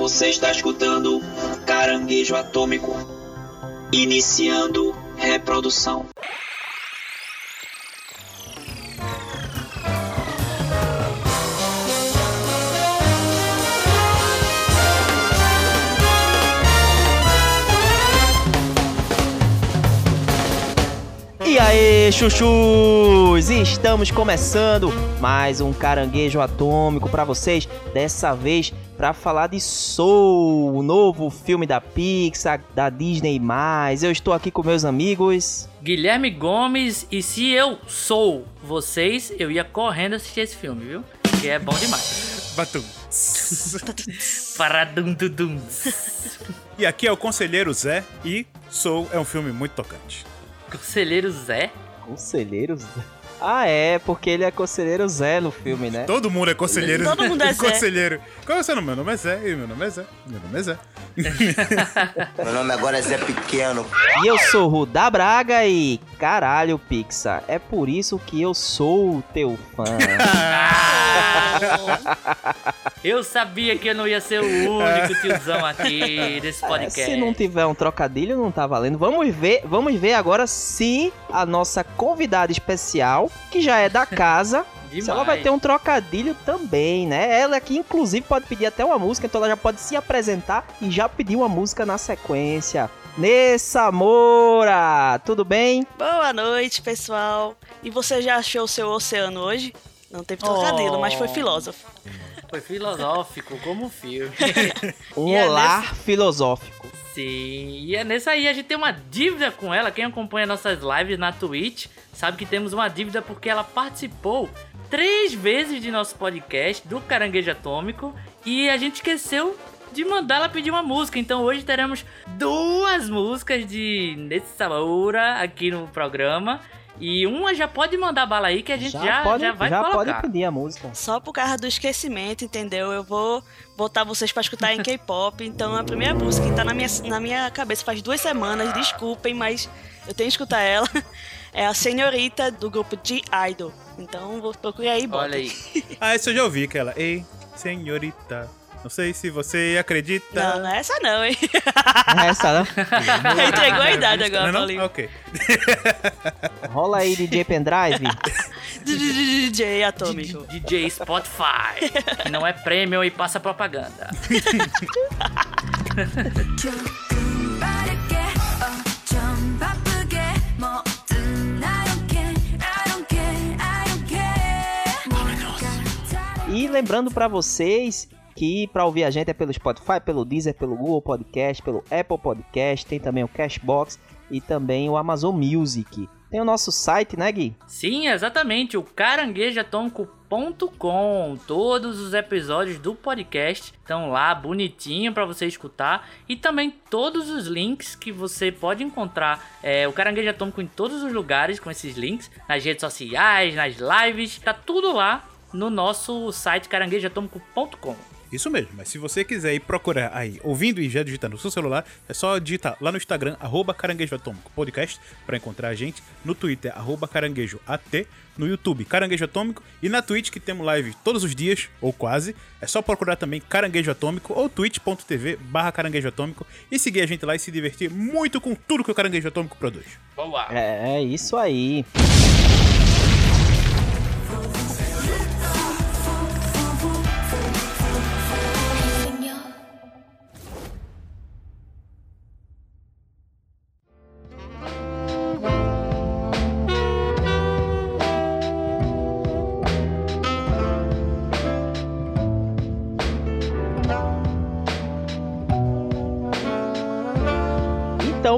Você está escutando Caranguejo Atômico. Iniciando reprodução. Aí, chuchus! Estamos começando mais um caranguejo atômico para vocês. Dessa vez para falar de Soul, o novo filme da Pixar, da Disney+. Eu estou aqui com meus amigos Guilherme Gomes e se eu sou vocês, eu ia correndo assistir esse filme, viu? Que é bom demais. Batum. Paradum dudum. E aqui é o Conselheiro Zé e Soul é um filme muito tocante. Conselheiro Zé. Conselheiro Zé. Ah, é, porque ele é Conselheiro Zé no filme, né? Todo mundo é conselheiro. Todo mundo é Zé. conselheiro. Qual é o seu nome? Meu nome é Zé. E meu nome é Zé. Meu nome é Zé. Meu nome agora é Zé Pequeno. E eu sou Rudá Braga e caralho, Pixar, é por isso que eu sou teu fã. Eu sabia que eu não ia ser o único tiozão aqui desse É, podcast. se não tiver um trocadilho, não tá valendo. Vamos ver, vamos ver agora se a nossa convidada especial, que já é da casa, Demais. se ela vai ter um trocadilho também, né? Ela aqui, inclusive, pode pedir até uma música, então ela já pode se apresentar e já pedir uma música na sequência. Nessa Moura, tudo bem? Boa noite, pessoal. E você já achou o seu oceano hoje? Não teve trocadilho, Oh. mas foi filósofo. Foi filosófico, como um filme. Um E é olá filosófico. Sim, e é nessa aí a gente tem uma dívida com ela. Quem acompanha nossas lives na Twitch sabe que temos uma dívida porque ela participou três vezes de nosso podcast do Caranguejo Atômico e a gente esqueceu de mandar ela pedir uma música. Então hoje teremos duas músicas de Netsaura aqui no programa. E uma já pode mandar bala aí que a gente já, pode, já vai já colocar. pode pedir a música. Só por causa do esquecimento, entendeu? Eu vou botar vocês pra escutar em K-pop. Então a primeira música que tá na minha, na minha cabeça faz duas semanas, desculpem, mas eu tenho que escutar ela. É a Senhorita do grupo G-Idol. Então vou procurar aí e bota. Olha aí. Ah, essa eu já ouvi, aquela. Ei, senhorita. Não sei se você acredita. Não, não é essa não, hein? Não é essa não. Entregou a é idade agora, não, é não? Paulinho. Ok. Rola aí, DJ Pendrive. DJ Atômico. DJ Spotify. Que não é prêmio e passa propaganda. E lembrando para vocês que pra ouvir a gente é pelo Spotify, pelo Deezer, pelo Google Podcast, pelo Apple Podcast, tem também o Cashbox e também o Amazon Music. Tem o nosso site, né, Gui? Sim, exatamente, o caranguejoatômico.com. Todos os episódios do podcast estão lá bonitinho para você escutar e também todos os links que você pode encontrar é, o Caranguejo Atômico em todos os lugares com esses links, nas redes sociais, nas lives, tá tudo lá no nosso site caranguejoatômico.com. Isso mesmo, mas se você quiser ir procurar aí, ouvindo e já digitando no seu celular, é só digitar lá no Instagram, arroba caranguejo atômico podcast, pra encontrar a gente, no Twitter, arroba caranguejo AT, no YouTube, Caranguejo Atômico, e na Twitch, que temos live todos os dias, ou quase, é só procurar também Caranguejo Atômico, ou twitch.tv barra caranguejo atômico, e seguir a gente lá e se divertir muito com tudo que o Caranguejo Atômico produz. Boa! É, é isso aí.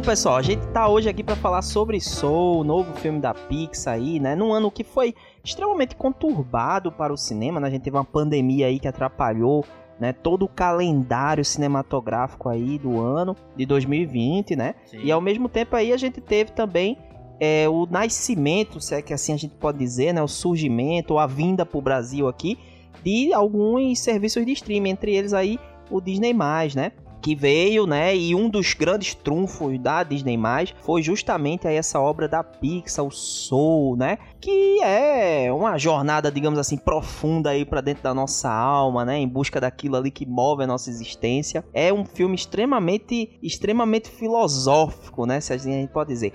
Pessoal, a gente tá hoje aqui para falar sobre Soul, o novo filme da Pixar aí, né? Num ano que foi extremamente conturbado para o cinema, né? A gente teve uma pandemia aí que atrapalhou, né, todo o calendário cinematográfico aí do ano de 2020, né? Sim. E ao mesmo tempo aí a gente teve também é, o nascimento, se é que assim a gente pode dizer, né? O surgimento, a vinda pro Brasil aqui de alguns serviços de streaming, entre eles aí o Disney+, né? Que veio, né? E um dos grandes trunfos da Disney+, foi justamente aí essa obra da Pixar, o Soul, né? Que é uma jornada, digamos assim, profunda aí para dentro da nossa alma, né? Em busca daquilo ali que move a nossa existência. É um filme extremamente, extremamente filosófico, né? Se a gente pode dizer.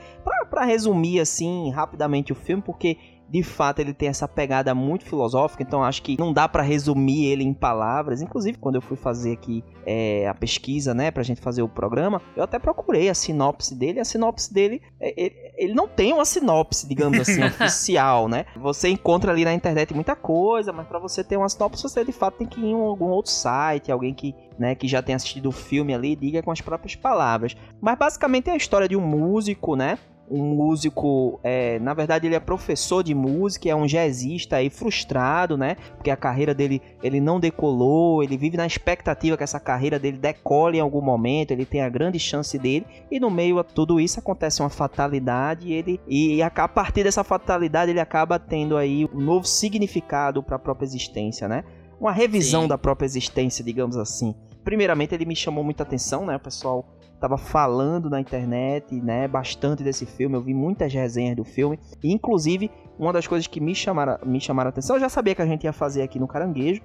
Pra resumir, assim, rapidamente o filme, porque de fato ele tem essa pegada muito filosófica, então acho que não dá pra resumir ele em palavras. Inclusive, quando eu fui fazer aqui é, a pesquisa, né, pra gente fazer o programa, eu até procurei a sinopse dele. A sinopse dele, é, ele, ele não tem uma sinopse, digamos assim, oficial, né? Você encontra ali na internet muita coisa, mas pra você ter uma sinopse, você de fato tem que ir em algum outro site, alguém que né, que já tem assistido o filme ali, diga com as próprias palavras. Mas basicamente é a história de um músico, né? Um músico, é, na verdade ele é professor de música, é um jazzista aí frustrado, né? Porque a carreira dele, ele não decolou, ele vive na expectativa que essa carreira dele decole em algum momento, ele tem a grande chance dele, e no meio a tudo isso acontece uma fatalidade, e ele e a, a partir dessa fatalidade ele acaba tendo aí um novo significado para a própria existência, né? Uma revisão Sim. da própria existência, digamos assim. Primeiramente ele me chamou muita atenção, né? O pessoal tava falando na internet, né, bastante desse filme, eu vi muitas resenhas do filme, e inclusive uma das coisas que me chamaram, me chamaram a atenção, eu já sabia que a gente ia fazer aqui no Caranguejo,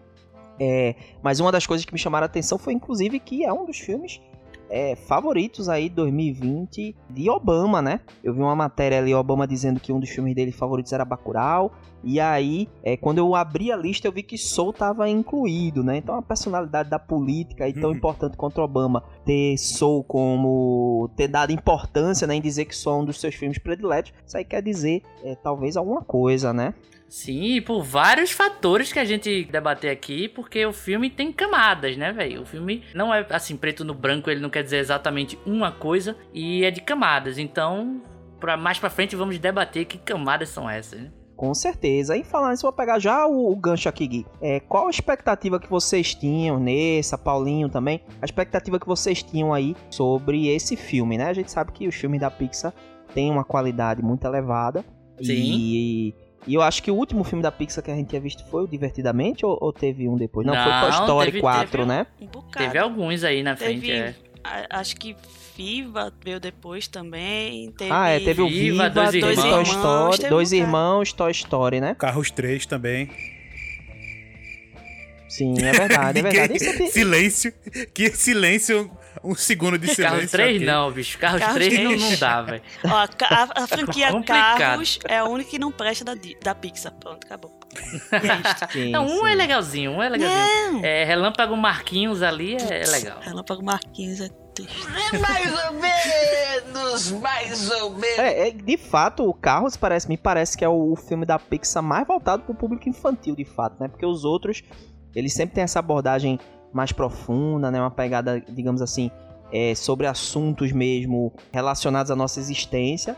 é, mas uma das coisas que me chamaram a atenção foi inclusive que é um dos filmes é, favoritos aí 2020 de Obama, né? Eu vi uma matéria ali, Obama dizendo que um dos filmes dele favoritos era Bacurau, e aí, é, quando eu abri a lista, eu vi que Soul tava incluído, né? Então a personalidade da política aí tão Uhum. importante quanto Obama ter Soul como ter dado importância, né, em dizer que Soul é um dos seus filmes prediletos, isso aí quer dizer é, talvez alguma coisa, né? Sim, e por vários fatores que a gente debater aqui, porque o filme tem camadas, né, velho? O filme não é assim, preto no branco, ele não quer dizer exatamente uma coisa, e é de camadas. Então, pra, mais pra frente vamos debater que camadas são essas, né? Com certeza. E falando isso, eu vou pegar já o, o gancho aqui, Gui. É, qual a expectativa que vocês tinham, Nessa, Paulinho também, a expectativa que vocês tinham aí sobre esse filme, né? A gente sabe que os filmes da Pixar têm uma qualidade muito elevada. Sim. E, e eu acho que o último filme da Pixar que a gente tinha visto foi o Divertidamente ou, ou teve um depois? Não, foi Não, Toy Story teve- 4, teve- né? Um. Teve alguns aí na frente, Teve- é. A- Acho que Viva veio depois também. Teve... Ah, é, teve o Viva, Viva, Dois teve Irmãos. Toy Story, Teve um Dois bocado. Irmãos, Toy Story, né? Carros 3 também. Sim, é verdade, é verdade. Aqui- Silêncio. Que silêncio, um segundo de silêncio. Carros 3 ok. não, bicho. Carros, Carros 3 não, três. não dá, velho. Ó, a, a- a franquia complicado. Carros é a única que não presta da, da Pixar. Pronto, acabou. E é. Sim, Não, um sim. é legalzinho, um é legalzinho. Não. É, Relâmpago Marquinhos ali é, é legal. Relâmpago Marquinhos é triste. Mais ou menos, mais ou menos. É, é, de fato, o Carros parece, me parece que é o, o filme da Pixar mais voltado pro público infantil, de fato, né? Porque os outros, eles sempre têm essa abordagem mais profunda, né? Uma pegada, digamos assim, é, sobre assuntos mesmo relacionados à nossa existência.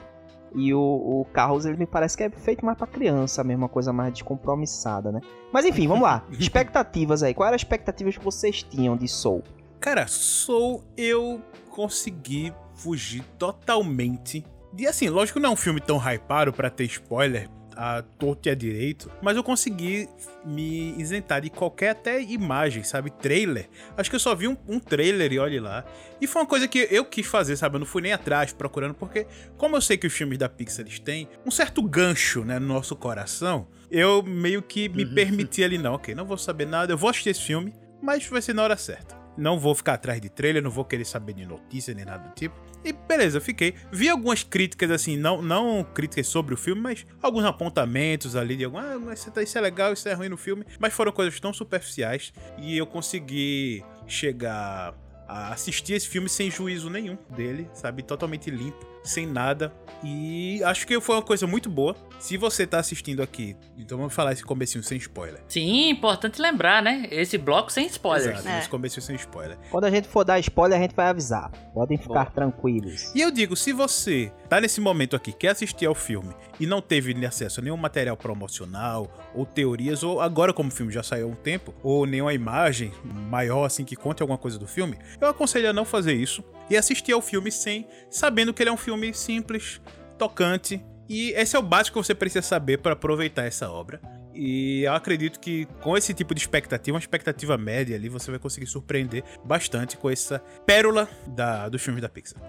E o, o Carros, ele me parece que é feito mais pra criança, a mesma coisa mais descompromissada, né? Mas enfim, vamos lá. Expectativas aí. Quais eram as expectativas que vocês tinham de Soul? Cara, Soul eu consegui fugir totalmente. E assim, lógico não é um filme tão hypado pra ter spoiler a torto e a direito, mas eu consegui me isentar de qualquer até imagem, sabe? Trailer. Acho que eu só vi um, um trailer e olhe lá. E foi uma coisa que eu quis fazer, sabe? Eu não fui nem atrás procurando, porque como eu sei que os filmes da Pixar eles têm um certo gancho, né, no nosso coração, eu meio que me permiti ali, não, ok, não vou saber nada, eu vou assistir esse filme, mas vai ser na hora certa. Não vou ficar atrás de trailer, não vou querer saber de notícia nem nada do tipo. E beleza, fiquei. Vi algumas críticas, assim, não, não críticas sobre o filme, mas alguns apontamentos ali de algum. Ah, é- isso é legal, isso é ruim no filme. Mas foram coisas tão superficiais e eu consegui chegar a assistir esse filme sem juízo nenhum dele, sabe? Totalmente limpo, sem nada. E acho que foi uma coisa muito boa. Se você tá assistindo aqui, então vamos falar esse comecinho sem spoiler. Sim, importante lembrar, né? Esse bloco sem spoilers. Exato, É. esse comecinho sem spoiler. Quando a gente for dar spoiler, a gente vai avisar. Podem ficar Boa. tranquilos. E eu digo, se você tá nesse momento aqui, quer assistir ao filme e não teve acesso a nenhum material promocional ou teorias, ou agora como o filme já saiu há um tempo, ou nenhuma imagem maior assim que conte alguma coisa do filme, eu aconselho a não fazer isso e assistir ao filme sem sabendo que ele é um filme simples, tocante e esse é o básico que você precisa saber para aproveitar essa obra. E eu acredito que com esse tipo de expectativa, uma expectativa média ali, você vai conseguir surpreender bastante com essa pérola da, dos filmes da Pixar.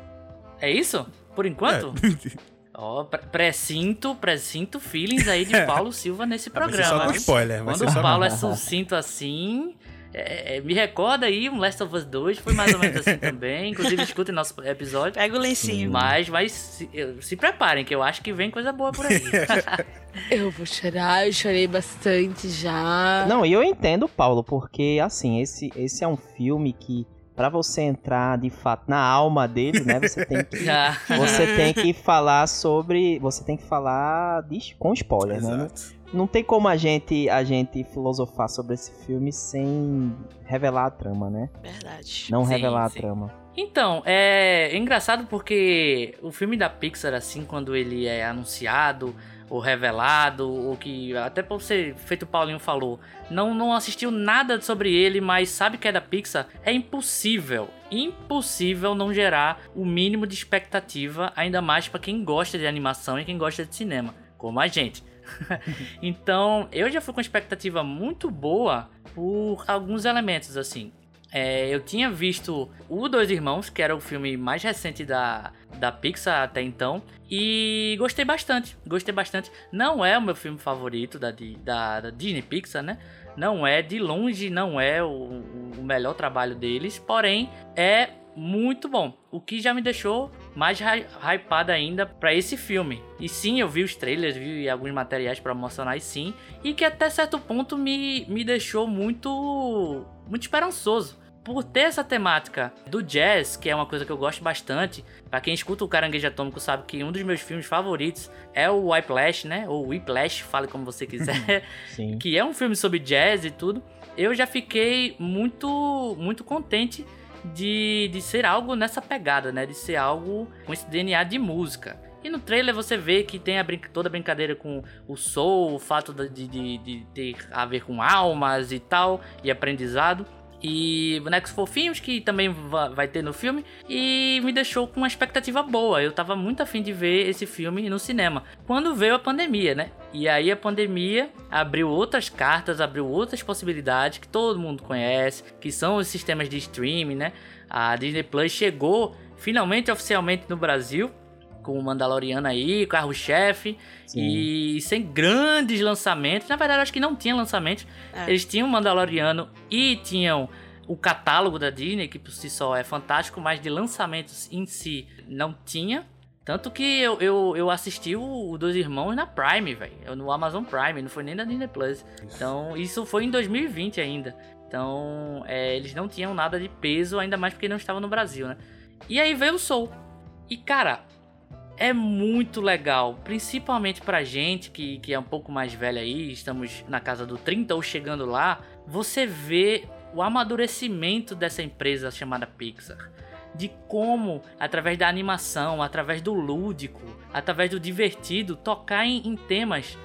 É isso? Por enquanto? É. Ó, pre- precinto, precinto feelings aí de Paulo Silva nesse Vai ser programa. só com viu? spoiler, vai Quando o só Paulo é sucinto assim. É, é, me recorda aí, um Last of Us 2 foi mais ou menos assim também. Inclusive, escutem nosso episódio. Pega o lencinho. Mas, mas se, se preparem, que eu acho que vem coisa boa por aí. Eu vou chorar, eu chorei bastante já. Não, e eu entendo, Paulo, porque assim, esse, esse é um filme que, pra você entrar de fato na alma dele, né, você tem que. Você tem que falar sobre. Você tem que falar de- com spoiler, né? Não, tem como a gente, a gente filosofar sobre esse filme sem revelar a trama, né? Verdade. Não Sim, revelar sim. a trama. Então, é engraçado porque o filme da Pixar, assim, quando ele é anunciado ou revelado, ou que até por ser feito o Paulinho falou, não, não assistiu nada sobre ele, mas sabe que é da Pixar, é impossível, impossível não gerar o mínimo de expectativa, ainda mais pra quem gosta de animação e quem gosta de cinema, como a gente. então, eu já fui com expectativa muito boa por alguns elementos, assim. É, eu tinha visto o Dois Irmãos, que era o filme mais recente da, da Pixar até então, e gostei bastante. Gostei bastante. Não é o meu filme favorito da, da, da Disney Pixar, né? Não é, de longe, não é o, o melhor trabalho deles, porém é muito bom. O que já me deixou mais hy- hypado ainda pra esse filme. E sim, eu vi os trailers, vi alguns materiais promocionais, sim, e que até certo ponto me, me deixou muito, muito esperançoso por ter essa temática do jazz, que é uma coisa que eu gosto bastante. Pra quem escuta o Caranguejo Atômico sabe que um dos meus filmes favoritos é o Whiplash, né? Ou Whiplash, fale como você quiser, Sim. que é um filme sobre jazz e tudo. Eu já fiquei muito muito contente de, de ser algo nessa pegada, né? De ser algo com esse DNA de música. E no trailer você vê que tem a toda a brincadeira com o soul, o fato de, de, de ter a ver com almas e tal, e aprendizado. E bonecos fofinhos, que também va- vai ter no filme. E me deixou com uma expectativa boa. Eu tava muito afim de ver esse filme no cinema. Quando veio a pandemia, né? E aí a pandemia abriu outras cartas, abriu outras possibilidades que todo mundo conhece, que são os sistemas de streaming, né? A Disney Plus chegou finalmente oficialmente no Brasil com o Mandaloriano aí, carro-chefe, e sem grandes lançamentos. Na verdade, acho que não tinha lançamentos. É. Eles tinham o Mandaloriano e tinham o catálogo da Disney, que por si só é fantástico, mas de lançamentos em si não tinha. Tanto que eu, eu, eu assisti o, o Dois Irmãos na Prime, velho. No Amazon Prime, não foi nem na Disney Plus. Então, isso foi em 2020 ainda. Então, é, eles não tinham nada de peso, ainda mais porque não estavam no Brasil, né? E aí veio o Soul. E, cara, é muito legal, principalmente pra gente que, que é um pouco mais velha aí, estamos na casa do 30 ou chegando lá, você vê o amadurecimento dessa empresa chamada Pixar. De como, através da animação, através do lúdico, através do divertido, tocar em, em temas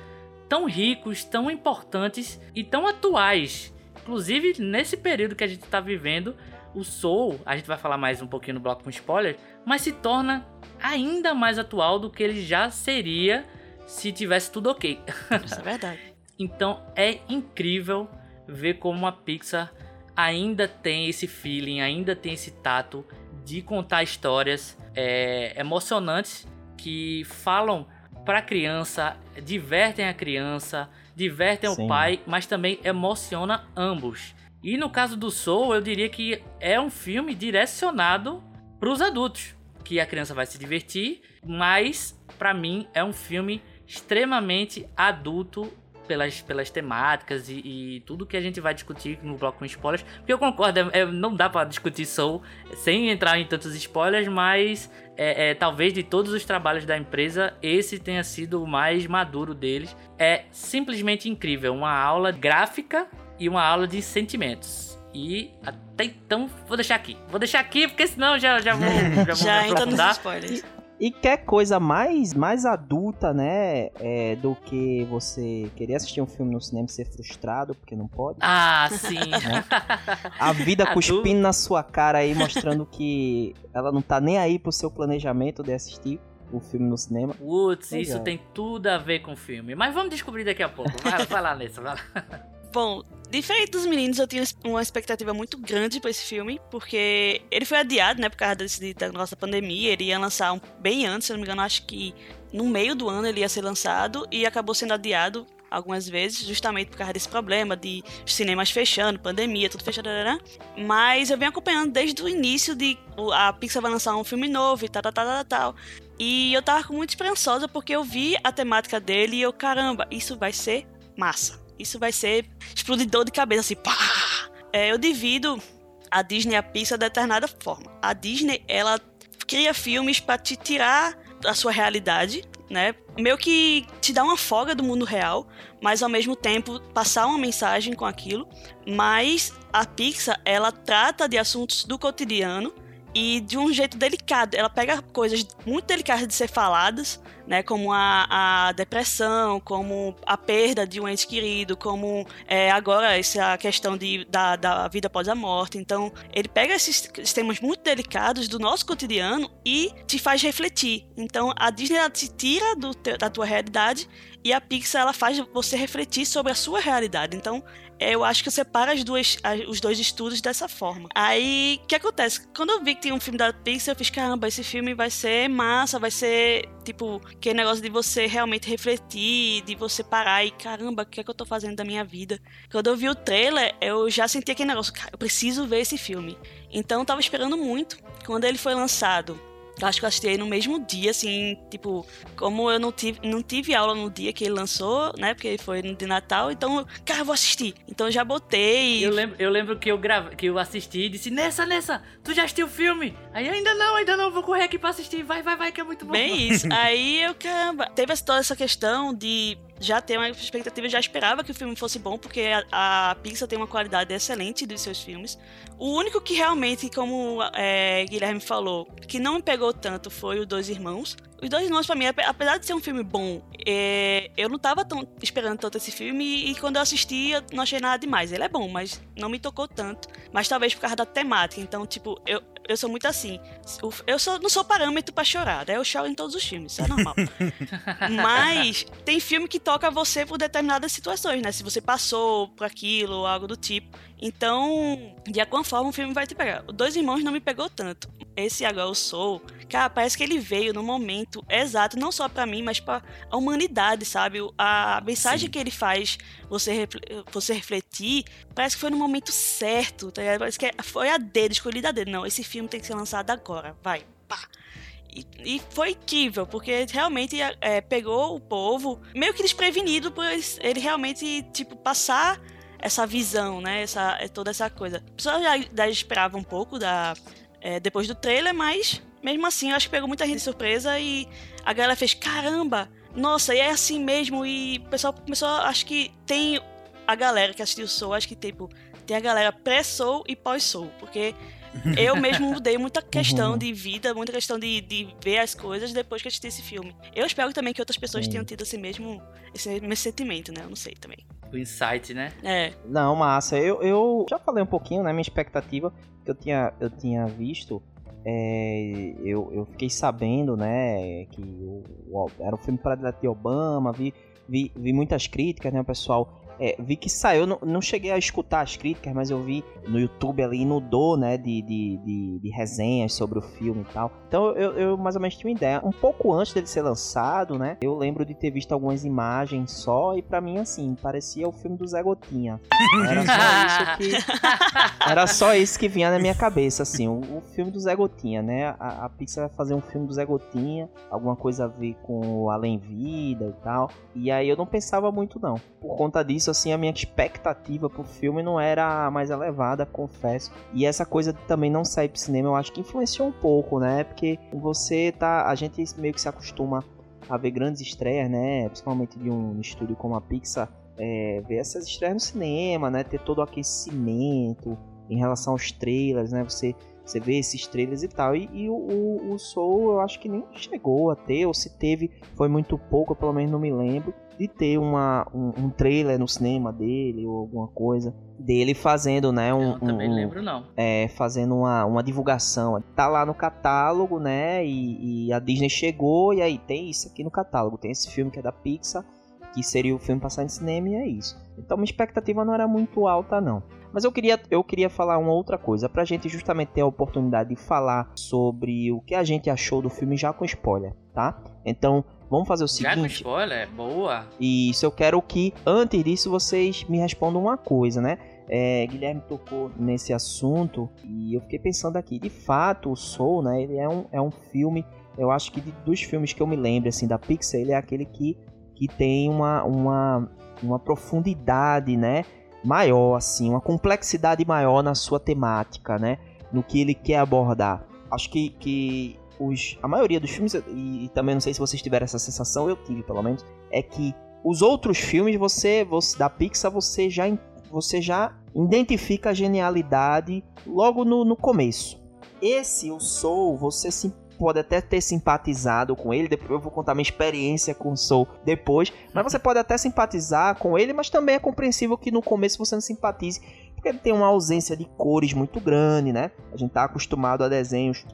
tão ricos, tão importantes e tão atuais. Inclusive, nesse período que a gente está vivendo, o Soul, a gente vai falar mais um pouquinho no bloco com spoiler, mas se torna ainda mais atual do que ele já seria se tivesse tudo ok. Isso é verdade. Então é incrível ver como a Pixar ainda tem esse feeling, ainda tem esse tato de contar histórias é, emocionantes que falam pra criança, divertem a criança, divertem Sim. o pai, mas também emociona ambos. E no caso do Soul, eu diria que é um filme direcionado pros adultos, que a criança vai se divertir, mas pra mim é um filme extremamente adulto pelas, pelas temáticas e, e tudo que a gente vai discutir no bloco com spoilers. Porque eu concordo, é- é- não dá pra discutir Soul sem entrar em tantos spoilers, mas é, é, talvez de todos os trabalhos da empresa, esse tenha sido o mais maduro deles. É simplesmente incrível, uma aula gráfica e uma aula de sentimentos. E até então, vou deixar aqui. Vou deixar aqui, porque senão já, já vou, já vou Já me entra nos aprofundar. spoilers. E quer coisa mais, mais adulta, né? é, do que você querer assistir um filme no cinema e ser frustrado porque não pode. Ah, sim. A vida Adulto. cuspindo na sua cara aí, mostrando que ela não tá nem aí pro seu planejamento de assistir. o filme no cinema. Putz, isso é. tem tudo a ver com o filme. Mas vamos descobrir daqui a pouco. Vai, vai lá, Nessa, vai lá. Bom, diferente dos meninos, eu tinha uma expectativa muito grande pra esse filme, porque ele foi adiado, né, por causa desse, da nossa pandemia. Ele ia lançar um- bem antes, se não me engano, acho que no meio do ano ele ia ser lançado e acabou sendo adiado algumas vezes, justamente por causa desse problema de cinemas fechando, pandemia, tudo fechando. tarará. Mas eu venho acompanhando desde o início de a Pixar vai lançar um filme novo e tal, tal, tal, tal, tal. E eu tava muito esperançosa porque eu vi a temática dele e eu, caramba, isso vai ser massa. Isso vai ser explodidor de cabeça, assim, pá! É, eu divido a Disney e a Pixar de determinada forma. A Disney, ela cria filmes pra te tirar da sua realidade, né? Meio que te dá uma folga do mundo real, mas ao mesmo tempo passar uma mensagem com aquilo. Mas a Pixar, ela trata de assuntos do cotidiano e de um jeito delicado. Ela pega coisas muito delicadas de ser faladas, né, como a, a depressão, como a perda de um ente querido, como é, agora essa questão de, da, da vida após a morte. Então, ele pega esses, temas muito delicados do nosso cotidiano e te faz refletir. Então, a Disney ela te tira do da tua realidade e a Pixar ela faz você refletir sobre a sua realidade. Então, eu acho que eu separo as duas, as- os dois estudos dessa forma. Aí, o que acontece? Quando eu vi que tinha um filme da Pixar, eu fiz, caramba, esse filme vai ser massa, vai ser, tipo, aquele negócio de você realmente refletir, de você parar e, caramba, o que é que eu tô fazendo da minha vida? Quando eu vi o trailer, eu já senti aquele negócio, cara, eu preciso ver esse filme. Então, eu tava esperando muito. Quando ele foi lançado, acho que eu assisti no mesmo dia, assim, tipo, como eu não tive, não tive aula no dia que ele lançou, né? Porque foi no de Natal, então, cara, eu vou assistir. Então eu já botei. Eu lembro, eu lembro que eu grave, que eu assisti e disse, Nessa, Nessa, tu já assistiu o filme? Aí ainda não, ainda não, vou correr aqui pra assistir. Vai, vai, vai, que é muito bom. Bem isso. Aí eu, caramba, teve toda essa questão de já ter uma expectativa, já esperava que o filme fosse bom, porque a, a Pixar tem uma qualidade excelente dos seus filmes. O único que realmente, como é, Guilherme falou, que não me pegou tanto foi o Dois Irmãos. Os Dois Irmãos, pra mim, ape- apesar de ser um filme bom, é, eu não tava tão esperando tanto esse filme e, quando eu assisti eu não achei nada demais. Ele é bom, mas não me tocou tanto. Mas talvez por causa da temática. Então, tipo, eu, eu sou muito assim. Eu sou, não sou parâmetro pra chorar, né? Eu choro em todos os filmes, isso é normal. Mas tem filme que toca você por determinadas situações, né? Se você passou por aquilo ou algo do tipo. Então, de alguma forma o filme vai te pegar. O Dois Irmãos não me pegou tanto. Esse agora eu sou, cara, parece que ele veio no momento exato, não só pra mim, mas pra a humanidade, sabe? A mensagem Sim. que ele faz você, você refletir, parece que foi no momento certo, tá ligado? Parece que foi a dedo, escolhida a dedo. Não, esse filme tem que ser lançado agora, vai, pá. E, e foi incrível, porque realmente é, pegou o povo meio que desprevenido, pois ele realmente, tipo, passar essa visão, né? Essa, é toda essa coisa. A pessoa já, já esperava um pouco da, é, depois do trailer, mas mesmo assim eu acho que pegou muita gente de surpresa e a galera fez, caramba, nossa, e é assim mesmo. E o pessoal começou, acho que tem a galera que assistiu o Soul, acho que tipo, tem a galera pré-Soul e pós-Soul, porque eu mesmo mudei muita questão Uhum. de vida, muita questão de, de ver as coisas depois que assisti esse filme. Eu espero também que outras pessoas Sim. tenham tido esse mesmo, esse mesmo sentimento, né? Eu não sei também. O insight, né? É, Não, massa. Eu, eu já falei um pouquinho, né? Minha expectativa que eu tinha, eu tinha visto. É, eu, eu fiquei sabendo, né? Que o, o- era um filme predileto de Obama. Vi, vi, vi muitas críticas, né? O pessoal. É, vi que saiu, não, não cheguei a escutar as críticas, mas eu vi no YouTube ali, inundou, né, de, de, de, de resenhas sobre o filme e tal. Então eu, eu mais ou menos tinha uma ideia. Um pouco antes dele ser lançado, né, eu lembro de ter visto algumas imagens só, e pra mim, assim, parecia o filme do Zé Gotinha. Era só isso que... Era só isso que vinha na minha cabeça, assim, o, o filme do Zé Gotinha, né? A, a Pixar vai fazer um filme do Zé Gotinha, alguma coisa a ver com o Além Vida e tal. E aí eu não pensava muito, não. Por conta disso, assim, a minha expectativa pro filme não era a mais elevada, confesso. E essa coisa de também não sair pro cinema, eu acho que influenciou um pouco, né? Porque você tá. A gente meio que se acostuma a ver grandes estreias, né? Principalmente de um estúdio como a Pixar. É, ver essas estreias no cinema, né? Ter todo o aquecimento em relação aos trailers, né? Você Você vê esses trailers e tal. E, e o, o, o Soul eu acho que nem chegou a ter, ou se teve, foi muito pouco, eu pelo menos não me lembro, de ter uma, um, um trailer no cinema dele ou alguma coisa. Dele fazendo, né? Um, Não, também um- lembro não. é, fazendo uma, uma divulgação. Tá lá no catálogo, né? E, e a Disney chegou e aí tem isso aqui no catálogo. Tem esse filme que é da Pixar, que seria o filme passar em cinema e é isso. Então minha expectativa não era muito alta, não. Mas eu queria, eu queria falar uma outra coisa, pra gente justamente ter a oportunidade de falar sobre o que a gente achou do filme já com spoiler, tá? Então, vamos fazer o Já com seguinte. spoiler, boa. E isso eu quero que, antes disso, vocês me respondam uma coisa, né? É, Guilherme tocou nesse assunto e eu fiquei pensando aqui. De fato, o Soul, né? Ele é um, é um filme. Eu acho que de- dos filmes que eu me lembro, assim, da Pixar, ele é aquele que, que tem uma, uma, uma profundidade, né? Maior, assim, uma complexidade maior na sua temática, né? No que ele quer abordar. Acho que, que os, a maioria dos filmes, e, e também não sei se vocês tiveram essa sensação, eu tive pelo menos, é que os outros filmes você, você da Pixar você já você já identifica a genialidade logo no, no começo. Esse o Soul, você sim, pode até ter simpatizado com ele, depois eu vou contar minha experiência com o Soul depois, mas você pode até simpatizar com ele, mas também é compreensível que no começo você não simpatize, porque ele tem uma ausência de cores muito grande, né? A gente tá acostumado a desenhos,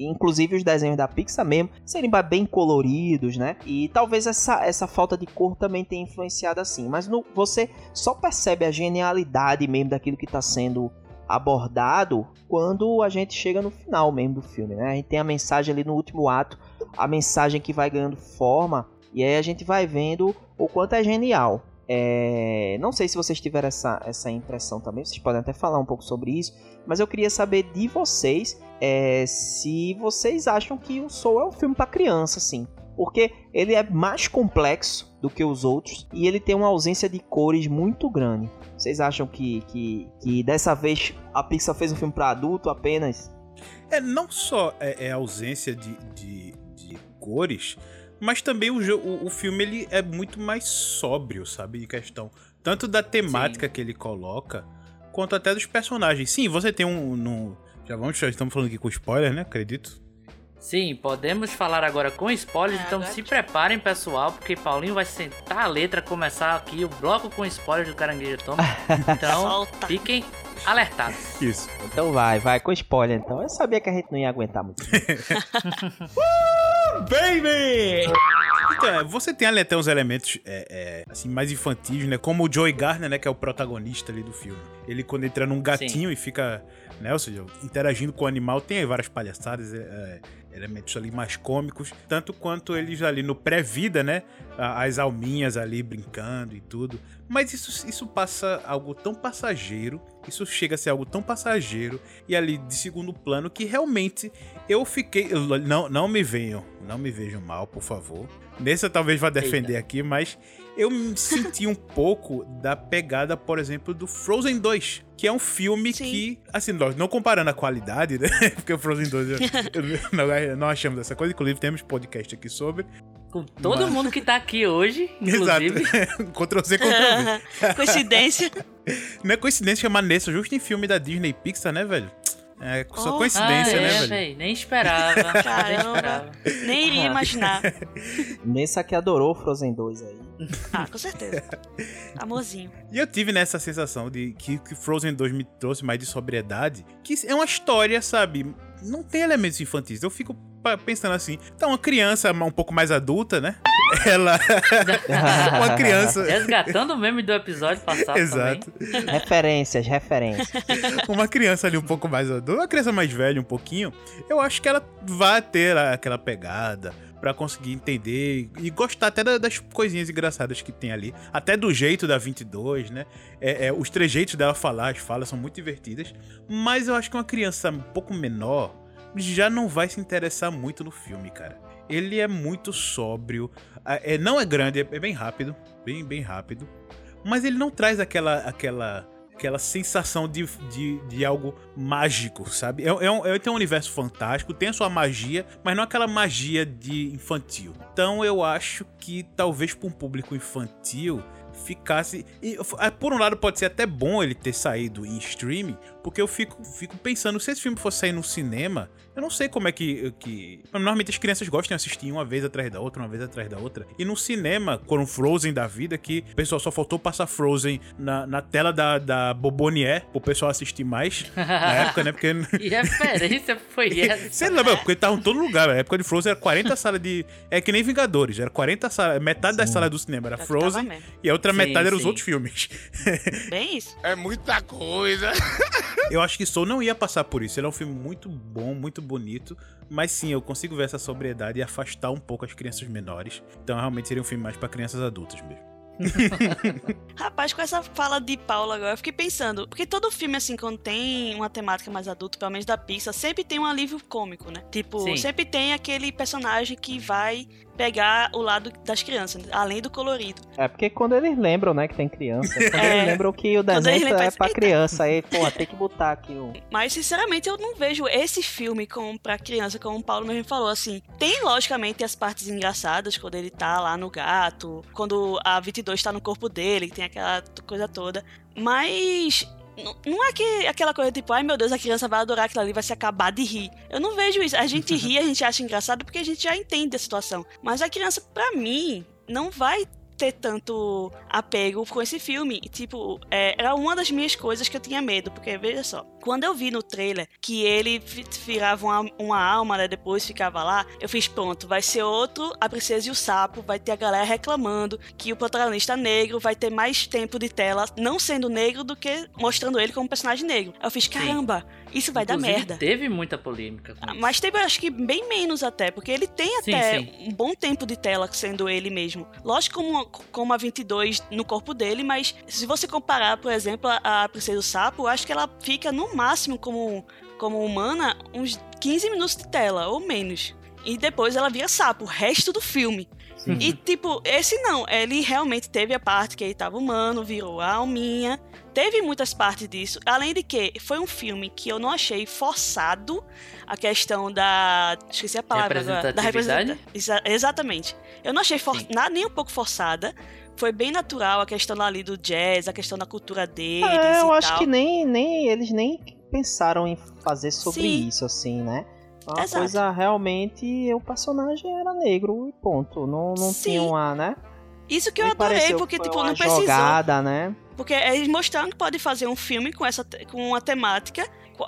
inclusive os desenhos da Pixar mesmo, serem bem coloridos, né? E talvez essa, essa falta de cor também tenha influenciado assim, mas no, você só percebe a genialidade mesmo daquilo que está sendo abordado quando a gente chega no final mesmo do filme, né? A gente tem a mensagem ali no último ato, a mensagem que vai ganhando forma e aí a gente vai vendo o quanto é genial. É, Não sei se vocês tiveram essa, essa impressão também, vocês podem até falar um pouco sobre isso, mas eu queria saber de vocês é, se vocês acham que o Soul é um filme para criança, assim. Porque ele é mais complexo do que os outros e ele tem uma ausência de cores muito grande. Vocês acham que, que, que dessa vez a Pixar fez um filme para adulto apenas? É, não só é, é a ausência de, de, de cores, mas também o, o, o filme ele é muito mais sóbrio, sabe? Em questão tanto da temática que ele coloca, quanto até dos personagens. Sim, você tem um. no- já vamos, já estamos falando aqui com spoiler, né? Acredito. Sim, podemos falar agora com spoilers, É, então se preparem, pessoal, porque Paulinho vai sentar a letra, começar aqui o bloco com spoilers do Caranguejo Tom. Então, Solta. fiquem alertados. Isso. Então vai, vai, com spoiler então. Eu sabia que a gente não ia aguentar muito. Baby! Então, é, você tem ali até uns elementos é, é, assim, mais infantis, né? Como o Joey Garner, né? Que é o protagonista ali do filme. Ele, quando entra num gatinho e fica, né? Ou seja, interagindo com o animal, tem aí várias palhaçadas, é, é, elementos ali mais cômicos. Tanto quanto eles ali no pré-vida, né? As alminhas ali brincando e tudo. Mas isso, isso passa algo tão passageiro. Isso chega a ser algo tão passageiro e ali de segundo plano que realmente eu fiquei. eu- Não, não me venham, não me vejam mal, por favor. Nesse eu talvez vá defender aqui, mas eu me senti um pouco da pegada, por exemplo, do Frozen 2, que é um filme Sim. que, assim, não comparando a qualidade, né? Porque o Frozen 2 eu, eu não, não achamos essa coisa, inclusive temos podcast aqui sobre. Com todo Mas- mundo que tá aqui hoje, inclusive. Exato. Ctrl C, Ctrl V. Coincidência. Não é coincidência chamar Nessa justo em filme da Disney Pixar, né, velho? É só Oh, coincidência, ah, né, é, velho? véi, nem esperava. nem Caramba. esperava. Nem iria imaginar. Nessa que adorou Frozen 2 aí. Ah, com certeza. Amorzinho. E eu tive nessa sensação de que, que Frozen 2 me trouxe mais de sobriedade, que é uma história, sabe? Não tem elementos infantis. Eu fico pensando assim, então uma criança um pouco mais adulta, né? Ela. uma criança. Resgatando o meme do episódio passado Exato. também. referências, referências. Uma criança ali um pouco mais adulta, uma criança mais velha um pouquinho, eu acho que ela vai ter aquela pegada pra conseguir entender e gostar até da- das coisinhas engraçadas que tem ali, até do jeito da 22, né? É, é, os trejeitos dela falar, as falas são muito divertidas, mas eu acho que uma criança um pouco menor já não vai se interessar muito no filme, cara. Ele é muito sóbrio, é, não é grande, é, é bem rápido, bem, bem rápido, mas ele não traz aquela aquela aquela sensação de, de, de algo mágico, sabe? É, é um, é, tem um universo fantástico, tem a sua magia, mas não aquela magia de infantil. Então eu acho que talvez para um público infantil ficasse. e, ah, por um lado, pode ser até bom ele ter saído em streaming, Porque eu fico, fico pensando, se esse filme fosse sair no cinema, eu não sei como é que, que. Normalmente as crianças gostam de assistir uma vez atrás da outra, uma vez atrás da outra. E no cinema, com o Frozen da vida, que o pessoal só faltou passar Frozen na, na tela da, da Bobonier pro pessoal assistir mais. Na época, né? Porque. Que referência foi essa? Você lembra? Porque tava em todo lugar. Na época de Frozen era 40 salas de. É que nem Vingadores. Era 40 salas. Metade das salas do cinema era tava Frozen. E a outra Sim, metade eram os outros filmes. Bem isso. É muita coisa. Eu acho que Soul não ia passar por isso. Ele é um filme muito bom, muito bonito. Mas sim, eu consigo ver essa sobriedade e afastar um pouco as crianças menores. Então realmente seria um filme mais pra crianças adultas mesmo. Rapaz, com essa fala de Paula agora, eu fiquei pensando, porque todo filme, assim, quando tem uma temática mais adulta, pelo menos da Pixar, sempre tem um alívio cômico, né? Tipo, Sim. sempre tem aquele personagem que vai pegar o lado das crianças, além do colorido. É porque quando eles lembram, né, que tem criança, quando É. eles lembram que o desenho é faz, pra "Eita." criança, aí, porra, tem que botar aqui o... Mas, sinceramente, eu não vejo esse filme como pra criança, como o Paulo mesmo falou, assim. Tem, logicamente, as partes engraçadas, quando ele tá lá no gato, quando a 22 tá no corpo dele, tem aquela coisa toda. Mas... Não é que aquela coisa tipo, ai meu Deus, a criança vai adorar aquilo ali, vai se acabar de rir. Eu não vejo isso. A gente ri, a gente acha engraçado porque a gente já entende a situação. Mas a criança, pra mim, não vai ter tanto apego com esse filme. E, Tipo, é, era uma das minhas coisas que eu tinha medo, porque veja só, quando eu vi no trailer que ele vi- virava uma, uma alma, né, depois ficava lá, eu fiz pronto, vai ser outro A Princesa e o Sapo, vai ter a galera reclamando que o protagonista negro vai ter mais tempo de tela não sendo negro do que mostrando ele como personagem negro. Eu fiz, caramba, isso vai dar Inclusive, merda. Teve muita polêmica. com Ah, isso. Mas teve, acho que, bem menos até, porque ele tem Sim, até sim. um bom tempo de tela sendo ele mesmo. Lógico, como, como a 22 no corpo dele, mas se você comparar, por exemplo, a, a Princesa do Sapo, eu acho que ela fica no máximo como, como humana uns 15 minutos de tela, ou menos. E depois ela vira sapo, o resto do filme. E, tipo, esse não. Ele realmente teve a parte que ele tava humano, virou a alminha. Teve muitas partes disso. Além de que foi um filme que eu não achei forçado a questão da. Esqueci a palavra agora. Da Representatividade? representa- Exa- Exatamente. Eu não achei for... Nada, nem um pouco forçada. Foi bem natural a questão ali do jazz, a questão da cultura deles. É, eu e acho tal. que nem, nem eles nem pensaram em fazer sobre Sim. isso, assim, né? Uma Exato. coisa realmente, o personagem era negro e ponto. Não, não Sim. tinha uma, né? Isso que eu Me adorei, pareceu porque, tipo, uma não precisou. jogada, né? Porque eles mostraram que pode fazer um filme com essa com uma temática,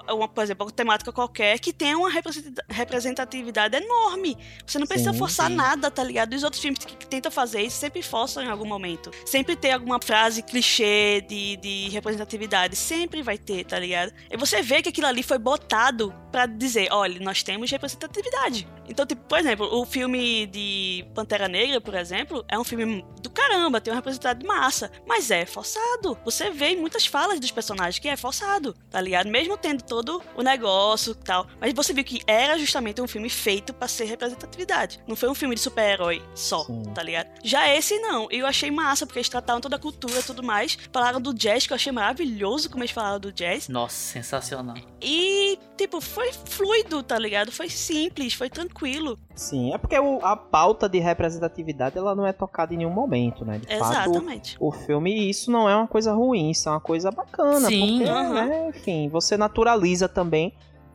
uma, por exemplo, uma temática qualquer que tenha uma representa- representatividade enorme. Você não precisa Sim, forçar sim. nada, tá ligado? Os outros filmes que, que tentam fazer isso sempre forçam em algum momento. Sempre tem alguma frase clichê de, de representatividade, sempre vai ter, tá ligado? E você vê que aquilo ali foi botado pra dizer, olha, nós temos representatividade. Então, tipo, por exemplo, o filme de Pantera Negra, por exemplo, é um filme do caramba, tem uma representatividade massa, mas é forçado. Você vê em muitas falas dos personagens que é forçado, tá ligado? Mesmo tendo todo o negócio e tal. Mas você viu que era justamente um filme feito pra ser representatividade. Não foi um filme de super-herói só, Sim. tá ligado? Já esse não. Eu achei massa, porque eles trataram toda a cultura e tudo mais. Falaram do jazz, que eu achei maravilhoso como eles falaram do jazz. Nossa, sensacional. E, tipo, foi fluido, tá ligado? Foi simples, foi tranquilo. Sim, é porque o- a pauta de representatividade ela não é tocada em nenhum momento, né? De fato, Exatamente. o filme, isso não é uma coisa ruim, isso é uma coisa bacana. Sim. porque, né, enfim, você naturaliza também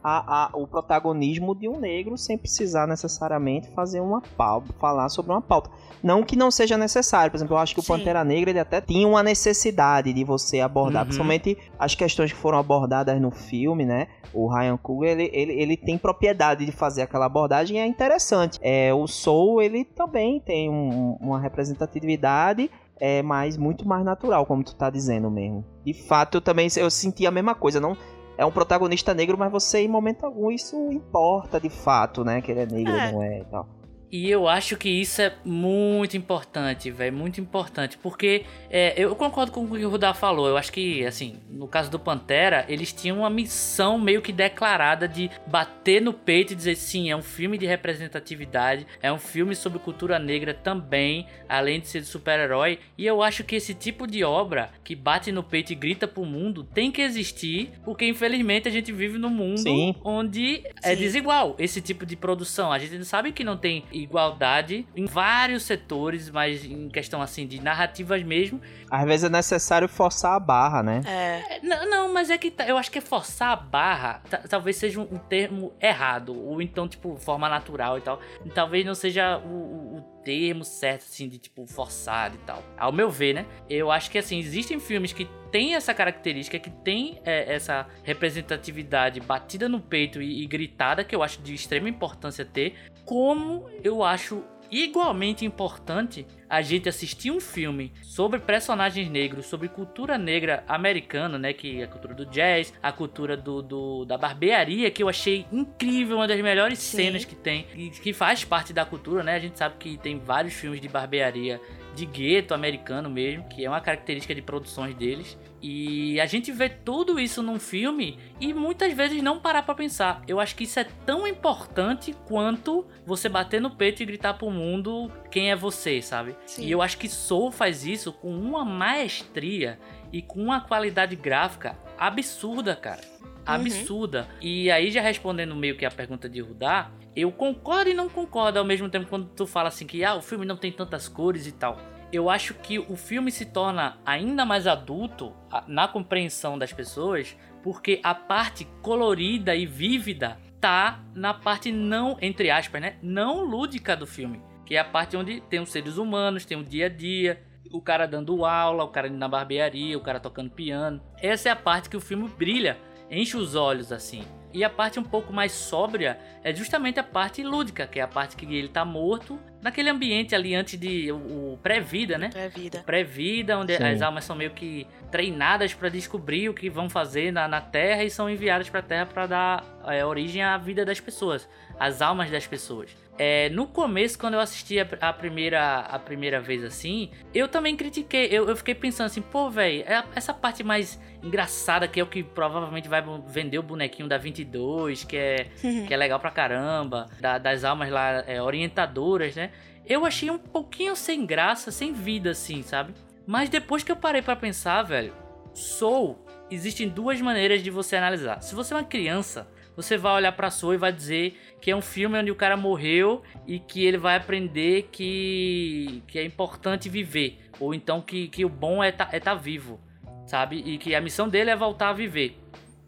a, a- o protagonismo de um negro sem precisar necessariamente fazer uma pauta, falar sobre uma pauta. Não que não seja necessário, por exemplo, eu acho que o Sim. Pantera Negra ele até tinha uma necessidade de você abordar, Uhum. principalmente as questões que foram abordadas no filme, né? O Ryan Coogler, ele, ele, ele tem propriedade de fazer aquela abordagem e é interessante. É, o Soul, ele também tem um- uma representatividade é mais muito mais natural, como tu tá dizendo mesmo. De fato, eu também eu senti a mesma coisa, não é um protagonista negro, mas você em momento algum isso importa de fato, né, que ele é negro, É. não é e tal. E eu acho que isso é muito importante, velho, muito importante, porque é, eu concordo com o que o Rudá falou. Eu acho que, assim, no caso do Pantera, eles tinham uma missão meio que declarada de bater no peito e dizer sim, é um filme de representatividade, é um filme sobre cultura negra também, além de ser de super-herói. E eu acho que esse tipo de obra que bate no peito e grita pro mundo tem que existir, porque infelizmente a gente vive num mundo Sim. onde é Sim. desigual esse tipo de produção. A gente sabe que não tem igualdade em vários setores, mas em questão assim de narrativas mesmo. Às vezes é necessário forçar a barra, né? É, É, Não, não, mas é que tá- eu acho que forçar a barra ta- talvez seja um, um termo errado, ou então, tipo, forma natural e tal. E talvez não seja o, o- o termo certo, assim, de tipo, forçado e tal. Ao meu ver, né? Eu acho que, assim, existem filmes que têm essa característica, que tem é, essa representatividade batida no peito e, e gritada, que eu acho de extrema importância ter, como eu acho igualmente importante a gente assistir um filme sobre personagens negros, sobre cultura negra americana, né? Que é a cultura do jazz, a cultura do, do- da barbearia, que eu achei incrível, uma das melhores Sim. cenas que tem, e que faz parte da cultura, né? A gente sabe que tem vários filmes de barbearia de gueto americano mesmo, que é uma característica de produções deles. E a gente vê tudo isso num filme e muitas vezes não parar pra pensar. Eu acho que isso é tão importante quanto você bater no peito e gritar pro mundo quem é você, sabe? Sim. E eu acho que Soul faz isso com uma maestria e com uma qualidade gráfica absurda, cara. Absurda. E aí, já respondendo meio que a pergunta de Rudá, eu concordo e não concordo ao mesmo tempo quando tu fala assim que ah, o filme não tem tantas cores e tal. Eu acho que o filme se torna ainda mais adulto na compreensão das pessoas, porque a parte colorida e vívida tá na parte não, entre aspas, né? Não lúdica do filme. Que é a parte onde tem os seres humanos, tem o dia a dia, o cara dando aula, o cara indo na barbearia, o cara tocando piano. Essa é a parte que o filme brilha, enche os olhos assim. E a parte um pouco mais sóbria é justamente a parte lúdica, que é a parte que ele tá morto, naquele ambiente ali antes de o, o pré-vida, né? é vida. pré-vida, onde Sim. as almas são meio que treinadas para descobrir o que vão fazer na, na Terra e são enviadas para a Terra para dar é, origem à vida das pessoas, às almas das pessoas. É, no começo, quando eu assisti a, a primeira, a primeira vez assim, eu também critiquei. Eu, eu fiquei pensando assim, pô, velho, essa parte mais engraçada que é o que provavelmente vai vender o bonequinho da 22, que é que é legal pra caramba, da- das almas lá é, orientadoras, né? Eu achei um pouquinho sem graça, sem vida, assim, sabe? Mas depois que eu parei pra pensar, velho, Soul, existem duas maneiras de você analisar. Se você é uma criança, você vai olhar pra Soul e vai dizer que é um filme onde o cara morreu e que ele vai aprender que, que é importante viver. Ou então que, que o bom é estar é tá vivo, sabe? E que a missão dele é voltar a viver.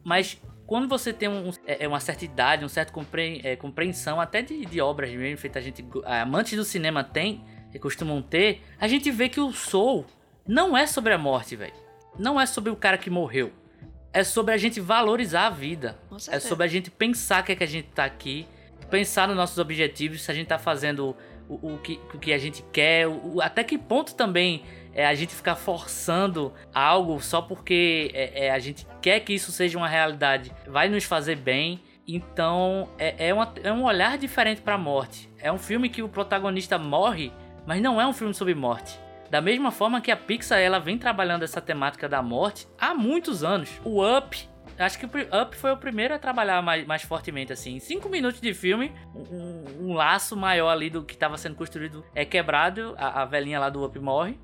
Mas quando você tem um, é, é uma certa idade, uma certa compre- é, compreensão até de, de obras mesmo, feita a gente, amantes do cinema tem, e costumam ter, a gente vê que o Soul não é sobre a morte, velho. Não é sobre o cara que morreu. É sobre a gente valorizar a vida. É sobre a gente pensar que é que a gente tá aqui, pensar nos nossos objetivos, se a gente tá fazendo o, o que, o que a gente quer, o- até que ponto também é a gente ficar forçando algo só porque é, é, a gente quer que isso seja uma realidade, vai nos fazer bem. Então é, é, uma- é um olhar diferente pra morte. É um filme que o protagonista morre, mas não é um filme sobre morte. Da mesma forma que a Pixar ela vem trabalhando essa temática da morte há muitos anos. O Up, acho que o Up foi o primeiro a trabalhar mais, mais fortemente assim. Em cinco minutos de filme, um, um laço maior ali do que estava sendo construído é quebrado. A, a velhinha lá do Up morre.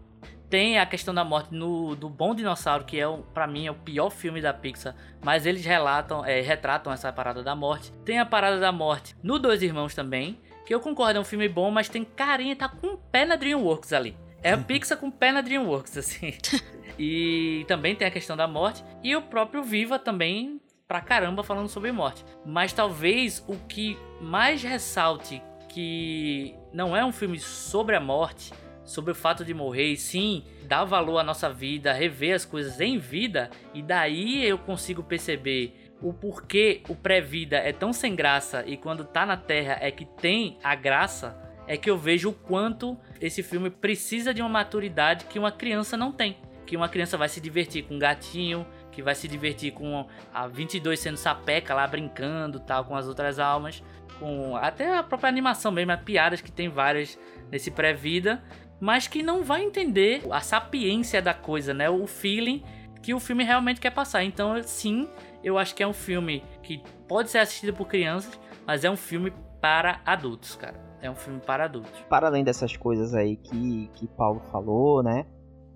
Tem a questão da morte no, do Bom Dinossauro, que é, pra mim, é o pior filme da Pixar. Mas eles relatam, é, retratam essa parada da morte. Tem a parada da morte no Dois Irmãos também. Que eu concordo, é um filme bom, mas tem carinha, tá com o pé na DreamWorks ali. É a Pixar com pé na DreamWorks, assim. e também tem a questão da morte. E o próprio Viva também, pra caramba, falando sobre morte. Mas talvez o que mais ressalte que não é um filme sobre a morte, sobre o fato de morrer, e sim dar valor à nossa vida, rever as coisas em vida, e daí eu consigo perceber o porquê o pré-vida é tão sem graça e quando tá na Terra é que tem a graça, é que eu vejo o quanto esse filme precisa de uma maturidade que uma criança não tem. Que uma criança vai se divertir com um gatinho, que vai se divertir com a 22 sendo sapeca lá brincando, tal, com as outras almas, com até a própria animação mesmo, as piadas que tem várias nesse pré-vida, mas que não vai entender a sapiência da coisa, né? O feeling que o filme realmente quer passar. Então, sim, eu acho que é um filme que pode ser assistido por crianças, mas é um filme para adultos, cara. É um filme para adultos. Para além dessas coisas aí que, que Paulo falou, né?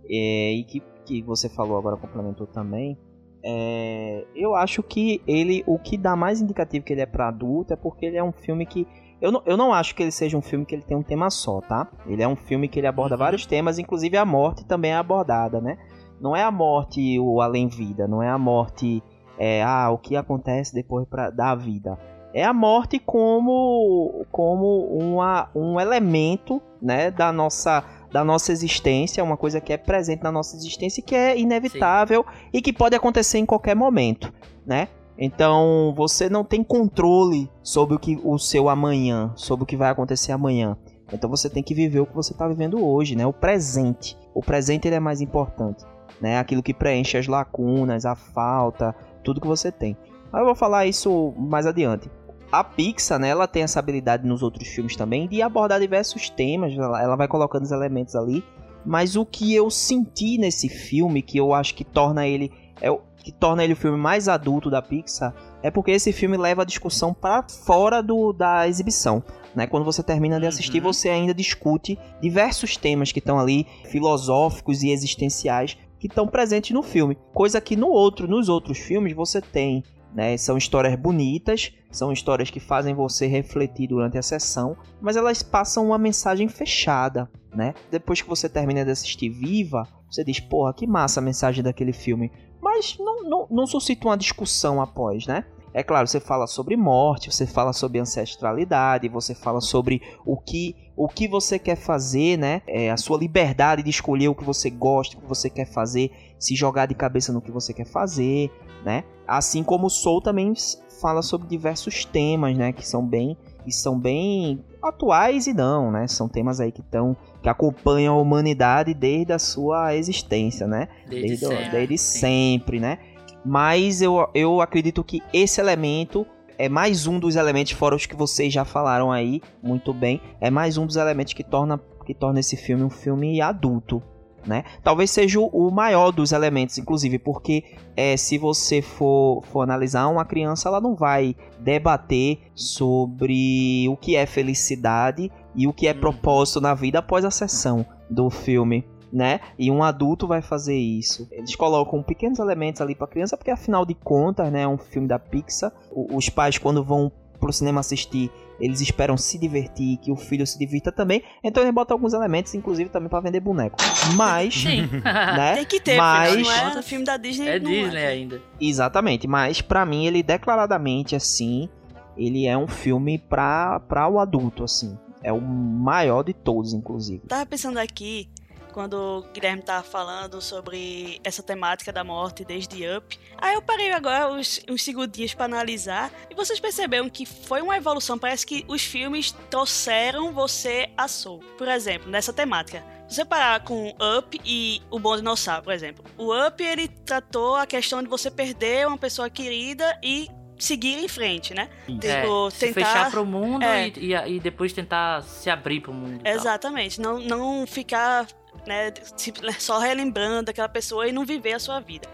é, e que, que você falou agora, complementou também. é, eu acho que ele, o que dá mais indicativo que ele é pra adulto é porque ele é um filme que eu não, eu não acho que ele seja um filme que ele tem um tema só, tá? Ele é um filme que ele aborda Uhum. vários temas, inclusive a morte também é abordada, né? Não é a morte o além-vida, não é a morte, é, ah, o que acontece depois pra, da vida. É a morte como, como uma, um elemento, né, da nossa, da nossa existência, uma coisa que é presente na nossa existência e que é inevitável e que pode acontecer em qualquer momento, né? Então você não tem controle sobre o que o seu amanhã, sobre o que vai acontecer amanhã. Então você tem que viver o que você está vivendo hoje, né? O presente. O presente ele é mais importante, né? Aquilo que preenche as lacunas, a falta, tudo que você tem. Mas eu vou falar isso mais adiante. A Pixar, né, ela tem essa habilidade nos outros filmes também de abordar diversos temas, ela, ela vai colocando os elementos ali. Mas o que eu senti nesse filme, que eu acho que torna ele é o que torna ele o filme mais adulto da Pixar, é porque esse filme leva a discussão para fora do, da exibição. Né? Quando você termina de assistir, Uhum. você ainda discute diversos temas que estão ali, filosóficos e existenciais, que estão presentes no filme. Coisa que no outro, nos outros filmes você tem. Né? São histórias bonitas, são histórias que fazem você refletir durante a sessão, mas elas passam uma mensagem fechada. Né? Depois que você termina de assistir Viva, você diz, porra, que massa a mensagem daquele filme. Mas não, não, não suscita uma discussão após, né? É claro, você fala sobre morte, você fala sobre ancestralidade, você fala sobre o que, o que você quer fazer, né? É, a sua liberdade de escolher o que você gosta, o que você quer fazer, se jogar de cabeça no que você quer fazer, né? Assim como o Soul também fala sobre diversos temas, né? Que são bem, são bem atuais e não, né? São temas aí que estão que acompanham a humanidade desde a sua existência, né? Desde desde, sempre. desde sempre, né? Mas eu, eu acredito que esse elemento é mais um dos elementos, fora os que vocês já falaram aí muito bem, é mais um dos elementos que torna, que torna esse filme um filme adulto. Né? Talvez seja o- maior dos elementos, inclusive, porque é, se você for, for analisar, uma criança ela não vai debater sobre o que é felicidade e o que é Uhum. propósito na vida após a sessão do filme né? E um adulto vai fazer isso. Eles colocam pequenos elementos ali pra criança, porque afinal de contas, né, é um filme da Pixar. O- os pais quando vão pro cinema assistir, eles esperam se divertir, que o filho se divirta também. Então eles botam alguns elementos, inclusive também pra vender boneco. Mas, Sim. né? Tem que ter, Mas- porque não é um filme da Disney. é não Disney ainda. Exatamente, mas pra mim ele declaradamente assim, ele é um filme pra, pra o adulto assim. É o maior de todos, inclusive. Tava pensando aqui, quando o Guilherme tava falando sobre essa temática da morte desde Up. Aí eu parei agora uns, uns segundinhos pra analisar. E vocês perceberam que foi uma evolução. Parece que os filmes trouxeram você a Soul. Por exemplo, nessa temática. Se você parar com Up e o Bom Dinossauro, por exemplo. O Up, ele tratou a questão de você perder uma pessoa querida e seguir em frente, né? É, Tipo, se tentar... fechar pro mundo É. e, e, e depois tentar se abrir pro mundo. Exatamente. Não, não ficar né, se- só relembrando aquela pessoa e não viver a sua vida.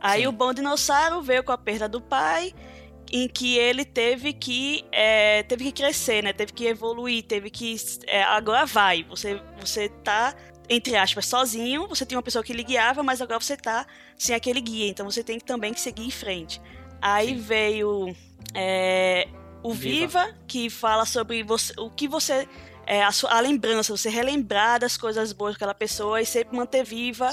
Aí Sim. o bom dinossauro veio com a perda do pai, em que ele teve que é, teve que crescer, né? Teve que evoluir, teve que é, agora vai. Você você tá entre aspas sozinho. Você tinha uma pessoa que lhe guiava, mas agora você tá sem aquele guia. Então você tem que também que seguir em frente. Aí Sim. veio é, o Viva. Viva, que fala sobre você, o que você é, a, sua, a lembrança, você relembrar das coisas boas daquela pessoa e sempre manter viva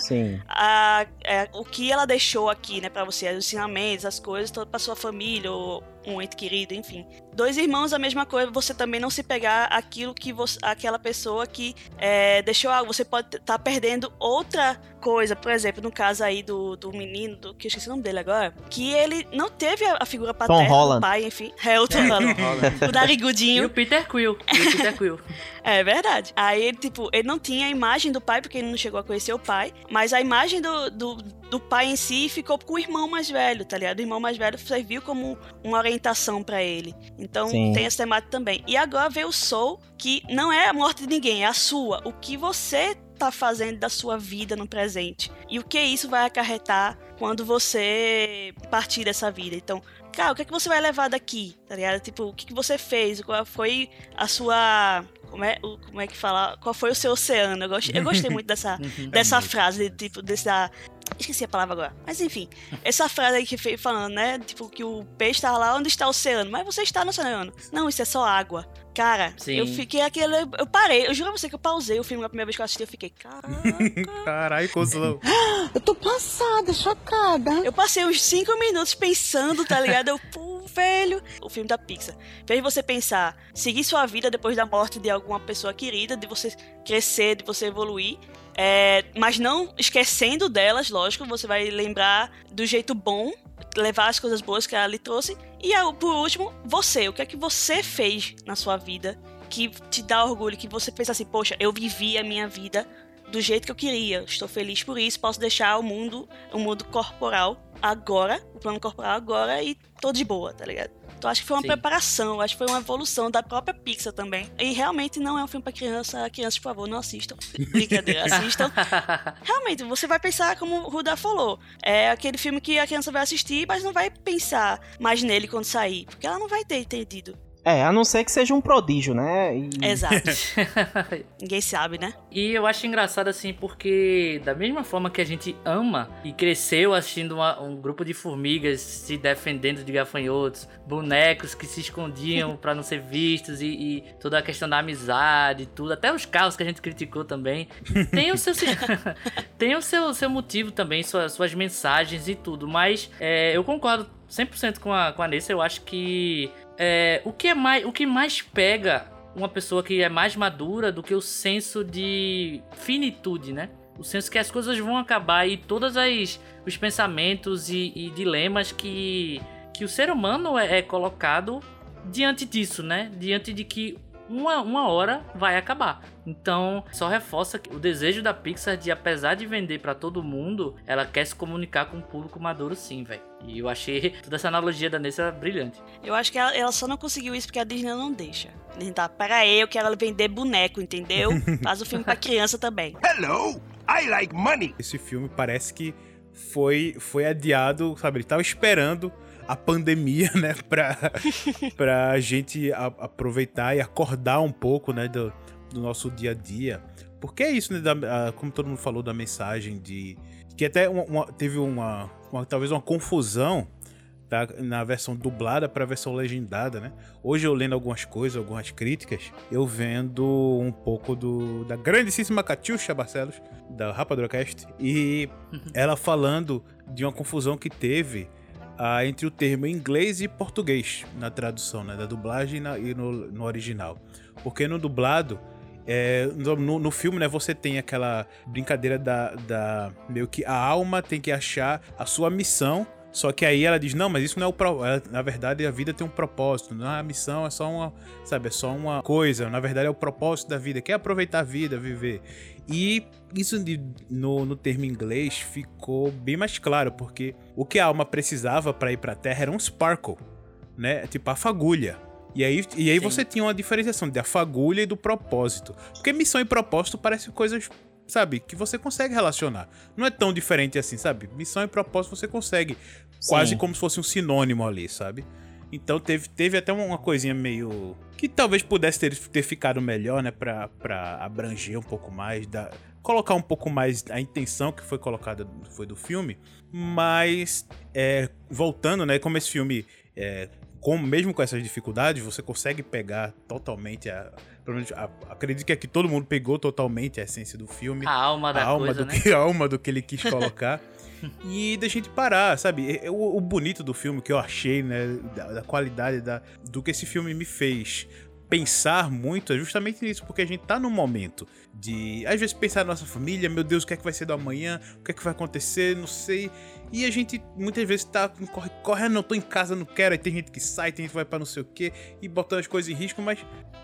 a, é, o que ela deixou aqui, né, pra você, os ensinamentos, as coisas, toda pra sua família, ou um ente querido, enfim. Dois irmãos, a mesma coisa, você também não se pegar aquilo que você, aquela pessoa que é, deixou algo, você pode estar perdendo outra coisa, por exemplo, no caso aí do, do menino, do, que eu esqueci o nome dele agora, que ele não teve a, a figura paterna Holland. do pai, enfim, é o Tom Holland, o E narigudinho, o Peter Quill. E o Peter Quill. é verdade. Aí ele, tipo, ele não tinha a imagem do pai, porque ele não chegou a conhecer o pai, mas a imagem do, do, do pai em si ficou com o irmão mais velho, tá ligado? O irmão mais velho serviu como uma orientação pra ele. Então Sim. tem essa temática também. E agora veio o Soul, que não é a morte de ninguém, é a sua. O que você tá fazendo da sua vida no presente. E o que isso vai acarretar quando você partir dessa vida. Então, cara, o que é que você vai levar daqui? Tá ligado? Tipo, o que, que você fez? Qual foi a sua. Como é, o- como é que fala? Qual foi o seu oceano? Eu gostei, eu gostei muito dessa, Uhum. dessa frase, tipo, dessa. Esqueci a palavra agora. Mas enfim, essa frase aí que foi falando, né? Tipo, que o peixe tá lá onde está o oceano. Mas você está no oceano. Não, isso é só água. Cara, Sim. eu fiquei aquele. Eu parei, eu juro a você que eu pausei o filme a primeira vez que eu assisti, eu fiquei, caraca. Caralho, cozão. Eu tô passada, chocada. Eu passei uns 5 minutos pensando, tá ligado? Eu, pô, velho. O filme da Pixar fez você pensar, seguir sua vida depois da morte de alguma pessoa querida, de você crescer, de você evoluir. É, mas não esquecendo delas, lógico, você vai lembrar do jeito bom, levar as coisas boas que ela lhe trouxe. E aí, por último, você. O que é que você fez na sua vida que te dá orgulho, que você pensa assim, poxa, eu vivi a minha vida do jeito que eu queria. Estou feliz por isso. Posso deixar o mundo, o mundo corporal agora, o plano corporal agora e tô de boa, tá ligado? Então acho que foi uma Sim. preparação, acho que foi uma evolução da própria Pixar também. E realmente não é um filme pra criança. Crianças, por favor, não assistam. Brincadeira, assistam. Realmente, você vai pensar como o Ruda falou. É aquele filme que a criança vai assistir, mas não vai pensar mais nele quando sair. Porque ela não vai ter entendido. É, a não ser que seja um prodígio, né? E- Exato. Ninguém sabe, né? E eu acho engraçado assim, porque da mesma forma que a gente ama e cresceu assistindo uma- um grupo de formigas se defendendo de gafanhotos, bonecos que se escondiam pra não ser vistos e, e toda a questão da amizade, tudo, até os carros que a gente criticou também, tem o seu tem o seu, seu motivo também, suas, suas mensagens e tudo, mas é, eu concordo 100% com a, com a Nessa, eu acho que é, o, que é mais, o que mais pega uma pessoa que é mais madura do que o senso de finitude, né? O senso que as coisas vão acabar e todos os pensamentos e, e dilemas que, que o ser humano é, é colocado diante disso, né? Diante de que uma, uma hora vai acabar. Então, só reforça que o desejo da Pixar de, apesar de vender pra todo mundo, ela quer se comunicar com o público maduro sim, velho. E eu achei toda essa analogia da Nessa brilhante. Eu acho que ela, ela só não conseguiu isso porque a Disney não deixa. A Disney tá, pera aí, eu quero vender boneco, entendeu? Faz o filme pra criança também. Hello, I like money. Esse filme parece que foi, foi adiado, sabe? Ele tava esperando a pandemia, né? Pra, pra gente a- aproveitar e acordar um pouco, né? Do, do nosso dia a dia. Porque é isso, né? da- a- como todo mundo falou da mensagem de. Que até uma- uma- teve uma, uma- Talvez uma confusão tá, na versão dublada para a versão legendada, né? Hoje eu lendo algumas coisas, algumas críticas, eu vendo um pouco do da grandíssima Catiuxa Barcelos, da Rapaduracast, e ela falando de uma confusão que teve ah, entre o termo inglês e português na tradução, né? Da dublagem e na- e no, no original. Porque no dublado, é, no, no- filme, né, você tem aquela brincadeira da, da. meio que a alma tem que achar a sua missão. Só que aí ela diz, não, mas isso não é o pro... Na verdade, a vida tem um propósito. Não é a missão, é só uma. Sabe, é só uma coisa. Na verdade, é o propósito da vida, que é aproveitar a vida, viver. E isso de- no, no termo inglês ficou bem mais claro, porque o que a alma precisava para ir pra Terra era um sparkle, né? Tipo a fagulha. E aí, e aí Sim. você tinha uma diferenciação da fagulha e do propósito. Porque missão e propósito parecem coisas, sabe, que você consegue relacionar. Não é tão diferente assim, sabe? Missão e propósito você consegue. Quase Sim. como se fosse um sinônimo ali, sabe? Então teve, teve até uma coisinha meio. Que talvez pudesse ter, ter ficado melhor, né? Pra, pra abranger um pouco mais, da, colocar um pouco mais a intenção que foi colocada foi do filme. Mas, é, voltando, né? Como esse filme, é, com, mesmo com essas dificuldades, você consegue pegar totalmente a. Menos, a- acredito que aqui todo mundo pegou totalmente a essência do filme A alma da a alma coisa, do né? que a alma do que ele quis colocar e da gente parar, sabe? É- é O, o bonito do filme que eu achei, né, da, da qualidade da, do que esse filme me fez pensar muito é justamente nisso, porque a gente tá num momento de às vezes pensar na nossa família, meu Deus, o que é que vai ser do amanhã? O que é que vai acontecer? Não sei. E a gente muitas vezes tá corre, corre, não tô em casa, não quero. Aí tem gente que sai, tem gente que vai pra não sei o quê e botando as coisas em risco, mas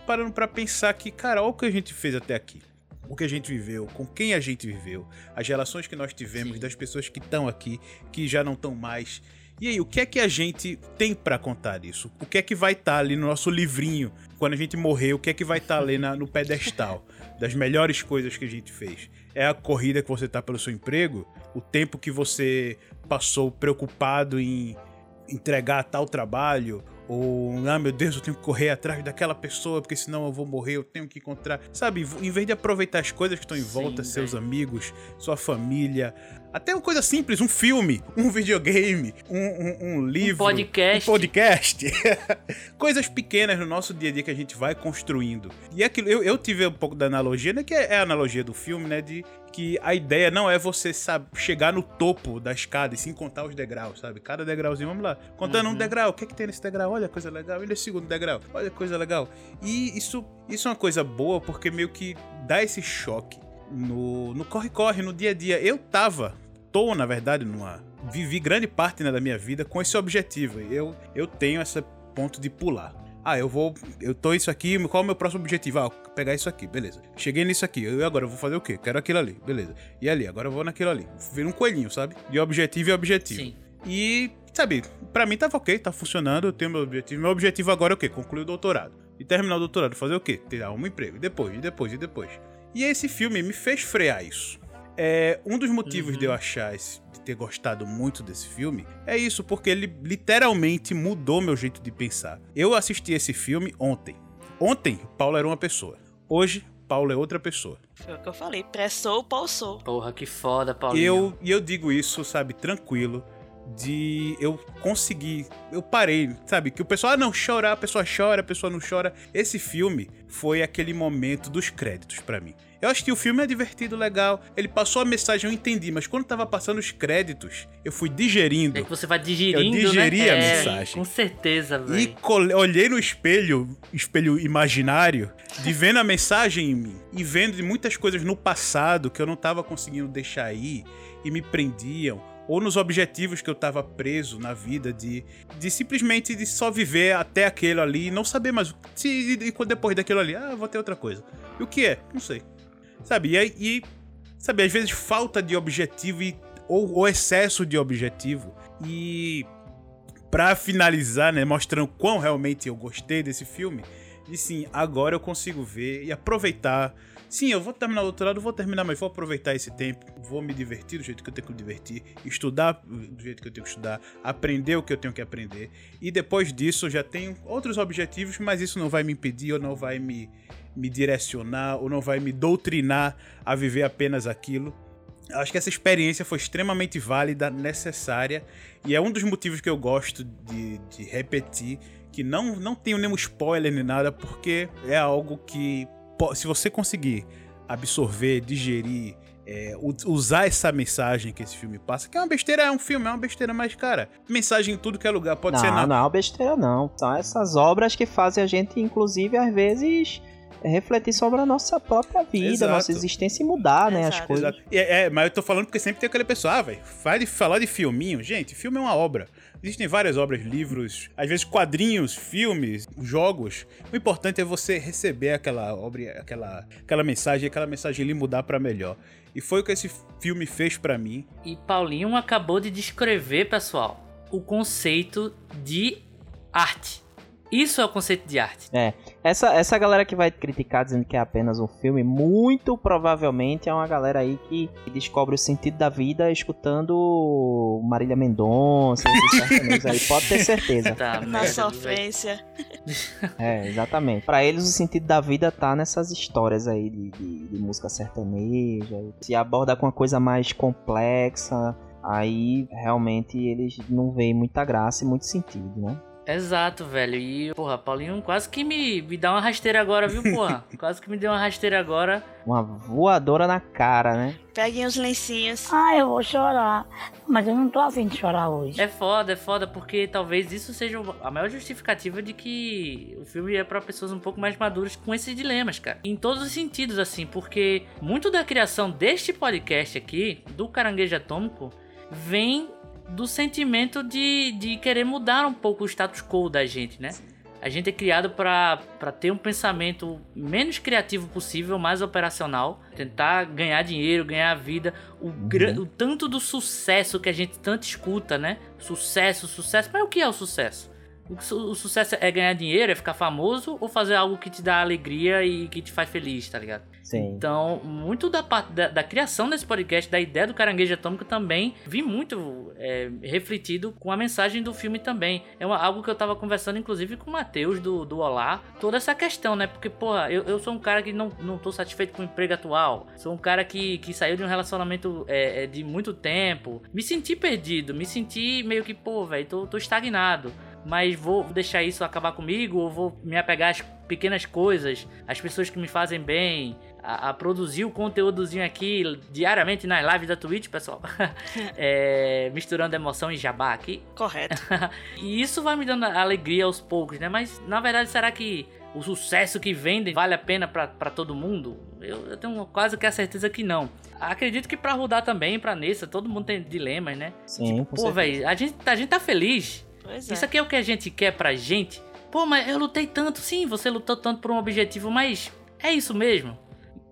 parando pra pensar que, cara, olha o que a gente fez até aqui o que a gente viveu, com quem a gente viveu, as relações que nós tivemos, das pessoas que estão aqui, que já não estão mais. E aí, o que é que a gente tem pra contar disso? O que é que vai estar ali no nosso livrinho quando a gente morrer? O que é que vai estar ali na- no pedestal das melhores coisas que a gente fez? É a corrida que você tá pelo seu emprego? O tempo que você passou preocupado em entregar tal trabalho? Ou, ah, meu Deus, eu tenho que correr atrás daquela pessoa, porque senão eu vou morrer, eu tenho que encontrar. Sabe, em vez de aproveitar as coisas que estão em Sim, volta, seus velho. amigos, sua família, Até uma coisa simples, um filme, um videogame, um, um- um livro. podcast. Um podcast. Coisas pequenas no nosso dia a dia que a gente vai construindo. E aquilo, eu, eu tive um pouco da analogia, né? Que é é a analogia do filme, né? De que a ideia não é você sabe, chegar no topo da escada e sim contar os degraus, sabe? Cada degrauzinho, vamos lá. Contando um degrau, o que, é que tem nesse degrau? Olha, coisa legal. E nesse segundo degrau, olha, coisa legal. E isso, isso é uma coisa boa porque meio que dá esse choque no no corre-corre, no dia a dia. Eu tava, tô na verdade numa. Vivi grande parte né, da minha vida com esse objetivo. Eu, eu tenho esse ponto de pular. Ah, eu vou. Eu tô isso aqui, qual é o meu próximo objetivo? Ah, pegar isso aqui, beleza. Cheguei nisso aqui, eu agora eu vou fazer o quê? Quero aquilo ali, beleza. E ali, agora eu vou naquilo ali. Vira um coelhinho, sabe? De objetivo em objetivo. Sim. E, sabe, pra mim tava ok, tá funcionando, eu tenho meu objetivo. Meu objetivo agora é o quê? Concluir o doutorado. E terminar o doutorado, fazer o quê? Ter um emprego. E depois, e depois, e depois. E esse filme me fez frear isso. É, um dos motivos de eu achar esse- de ter gostado muito desse filme é isso, porque ele literalmente mudou meu jeito de pensar. Eu assisti esse filme ontem. Ontem, Paulo era uma pessoa. Hoje, Paulo é outra pessoa. Foi o que eu falei. Pressou, pausou. Porra, que foda, Paulinho. Eu, e eu digo isso, sabe, tranquilo, de eu conseguir, eu parei, sabe, que o pessoal, ah, não, chorar, a pessoa chora, a pessoa não chora. Esse filme foi aquele momento dos créditos pra mim. Eu acho que o filme é divertido, legal, ele passou a mensagem, eu entendi, mas quando tava passando os créditos, eu fui digerindo. É que você vai digerindo, Eu digeri né? a É, mensagem. Com certeza, E velho. cole- olhei no espelho, espelho imaginário, de vendo a mensagem em mim e vendo de muitas coisas no passado que eu não tava conseguindo deixar ir e me prendiam, ou nos objetivos que eu tava preso na vida de, de simplesmente de só viver até aquele ali e não saber mais se e, e depois daquilo ali, ah, vou ter outra coisa. E o que é? Não sei. Sabe? E, e sabe, às vezes falta de objetivo e, ou, ou excesso de objetivo e Pra finalizar, né, mostrando quão realmente eu gostei desse filme, e sim, agora eu consigo ver e aproveitar. Sim, eu vou terminar o doutorado, vou terminar, mas vou aproveitar esse tempo, vou me divertir do jeito que eu tenho que me divertir, estudar do jeito que eu tenho que estudar, aprender o que eu tenho que aprender, e depois disso eu já tenho outros objetivos, mas isso não vai me impedir ou não vai me, me direcionar ou não vai me doutrinar a viver apenas aquilo. Eu acho que essa experiência foi extremamente válida, necessária, e é um dos motivos que eu gosto de, de repetir, que não, não tenho nenhum spoiler nem nada, porque é algo que, se você conseguir absorver, digerir, é, usar essa mensagem que esse filme passa, que é uma besteira, é um filme, é uma besteira, mas, cara, mensagem em tudo que é lugar, pode não, ser na, não é uma besteira, não. São essas obras que fazem a gente, inclusive, às vezes, refletir sobre a nossa própria vida, Exato. nossa existência e mudar, né, as Exato. coisas. Exato. É, é, mas eu tô falando porque sempre tem aquele pessoal, ah, velho, vai de falar de filminho. Gente, filme é uma obra. Existem várias obras, livros, às vezes quadrinhos, filmes, jogos. O importante é você receber aquela obra, aquela, aquela mensagem, aquela mensagem lhe mudar pra melhor. E foi o que esse filme fez pra mim. E Paulinho acabou de descrever, pessoal, o conceito de arte. Isso é o conceito de arte. É, essa, essa galera que vai criticar dizendo que é apenas um filme, muito provavelmente é uma galera aí que descobre o sentido da vida escutando Marília Mendonça, esses sertanejos aí, pode ter certeza. Tá, Na merda, sofrência. É, exatamente. Pra eles o sentido da vida tá nessas histórias aí de, de, de música sertaneja. Se aborda com uma coisa mais complexa, aí realmente eles não veem muita graça e muito sentido, né? Exato, velho. E, porra, Paulinho quase que me, me dá uma rasteira agora, viu, porra? quase que me deu uma rasteira agora. Uma voadora na cara, né? Peguem os lencinhos. Ah, eu vou chorar. Mas eu não tô afim de chorar hoje. É foda, é foda, porque talvez isso seja a maior justificativa de que o filme é pra pessoas um pouco mais maduras com esses dilemas, cara. Em todos os sentidos, assim, porque muito da criação deste podcast aqui, do Caranguejo Atômico, vem do sentimento de, de querer mudar um pouco o status quo da gente, né? A gente é criado pra ter um pensamento menos criativo possível, mais operacional, tentar ganhar dinheiro, ganhar vida, o, gra- o tanto do sucesso que a gente tanto escuta, né? Sucesso, sucesso. Mas o que é o sucesso? O, su- o sucesso é ganhar dinheiro, é ficar famoso ou fazer algo que te dá alegria e que te faz feliz, tá ligado? Sim. Então, muito da da, da criação desse podcast, da ideia do Caranguejo Atômico também, vi muito é, refletido com a mensagem do filme também. É uma- algo que eu tava conversando, inclusive, com o Matheus do, do Olá. Toda essa questão, né? Porque, porra, eu, eu sou um cara que não, não tô satisfeito com o emprego atual. Sou um cara que, que saiu de um relacionamento é, é, de muito tempo. Me senti perdido, me senti meio que, pô, velho, tô, tô estagnado mas vou deixar isso acabar comigo ou vou me apegar às pequenas coisas, às pessoas que me fazem bem, a, a produzir o conteúdozinho aqui diariamente nas lives da Twitch, pessoal. É, misturando emoção e jabá aqui. Correto. E isso vai me dando alegria aos poucos, né? Mas na verdade, será que o sucesso que vendem vale a pena pra pra todo mundo? Eu, eu tenho quase que a certeza que não. Acredito que pra Rudar também, pra Nessa, todo mundo tem dilemas, né? Sim, com Pô, velho, a gente, a gente tá feliz. Pois é. Isso aqui é o que a gente quer pra gente. Pô, mas eu lutei tanto. Sim, você lutou tanto por um objetivo, mas é isso mesmo.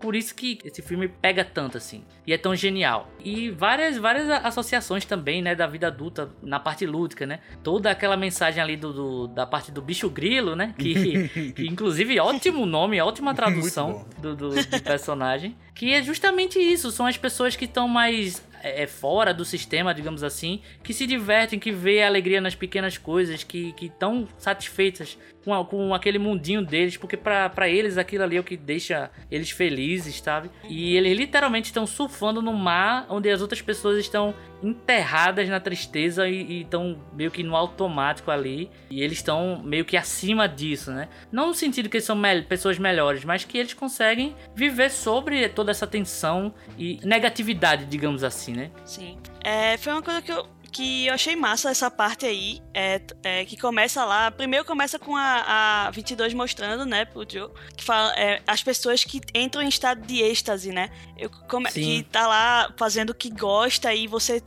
Por isso que esse filme pega tanto assim. E é tão genial. E várias, várias associações também, né, da vida adulta na parte lúdica, né? Toda aquela mensagem ali do, do- da parte do bicho grilo, né? Que, que inclusive ótimo nome, ótima tradução do, do, do personagem. Que é justamente isso. São as pessoas que estão mais é, fora do sistema, digamos assim, que se divertem, que vê a alegria nas pequenas coisas, que estão satisfeitas com, com aquele mundinho deles, porque pra eles aquilo ali é o que deixa eles felizes, sabe? E eles literalmente estão surfando no mar onde as outras pessoas estão enterradas na tristeza e estão meio que no automático ali. E eles estão meio que acima disso, né? Não no sentido que eles são mel- pessoas melhores, mas que eles conseguem viver sobre toda essa tensão e negatividade, digamos assim, né? Sim. É, foi uma coisa que eu, que eu achei massa essa parte aí, é, é, que começa lá, primeiro começa com a, a 22 mostrando, né, pro Joe, que fala, é, as pessoas que entram em estado de êxtase, né, eu, come, que tá lá fazendo o que gosta e você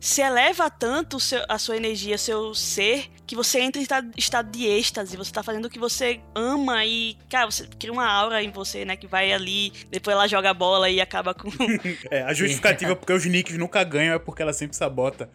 se eleva tanto seu- a sua energia, seu ser, que você entra em estado, estado de êxtase, você tá fazendo o que você ama e, cara, você cria uma aura em você, né, que vai ali, depois ela joga a bola e acaba com... É, a justificativa porque os Nicks nunca ganham é porque ela sempre sabota.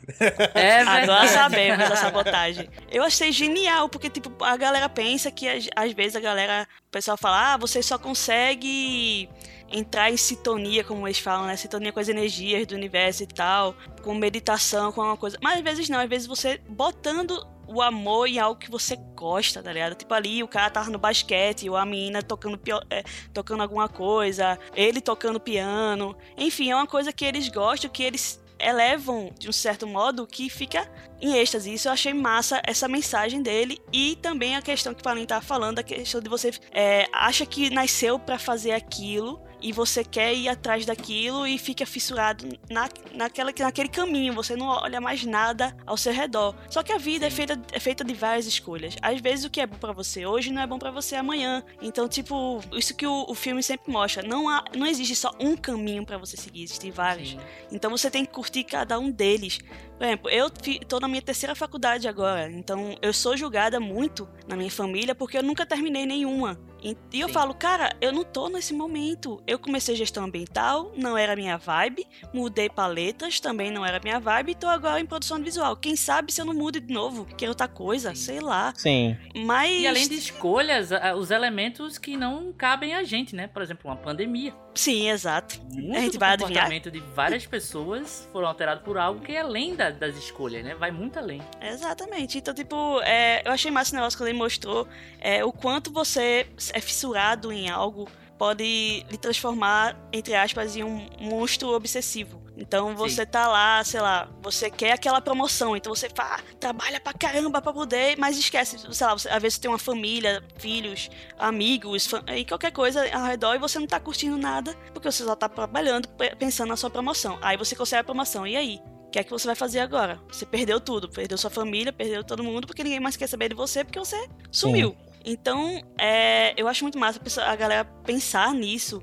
É Agora sabemos da sabotagem. Eu achei genial, porque, tipo, a galera pensa que às, às vezes a galera. O pessoal fala, ah, você só consegue entrar em sintonia, como eles falam, né? Sintonia com as energias do universo e tal, com meditação, com alguma coisa. Mas às vezes não, às vezes você botando o amor em algo que você gosta, tá ligado? Tipo ali, o cara tava no basquete, ou a menina tocando, é, tocando alguma coisa, ele tocando piano. Enfim, é uma coisa que eles gostam, que eles elevam de um certo modo que fica em êxtase. Isso eu achei massa, essa mensagem dele. E também a questão que o Paulinho tava falando, a questão de você é, acha que nasceu pra fazer aquilo e você quer ir atrás daquilo e fica fissurado na, naquela, naquele caminho. Você não olha mais nada ao seu redor. Só que a vida é feita, é feita de várias escolhas. Às vezes o que é bom pra você hoje não é bom pra você amanhã. Então, tipo, isso que o, o filme sempre mostra. Não, há, não existe só um caminho pra você seguir, existem vários. Sim. Então você tem que curtir cada um deles. Por exemplo, eu tô na minha terceira faculdade agora, então eu sou julgada muito na minha família porque eu nunca terminei nenhuma. E, e eu Sim. falo, cara, eu não tô nesse momento. Eu comecei gestão ambiental, não era minha vibe, mudei pra letras, também não era minha vibe, e tô agora em produção visual. Quem sabe se eu não mudo de novo, que é outra coisa, sei lá. Sim. Mas. E além de escolhas, os elementos que não cabem a gente, né? Por exemplo, uma pandemia. Sim, exato. Muito A gente vai adivinhar? comportamento de várias pessoas foram alterados por algo que é além da- das escolhas, né? Vai muito além. Exatamente. Então, tipo, é, eu achei massa esse negócio quando ele mostrou é, o quanto você é fissurado em algo pode lhe transformar, entre aspas, em um monstro obsessivo. Então você tá lá, sei lá, você quer aquela promoção, então você fala, ah, trabalha pra caramba pra poder, mas esquece, sei lá, você, às vezes você tem uma família, filhos, amigos, e qualquer coisa ao redor e você não tá curtindo nada, porque você só tá trabalhando, pe- pensando na sua promoção. Aí você consegue a promoção, e aí? O que é que você vai fazer agora? Você perdeu tudo, perdeu sua família, perdeu todo mundo, porque ninguém mais quer saber de você, porque você sumiu. Então, é, eu acho muito massa a galera pensar nisso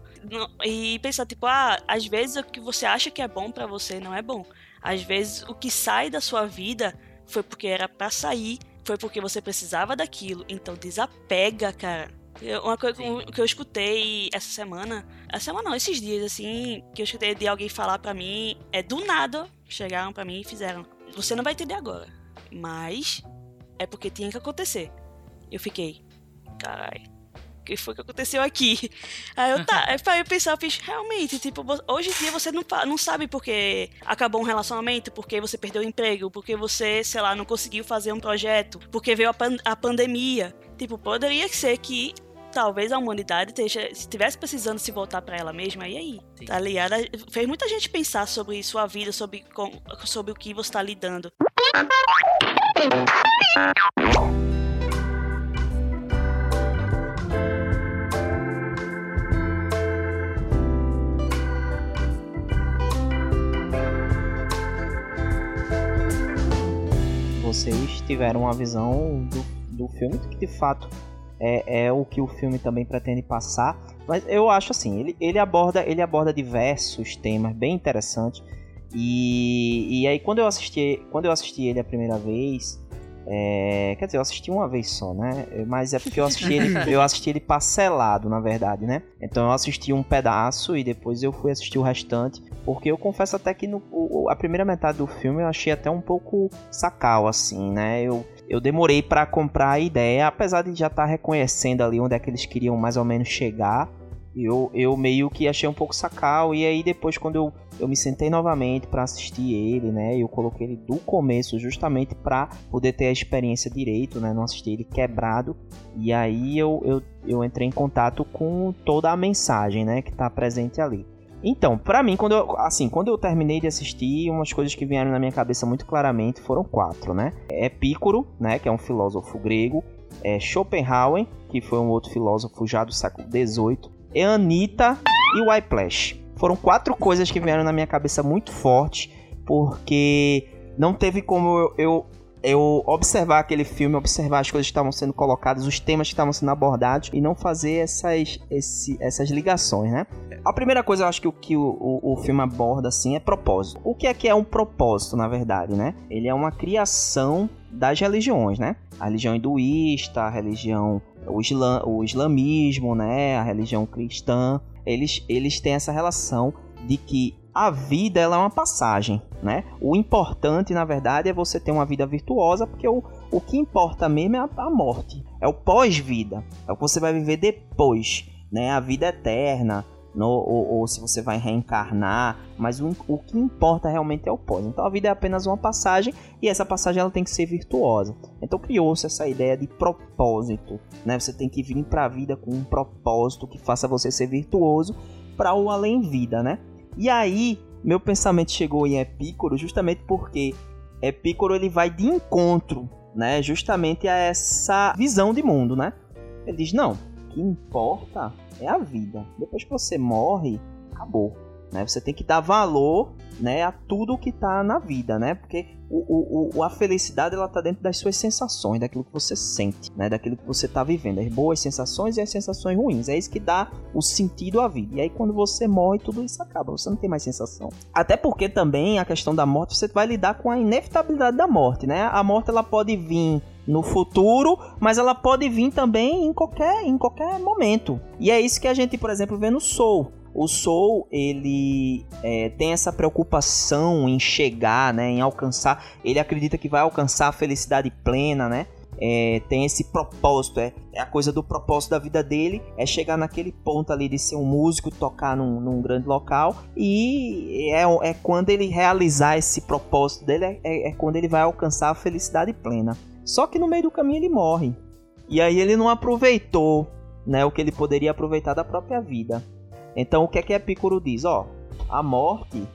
e pensar, tipo, ah, às vezes o que você acha que é bom pra você não é bom. Às vezes o que sai da sua vida foi porque era pra sair, foi porque você precisava daquilo. Então desapega, cara. Uma coisa que- que eu escutei essa semana, essa semana não, esses dias assim, que eu escutei de alguém falar pra mim, é do nada, chegaram pra mim e fizeram. Você não vai entender agora, mas é porque tinha que acontecer. Eu fiquei, carai, o que foi que aconteceu aqui? Aí eu, tá, aí eu pensei, eu fiz, realmente, tipo, hoje em dia você não, não sabe porque acabou um relacionamento, porque você perdeu o emprego, porque você, sei lá, não conseguiu fazer um projeto, porque veio a, pan- a pandemia. Tipo, poderia ser que talvez a humanidade esteja, estivesse precisando se voltar pra ela mesma, e aí? Sim. Tá ligado? Fez muita gente pensar sobre sua vida, sobre, com- sobre o que você tá lidando. Vocês tiveram uma visão do, do filme que de fato é, é o que o filme também pretende passar. Mas eu acho assim, ele, ele, aborda, ele aborda diversos temas bem interessantes. E, e aí quando eu assisti, quando eu assisti ele a primeira vez, é, quer dizer, eu assisti uma vez só, né? Mas é porque eu assisti ele, eu assisti ele parcelado, na verdade, né? Então eu assisti um pedaço e depois eu fui assistir o restante, porque eu confesso até que no, a primeira metade do filme eu achei até um pouco sacal, assim, né? Eu, eu demorei pra comprar a ideia, apesar de já estar reconhecendo ali onde é que eles queriam mais ou menos chegar. Eu, eu meio que achei um pouco sacal, e aí depois quando eu, eu me sentei novamente pra assistir ele, né? Eu coloquei ele do começo justamente pra poder ter a experiência direito, né? Não assistir ele quebrado. E aí eu, eu, eu entrei em contato com toda a mensagem, né? Que tá presente ali. Então, pra mim, quando eu, assim, quando eu terminei de assistir, umas coisas que vieram na minha cabeça muito claramente foram quatro, né? É Epícoro, né? Que é um filósofo grego. É Schopenhauer, que foi um outro filósofo já do século XVIII. É Anitta e Whiplash. Foram quatro coisas que vieram na minha cabeça muito forte, porque não teve como eu, eu, eu observar aquele filme, observar as coisas que estavam sendo colocadas, os temas que estavam sendo abordados e não fazer essas, esse- essas ligações, né? A primeira coisa eu acho que o que o, o, o filme aborda assim é propósito. O que é que é um propósito, na verdade, né? Ele é uma criação das religiões, né? A religião hinduísta, a religião o, islam, o islamismo, né, a religião cristã, eles, eles têm essa relação de que a vida ela é uma passagem, né? O importante, na verdade, é você ter uma vida virtuosa, porque o, o que importa mesmo é a, a morte, é o pós-vida, é o que você vai viver depois, né? A vida eterna, no, ou, ou se você vai reencarnar, mas o, o que importa realmente é o pós. Então a vida é apenas uma passagem e essa passagem ela tem que ser virtuosa. Então criou-se essa ideia de propósito, né? Você tem que vir para a vida com um propósito que faça você ser virtuoso para o além vida, né? E aí meu pensamento chegou em Epícoro justamente porque Epícoro ele vai de encontro, né? Justamente a essa visão de mundo, né? Ele diz não, o que importa é a vida. Depois que você morre, acabou. Né? Você tem que dar valor né, a tudo que tá na vida, né? Porque o, o, a felicidade ela tá dentro das suas sensações, daquilo que você sente, né? Daquilo que você tá vivendo, as boas sensações e as sensações ruins. É isso que dá o sentido à vida. E aí quando você morre, tudo isso acaba, você não tem mais sensação. Até porque também a questão da morte, você vai lidar com a inevitabilidade da morte, né? A morte ela pode vir no futuro, mas ela pode vir também em qualquer, em qualquer momento. E é isso que a gente, por exemplo, vê no Soul. O Soul, ele é, tem essa preocupação em chegar, né, em alcançar. Ele acredita que vai alcançar a felicidade plena, né? É, tem esse propósito, é, é a coisa do propósito da vida dele, é chegar naquele ponto ali de ser um músico, tocar num, num grande local, e é, é quando ele realizar esse propósito dele, é- é, quando ele vai alcançar a felicidade plena. Só que no meio do caminho ele morre. E aí ele não aproveitou né, o que ele poderia aproveitar da própria vida. Então o que é que Epicuro diz? Ó, a morte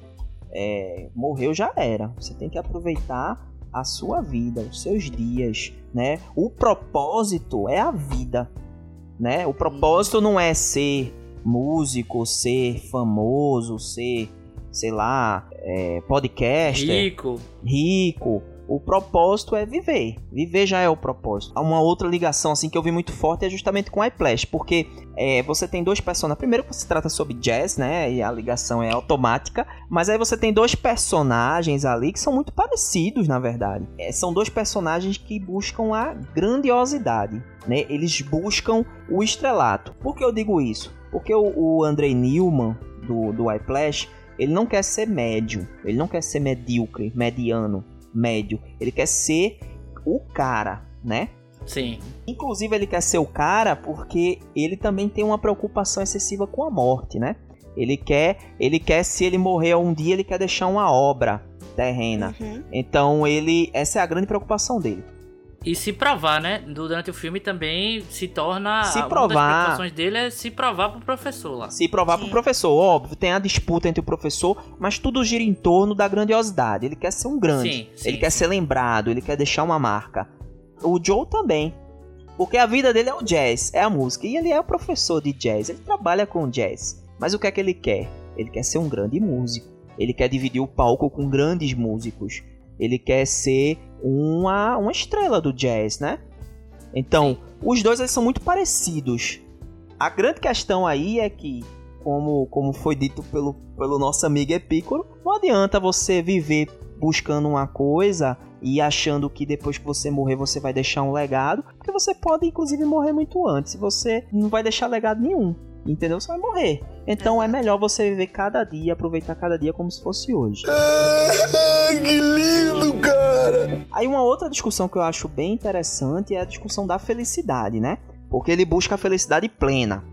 é, morreu já era. Você tem que aproveitar a sua vida, os seus dias, né? O propósito é a vida, né? O propósito não é ser músico, ser famoso, ser, sei lá, é, podcaster Rico. rico. O propósito é viver. Viver já é o propósito. Uma outra ligação assim que eu vi muito forte é justamente com iPlash, porque é, você tem dois personagens. Primeiro se trata sobre jazz, né? E a ligação é automática. Mas aí você tem dois personagens ali que são muito parecidos, na verdade. É, são dois personagens que buscam a grandiosidade, né? Eles buscam o estrelato. Por que eu digo isso? Porque o, o Andrei Newman do, do iPlash, ele não quer ser médio, ele não quer ser medíocre, mediano médio. Ele quer ser o cara. né? Sim. Inclusive, ele quer ser o cara porque ele também tem uma preocupação excessiva com a morte, né? Ele quer, ele quer se ele morrer um dia, ele quer deixar uma obra terrena. Uhum. Então, ele, essa é a grande preocupação dele. E se provar, né? Durante o filme também se torna. Se uma provar. das preocupações dele é se provar pro professor lá. Se provar Sim. pro professor, óbvio, tem a disputa entre o professor, mas tudo gira em torno da grandiosidade. Ele quer ser um grande, Sim, sim, ele quer ser lembrado, ele quer deixar uma marca. O Joe também. Porque a vida dele é o jazz, é a música. E ele é o professor de jazz, ele trabalha com jazz. Mas o que é que ele quer? Ele quer ser um grande músico. Ele quer dividir o palco com grandes músicos. Ele quer ser uma, uma estrela do jazz, né? Então, os dois eles são muito parecidos. A grande questão aí é que, como, como foi dito pelo, pelo nosso amigo Epícoro, não adianta você viver buscando uma coisa e achando que depois que você morrer você vai deixar um legado, porque você pode inclusive morrer muito antes. Você não vai deixar legado nenhum, entendeu? Você vai morrer. Então é melhor você viver cada dia, aproveitar cada dia como se fosse hoje. que lindo, cara! Aí uma outra discussão que eu acho bem interessante é a discussão da felicidade, né? Porque ele busca a felicidade plena.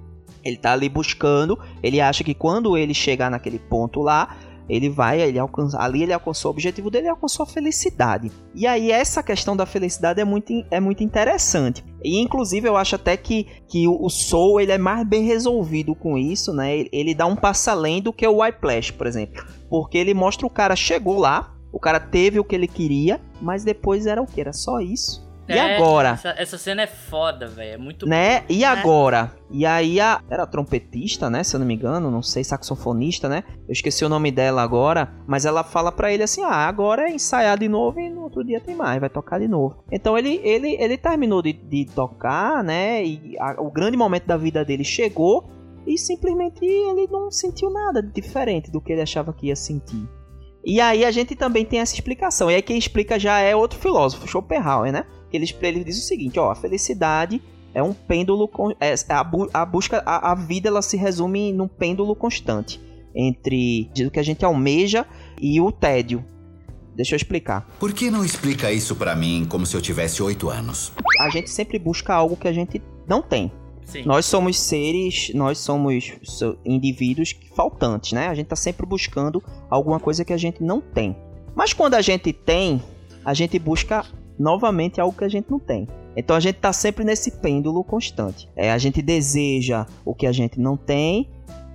Ele tá ali buscando, ele acha que quando ele chegar naquele ponto lá, ele vai, ele alcança, ali ele alcançou o objetivo dele, ele alcançou a felicidade. E aí essa questão da felicidade é muito, é muito interessante. E inclusive eu acho até que, que o Soul ele é mais bem resolvido com isso, né? Ele, ele dá um passo além do que o Whiplash, por exemplo. Porque ele mostra o cara chegou lá, o cara teve o que ele queria, mas depois era o que? Era só isso. E É, agora? Essa, essa cena é foda, velho. É muito Né? boa. E agora? E aí a. Era trompetista, né? Se eu não me engano, não sei, saxofonista, né? Eu esqueci o nome dela agora. Mas ela fala pra ele assim: ah, agora é ensaiar de novo e no outro dia tem mais, vai tocar de novo. Então ele, ele, ele terminou de, de tocar, né? E a- o grande momento da vida dele chegou. E simplesmente ele não sentiu nada de diferente do que ele achava que ia sentir. E aí a gente também tem essa explicação. E aí quem explica já é outro filósofo, Schopenhauer, né? Que ele, diz o seguinte, ó, a felicidade é um pêndulo con- é, a, bu- a busca a, a vida ela se resume num pêndulo constante entre o que a gente almeja e o tédio. Deixa eu explicar. Por que não explica isso pra mim como se eu tivesse oito anos? A gente sempre busca algo que a gente não tem. Sim. Nós somos seres, nós somos so- indivíduos faltantes, né? A gente tá sempre buscando alguma coisa que a gente não tem. Mas quando a gente tem, a gente busca novamente algo que a gente não tem. Então a gente tá sempre nesse pêndulo constante. É, a gente deseja o que a gente não tem,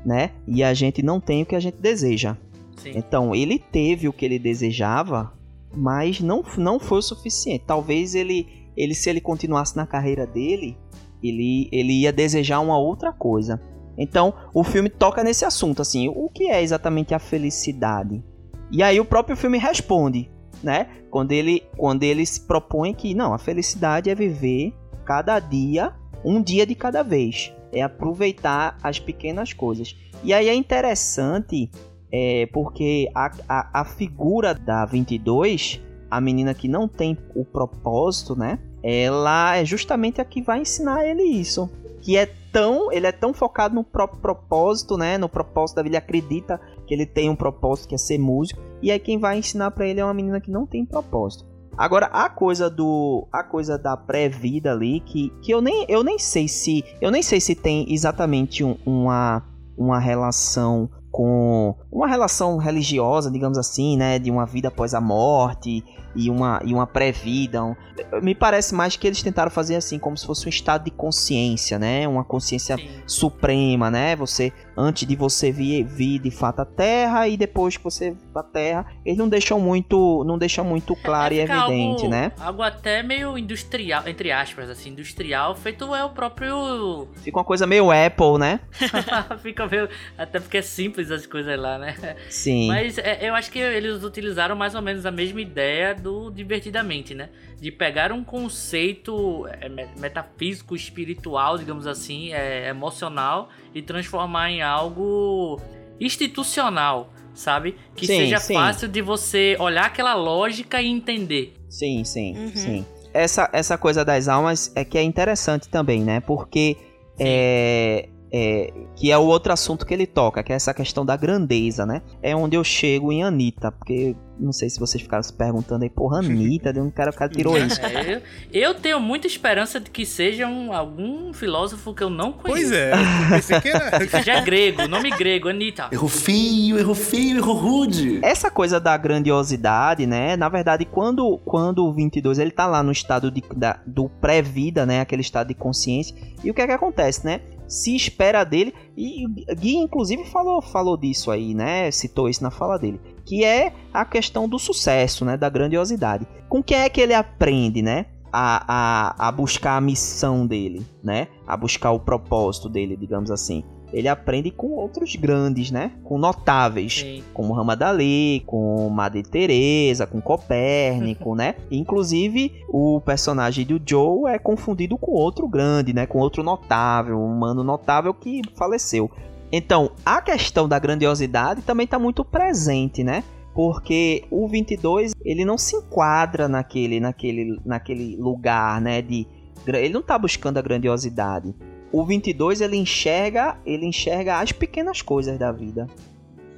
né? E a gente não tem o que a gente deseja. Sim. Então, ele teve o que ele desejava, mas não, não foi o suficiente. Talvez ele, ele, se ele continuasse na carreira dele, ele, ele ia desejar uma outra coisa. Então, o filme toca nesse assunto, assim, o que é exatamente a felicidade? E aí o próprio filme responde, né? Quando ele, quando ele se propõe que, não, a felicidade é viver cada dia, um dia de cada vez. É aproveitar as pequenas coisas. E aí é interessante é, porque a, a, a figura da 22, a menina que não tem o propósito, né? Ela é justamente a que vai ensinar ele isso. Que é tão. Ele é tão focado no próprio propósito, né? No propósito da vida. Ele acredita que ele tem um propósito que é ser músico. E aí quem vai ensinar pra ele é uma menina que não tem propósito. Agora, a coisa do. A coisa da pré-vida ali, que, que eu, nem, eu nem sei se. Eu nem sei se tem exatamente um- uma, uma relação com uma relação religiosa, digamos assim, né, de uma vida após a morte e uma, e uma pré-vida. Um- Me parece mais que eles tentaram fazer assim, como se fosse um estado de consciência, né, uma consciência Sim. suprema, né, você, antes de você vir, vir de fato à Terra e depois que você vir pra Terra, eles não deixam muito, não deixam muito claro e Fica evidente, algo, né. Algo até meio industrial, entre aspas, assim, industrial, feito é o próprio. Fica uma coisa meio Apple, né. Fica meio. Até porque é simples as coisas lá, né? Sim. Mas é, eu acho que eles utilizaram mais ou menos a mesma ideia do Divertidamente, né? De pegar um conceito é, me- metafísico, espiritual, digamos assim, é, emocional, e transformar em algo institucional, sabe? Que Sim, seja sim. fácil de você olhar aquela lógica e entender. Sim, sim, Uhum. sim. Essa, essa coisa das almas é que é interessante também, né? Porque é, é, que é o outro assunto que ele toca, que é essa questão da grandeza, né? É onde eu chego em Anitta, porque não sei se vocês ficaram se perguntando aí, porra, Anitta, de onde o cara, o cara tirou isso? É, eu, eu tenho muita esperança de que seja um, algum filósofo que eu não conheço. Pois é, pensei que era. Que seja grego, nome grego, Anitta. Errou feio, errou feio, errou rude. Essa coisa da grandiosidade, né? Na verdade, quando, quando o 22 ele tá lá no estado de, da- do pré-vida, né? Aquele estado de consciência. E o que é que acontece, né? Se espera dele, e Gui inclusive falou, falou disso aí, né? Citou isso na fala dele. Que é a questão do sucesso, né? Da grandiosidade. Com quem é que ele aprende, né? A, a, a buscar a missão dele, né? A buscar o propósito dele, digamos assim. Ele aprende com outros grandes, né? Com notáveis Sim. com Muhammad Ali, com Madre Teresa, com Copérnico, né? Inclusive, o personagem do Joe é confundido com outro grande, né? Com outro notável, um humano notável que faleceu. Então, a questão da grandiosidade também está muito presente, né? Porque o 22, ele não se enquadra naquele, naquele, naquele lugar, né? De, ele não tá buscando a grandiosidade. O 22, ele enxerga, ele enxerga as pequenas coisas da vida,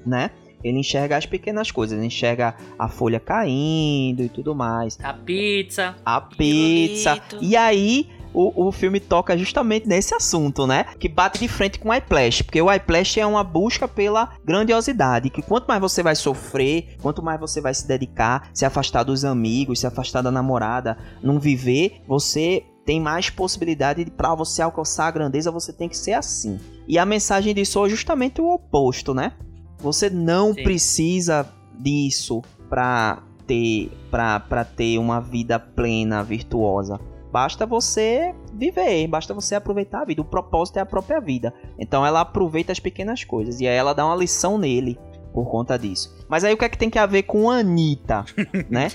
né? Ele enxerga as pequenas coisas, ele enxerga a folha caindo e tudo mais, A pizza. a pizza. Pirulito. E aí o, o filme toca justamente nesse assunto, né? Que bate de frente com o iPlash, porque o iPlash é uma busca pela grandiosidade, que quanto mais você vai sofrer, quanto mais você vai se dedicar, se afastar dos amigos, se afastar da namorada, não viver, você tem mais possibilidade de para você alcançar a grandeza, você tem que ser assim. E a mensagem disso é justamente o oposto, né? Você não Sim. precisa disso pra ter para para ter uma vida plena, virtuosa. Basta você viver, basta você aproveitar a vida. O propósito é a própria vida. Então ela aproveita as pequenas coisas e aí ela dá uma lição nele por conta disso. Mas aí o que é que tem que a ver com Anitta, né?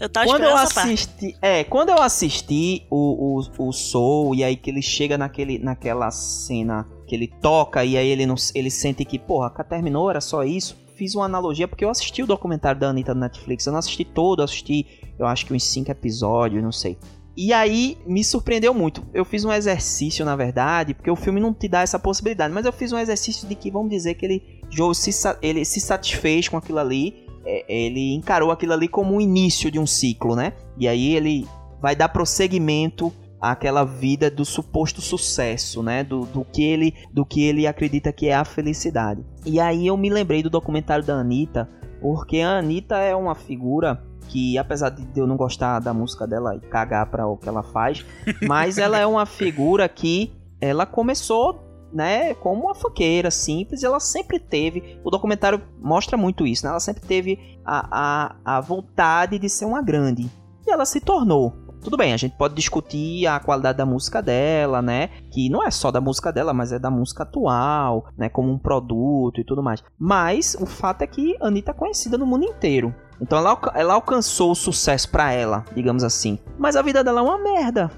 Eu tava quando eu essa parte. assisti, é, quando eu assisti o, o, o Soul e aí que ele chega naquele, naquela cena que ele toca e aí ele não, ele sente que, porra, cá terminou, era só isso. Fiz uma analogia porque eu assisti o documentário da Anitta no Netflix, eu não assisti todo, eu assisti, eu acho que uns cinco episódios, não sei. E aí me surpreendeu muito. Eu fiz um exercício, na verdade, porque o filme não te dá essa possibilidade, mas eu fiz um exercício de que vamos dizer que ele Joe se, ele se satisfez com aquilo ali, é, ele encarou aquilo ali como o início de um ciclo, né? E aí ele vai dar prosseguimento àquela vida do suposto sucesso, né? Do, do que ele do que ele acredita que é a felicidade. E aí eu me lembrei do documentário da Anitta, porque a Anitta é uma figura que apesar de eu não gostar da música dela e cagar para o que ela faz, mas ela é uma figura que ela começou né, como uma funkeira simples, ela sempre teve, o documentário mostra muito isso, né? Ela sempre teve a, a, a vontade de ser uma grande. E ela se tornou. Tudo bem, a gente pode discutir a qualidade da música dela, né? Que não é só da música dela, mas é da música atual, né? Como um produto e tudo mais. Mas o fato é que a Anitta é conhecida no mundo inteiro. Então ela, ela alcançou o sucesso pra ela, digamos assim. Mas a vida dela é uma merda.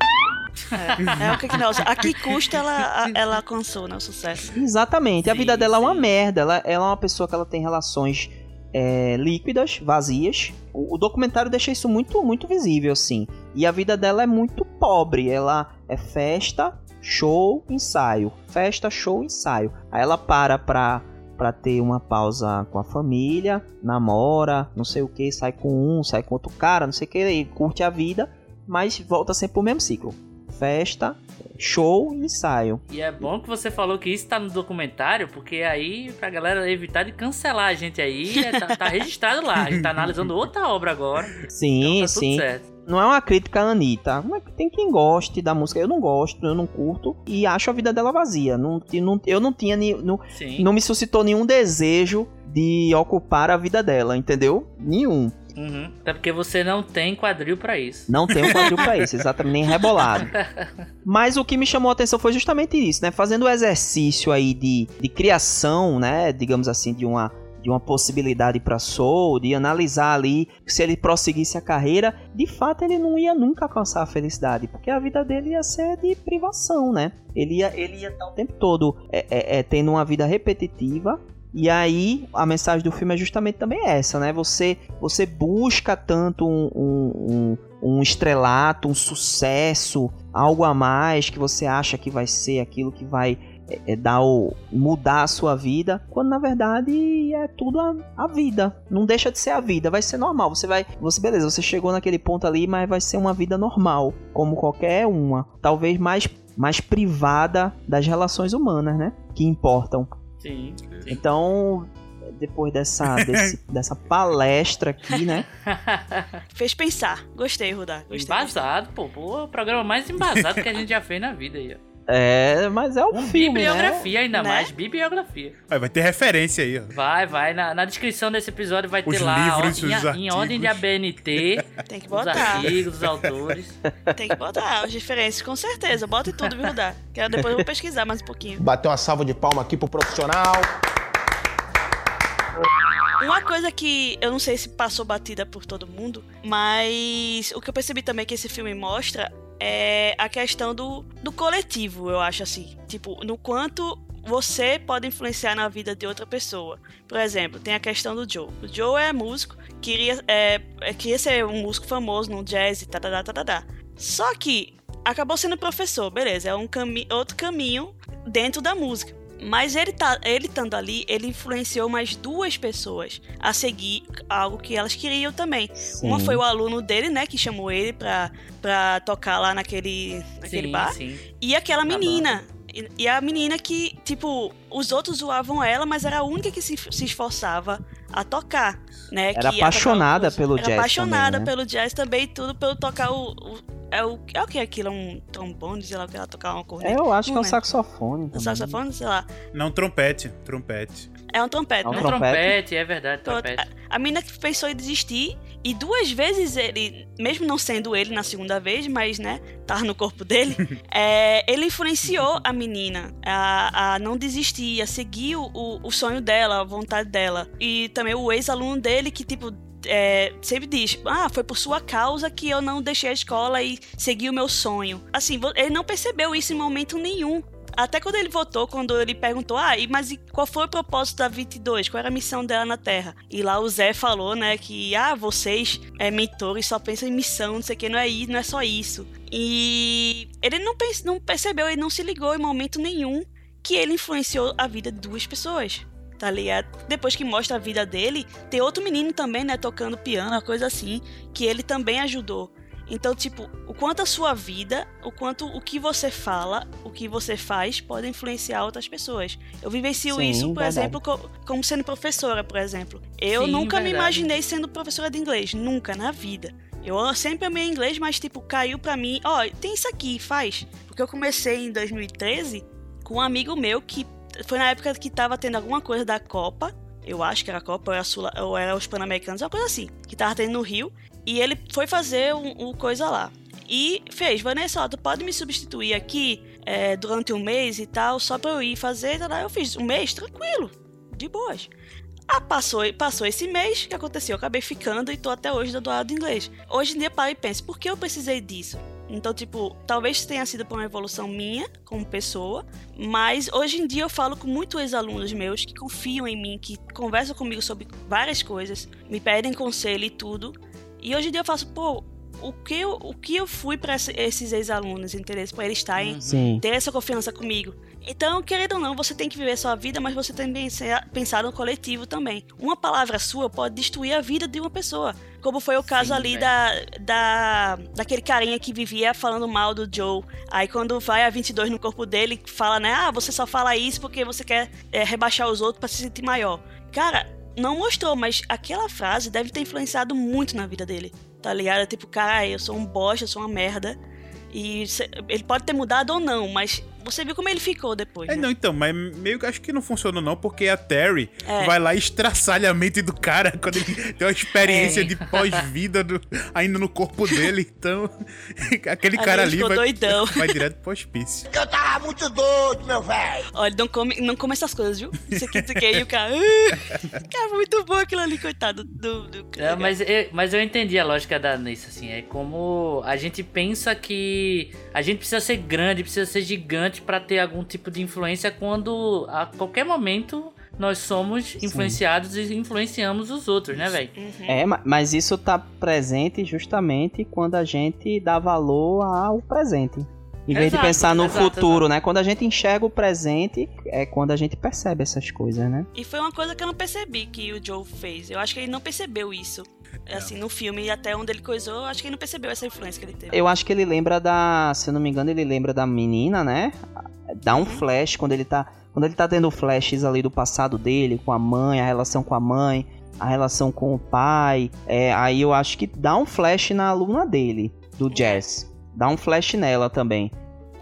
É o que que não, a que custa ela, a- ela alcançou, né, o sucesso. Exatamente. a Sim, vida dela é uma sim. merda. Ela, ela é uma pessoa que ela tem relações é, líquidas, vazias. O, o documentário deixa isso muito, muito visível, assim. E a vida dela é muito pobre. Ela é festa, show, ensaio. Festa, show, ensaio. Aí ela para pra, pra ter uma pausa com a família, namora, não sei o que, sai com um, sai com outro cara, não sei o que, curte a vida, mas volta sempre pro mesmo ciclo. Festa, show e ensaio. E é bom que você falou que isso tá no documentário, porque aí, pra galera evitar de cancelar a gente aí, é, tá, tá registrado lá. A gente tá analisando outra obra agora. Sim, Então tá sim. certo. Não é uma crítica à Anitta. Mas Tem quem goste da música. Eu não gosto, eu não curto. E acho a vida dela vazia. Não, não- eu não tinha. Não, não me suscitou nenhum desejo de ocupar a vida dela, entendeu? Nenhum. Uhum. Até porque você não tem quadril pra isso. Não tem um quadril pra isso, exatamente, nem rebolado. Mas o que me chamou a atenção foi justamente isso, né? Fazendo o exercício aí de, de criação, né? Digamos assim, de uma, de uma possibilidade para Soul, de analisar ali se ele prosseguisse a carreira, de fato ele não ia nunca alcançar a felicidade, porque a vida dele ia ser de privação, né? Ele ia, ele ia estar o tempo todo é, é, é, tendo uma vida repetitiva. E aí, a mensagem do filme é justamente também essa, né? Você, você busca tanto um, um, um, um estrelato, um sucesso, algo a mais que você acha que vai ser aquilo que vai é, é dar o mudar a sua vida, quando na verdade é tudo a, a vida. Não deixa de ser a vida, vai ser normal. Você vai, você beleza, você chegou naquele ponto ali, mas vai ser uma vida normal, como qualquer uma. Talvez mais mais privada das relações humanas, né? Que importam. Sim. Então, depois dessa, desse- dessa palestra aqui, né? Fez pensar. Gostei, Rudá. Gostei. Embasado, pô, pô, o programa mais embasado que a gente já fez na vida aí, ó. É, mas é o Um filme, né? bibliografia ainda Né? mais, bibliografia. Vai, vai ter referência aí, ó. Vai, vai. Na, na descrição desse episódio vai Os ter lá, livros, ó, em, os a- em ordem de ABNT, Tem que os botar. artigos, os autores. Tem que botar as referências, com certeza. Bota em tudo, viu, Rudá? Que depois eu vou pesquisar mais um pouquinho. Bater uma salva de palma aqui pro profissional. Uma coisa que eu não sei se passou batida por todo mundo, mas o que eu percebi também que esse filme mostra é a questão do, do coletivo, eu acho assim. Tipo, no quanto você pode influenciar na vida de outra pessoa. Por exemplo, tem a questão do Joe. O Joe é músico, queria, é, é, queria ser um músico famoso no jazz e tadadá, tadadá. Só que acabou sendo professor, beleza, é um cami outro caminho dentro da música. Mas ele tá, ele estando ali, ele influenciou mais duas pessoas a seguir algo que elas queriam também. Uma Sim. foi o aluno dele, né, que chamou ele pra, pra tocar lá naquele, naquele sim, bar. sim. E aquela Na menina. E, e a menina que, tipo, os outros zoavam ela, mas era a única que se, se esforçava a tocar, né? Era tocar apaixonada o- pelo era jazz apaixonada também, né? pelo jazz também, e tudo pelo tocar o. o- é, o é o que é aquilo? Um trombone, sei lá o que ela tocava uma corneta. É, eu acho que é um saxofone. Um também. saxofone, sei lá. Não, trompete. Trompete. É um trompete, É um né? Um trompete. trompete, é verdade, Pronto, trompete. A, a menina que pensou em desistir, e duas vezes ele, mesmo não sendo ele na segunda vez, mas, né, tava no corpo dele, é, ele influenciou a menina a, a não desistir, a seguir o, o sonho dela, a vontade dela. E também o ex-aluno dele que, tipo, é, sempre diz: Ah, foi por sua causa que eu não deixei a escola e segui o meu sonho. Assim, ele não percebeu isso em momento nenhum. Até quando ele votou, quando ele perguntou, ah, mas qual foi o propósito da 22? Qual era a missão dela na Terra? E lá o Zé falou, né, que, ah, vocês, é, mentores, só pensam em missão, não sei o que, não é, não é só isso. E ele não, não percebeu, ele não se ligou em momento nenhum que ele influenciou a vida de duas pessoas. Tá ligado? Depois que mostra a vida dele, tem outro menino também, né, tocando piano, uma coisa assim, que ele também ajudou. Então, tipo, o quanto a sua vida, o quanto o que você fala, o que você faz, pode influenciar outras pessoas. Eu vivencio Sim, isso, por verdade. exemplo, co- como sendo professora, por exemplo. Eu Sim, nunca me verdade. imaginei sendo professora de inglês, nunca na vida. Eu sempre amei inglês, mas, tipo, caiu pra mim, ó, tem isso aqui, faz. Porque eu comecei em 2013 com um amigo meu que foi na época que tava tendo alguma coisa da Copa. Eu acho que era a Copa ou era, Sula- ou era os Pan-Americanos, uma coisa assim. Que tava tendo no Rio. E ele foi fazer um, um coisa lá. E fez, Vanessa, ó, tu pode me substituir aqui é, durante um mês e tal, só pra eu ir fazer. tá lá. Eu fiz um mês, tranquilo, de boas. Ah, passou, passou esse mês, o que aconteceu? Eu acabei ficando e tô até hoje dando aula de inglês. Hoje em dia, paro e penso, por que eu precisei disso? Então, tipo, talvez tenha sido por uma evolução minha, como pessoa, mas hoje em dia eu falo com muitos ex-alunos meus que confiam em mim, que conversam comigo sobre várias coisas, me pedem conselho e tudo. E hoje em dia eu faço, pô, o que eu, o que eu fui pra esse- esses ex-alunos, entendeu? Pra eles estarem Sim. ter essa confiança comigo. Então, querendo ou não, você tem que viver sua vida, mas você tem que pensar- no coletivo também. Uma palavra sua pode destruir a vida de uma pessoa. Como foi o caso Sim, ali velho. da, da, daquele carinha que vivia falando mal do Joe. Aí quando vai a 22 no corpo dele, fala, né? Ah, você só fala isso porque você quer é, rebaixar os outros pra se sentir maior. Cara, não mostrou, mas aquela frase deve ter influenciado muito na vida dele. Tá ligado? Tipo, cara, eu sou um bosta, eu sou uma merda. E ele pode ter mudado ou não, mas você viu como ele ficou depois. É, né? não, então, mas meio que acho que não funcionou não, porque a Terry É. vai lá e estraçalha a mente do cara quando ele tem uma experiência É. de pós-vida ainda no corpo dele, então aquele Ali cara ali ficou vai, doidão. vai direto pro hospício. Eu tava muito doido, meu velho. Olha, não come, não come essas coisas, viu? Isso aqui, isso aqui, e o cara. "Ah". cara, muito bom aquilo ali, coitado do, do cara. É, mas, eu, mas eu entendi a lógica da nisso, assim. É como a gente pensa que a gente precisa ser grande, precisa ser gigante pra ter algum tipo de influência quando a qualquer momento nós somos influenciados e influenciamos os outros, né, velho? É, ma- mas isso tá presente justamente quando a gente dá valor ao presente. Em vez Exato, de pensar no exato, futuro, né? Quando a gente enxerga o presente, é quando a gente percebe essas coisas, né? E foi uma coisa que eu não percebi que o Joe fez. Eu acho que ele não percebeu isso. Assim, no filme, e até onde ele coisou, acho que ele não percebeu essa influência que ele teve. Eu acho que ele lembra da. Se eu não me engano, ele lembra da menina, né? Dá um flash quando ele tá. Quando ele tá tendo flashes ali do passado dele, com a mãe, a relação com a mãe, a relação com o pai. É, aí eu acho que dá um flash na aluna dele, do Jazz. Dá um flash nela também.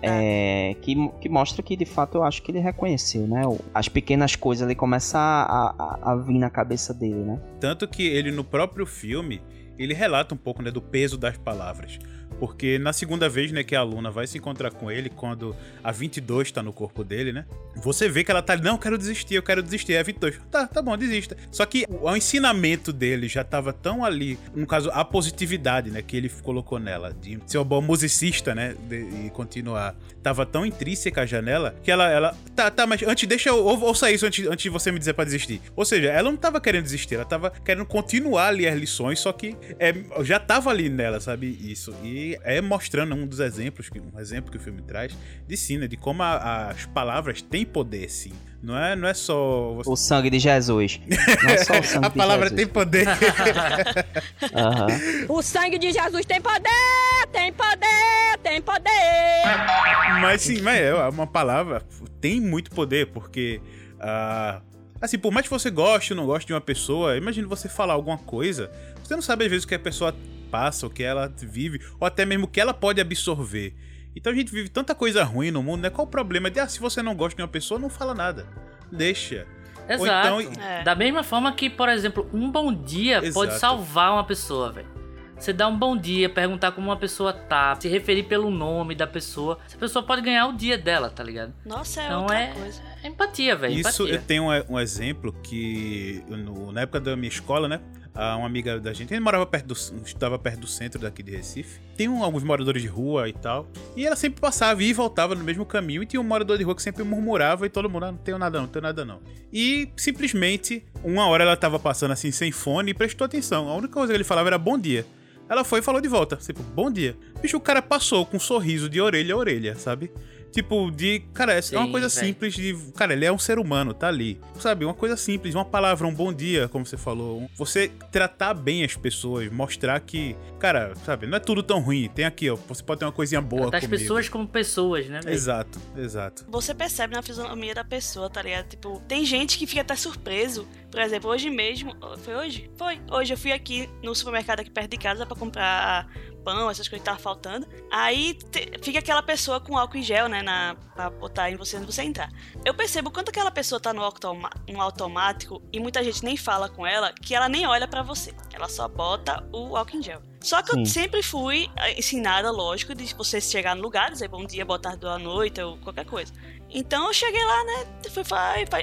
É, que, que mostra que de fato eu acho que ele reconheceu, né? As pequenas coisas ali começam a, a, a vir na cabeça dele, né? Tanto que ele, no próprio filme, ele relata um pouco né, do peso das palavras. Porque na segunda vez né, que a aluna vai se encontrar com ele, quando a 22 tá no corpo dele, né? Você vê que ela tá ali, não, eu quero desistir, eu quero desistir. É a 22, tá, tá bom, desista. Só que o, ensinamento dele já tava tão ali, no caso, a positividade, né, que ele colocou nela, de ser um bom musicista, né, de- e continuar, tava tão intrínseca já nela, que ela, ela, tá, tá, mas antes, deixa eu, ou- ouça isso antes, antes de você me dizer pra desistir. Ou seja, ela não tava querendo desistir, ela tava querendo continuar ali as lições, só que é, já tava ali nela, sabe, isso. E é mostrando um dos exemplos, que- um exemplo que o filme traz, de né, de como a- as palavras têm poder, sim. Não é, não é só... você- O sangue de Jesus. Não é só o sangue a de palavra Jesus. tem poder. Aham. O sangue de Jesus tem poder, tem poder, tem poder. Mas sim, mas é uma palavra tem muito poder, porque. ah, assim, por mais que você goste ou não goste de uma pessoa, imagine você falar alguma coisa, você não sabe às vezes o que a pessoa passa, o que ela vive, ou até mesmo o que ela pode absorver. Então a gente vive tanta coisa ruim no mundo, né? Qual o problema de, ah, se você não gosta de uma pessoa, não fala nada. Deixa. Ou Exato. então- É. Da mesma forma que, por exemplo, um bom dia pode Exato. salvar uma pessoa, velho. Você dá um bom dia, perguntar como uma pessoa tá, se referir pelo nome da pessoa. Essa pessoa pode ganhar o dia dela, tá ligado? Nossa, é Então outra é- coisa. É empatia, velho. Isso empatia. eu tenho um, um exemplo que no- na época da minha escola, né? Uma amiga da gente, gente morava perto do, estava perto do centro daqui de Recife. Tem um- alguns moradores de rua e tal. E ela sempre passava e voltava no mesmo caminho. E tinha um morador de rua que sempre murmurava e todo mundo, ah, não tenho nada não, não tenho nada não. E simplesmente, uma hora ela tava passando assim sem fone e prestou atenção. A única coisa que ele falava era bom dia. Ela foi e falou de volta, tipo, bom dia. Bicho, o cara passou com um sorriso de orelha a orelha, sabe? Tipo, de. Cara, é uma Sim, coisa velho. simples de. Cara, ele é um ser humano, tá ali. Sabe, uma coisa simples, uma palavra, um bom dia, como você falou. Você tratar bem as pessoas, mostrar que. Cara, sabe, não é tudo tão ruim. Tem aqui, ó. Você pode ter uma coisinha boa Tratar as pessoas como pessoas, né, velho? Exato, exato. Você percebe na fisionomia da pessoa, tá ligado? Tipo, tem gente que fica até surpreso. Por exemplo, hoje mesmo. Foi hoje? Foi. Hoje eu fui aqui no supermercado aqui perto de casa pra comprar pão, essas coisas que tava faltando. Aí te- fica aquela pessoa com álcool em gel, né? Na, pra botar em você antes de você entrar. Eu percebo quanto aquela pessoa tá no, automa- no automático e muita gente nem fala com ela, que ela nem olha pra você. Ela só bota o álcool em gel. Só que Sim. eu sempre fui eh, ensinada, lógico, de você chegar no lugar, dizer bom dia, boa tarde, boa noite, ou qualquer coisa. Então eu cheguei lá, né? Fui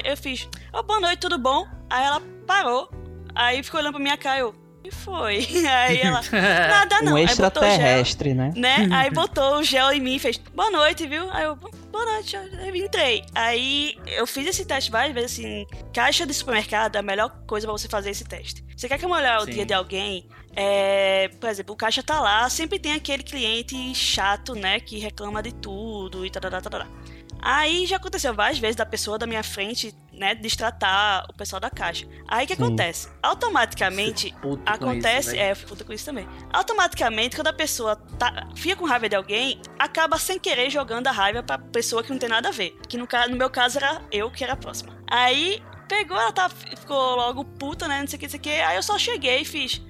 eu fiz, "Ó, boa noite, tudo bom? Aí ela parou, aí ficou olhando pra minha cara, eu, e foi? Aí ela, nada não. Um Aí botou o gel, extraterrestre, né? né? Aí botou o gel em mim e fez, boa noite, viu? Aí eu, boa noite, eu entrei. Aí eu fiz esse teste várias vezes, assim, caixa de supermercado é a melhor coisa pra você fazer esse teste. Você quer que eu olhar o Sim. dia de alguém? É, por exemplo, o caixa tá lá, sempre tem aquele cliente chato, né, que reclama de tudo e tal, tal, tal. Aí já aconteceu várias vezes da pessoa da minha frente, né, destratar o pessoal da caixa. Aí o que Sim. acontece? Automaticamente acontece, isso, velho. é, eu fico puta com isso também. Automaticamente, quando a pessoa tá, fica com raiva de alguém, acaba sem querer jogando a raiva pra pessoa que não tem nada a ver. Que no, no meu caso era eu que era a próxima. Aí pegou, ela tá, ficou logo puta, né? Não sei o que, não sei o que. Aí eu só cheguei e fiz: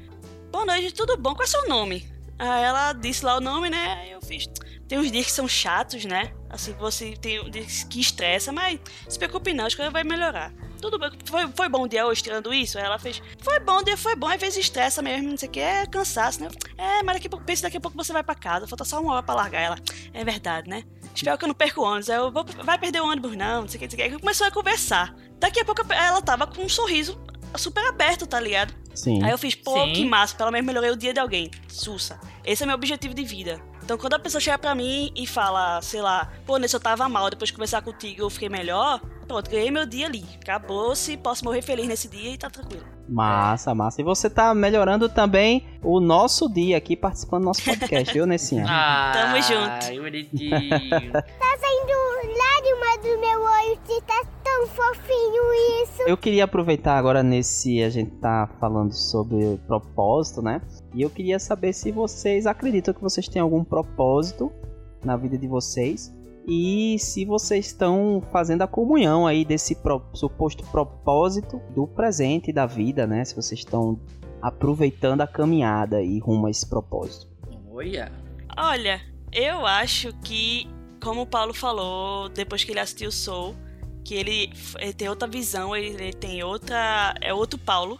Boa noite, tudo bom? Qual é o seu nome? Aí ela disse lá o nome, né? Aí eu fiz. Tem uns dias que são chatos, né? Assim, você tem dias que estressa, mas não se preocupe não, as coisas vai melhorar. Tudo bem, foi, foi bom o dia hoje tirando isso? Aí ela fez, foi bom, o dia foi bom, às vezes estressa mesmo, não sei o que, é cansaço, né? É, mas daqui a pouco, pensa daqui a pouco você vai pra casa, falta só uma hora pra largar ela. É verdade, né? Espero que eu não perca o ônibus. Aí eu vou, vai perder o ônibus não, não sei o que, não sei o que. Aí Começou a conversar. Daqui a pouco ela tava com um sorriso super aberto, tá ligado? Sim. Aí eu fiz, pô, Sim. que massa, pelo menos melhorei o dia de alguém. Sussa. Esse é meu objetivo de vida. Então quando a pessoa chega pra mim e fala, sei lá, pô, nesse eu tava mal, depois de conversar contigo eu fiquei melhor, pronto, ganhei meu dia ali. Acabou-se, posso morrer feliz nesse dia e tá tranquilo. Massa, massa. E você tá melhorando também o nosso dia aqui participando do nosso podcast, viu, Nessinha? Ah, Tamo junto. Ai, bonitinho. Tá saindo lágrima do meu olho, que tá tão fofinho isso. Eu queria aproveitar agora nesse a gente tá falando sobre propósito, né? E eu queria saber se vocês acreditam que vocês têm algum propósito na vida de vocês e se vocês estão fazendo a comunhão aí desse pro- suposto propósito do presente da vida, né? Se vocês estão aproveitando a caminhada e rumo a esse propósito. Olha. Olha, eu acho que, como o Paulo falou, depois que ele assistiu Soul, que ele, ele tem outra visão, ele, ele tem outra. É outro Paulo.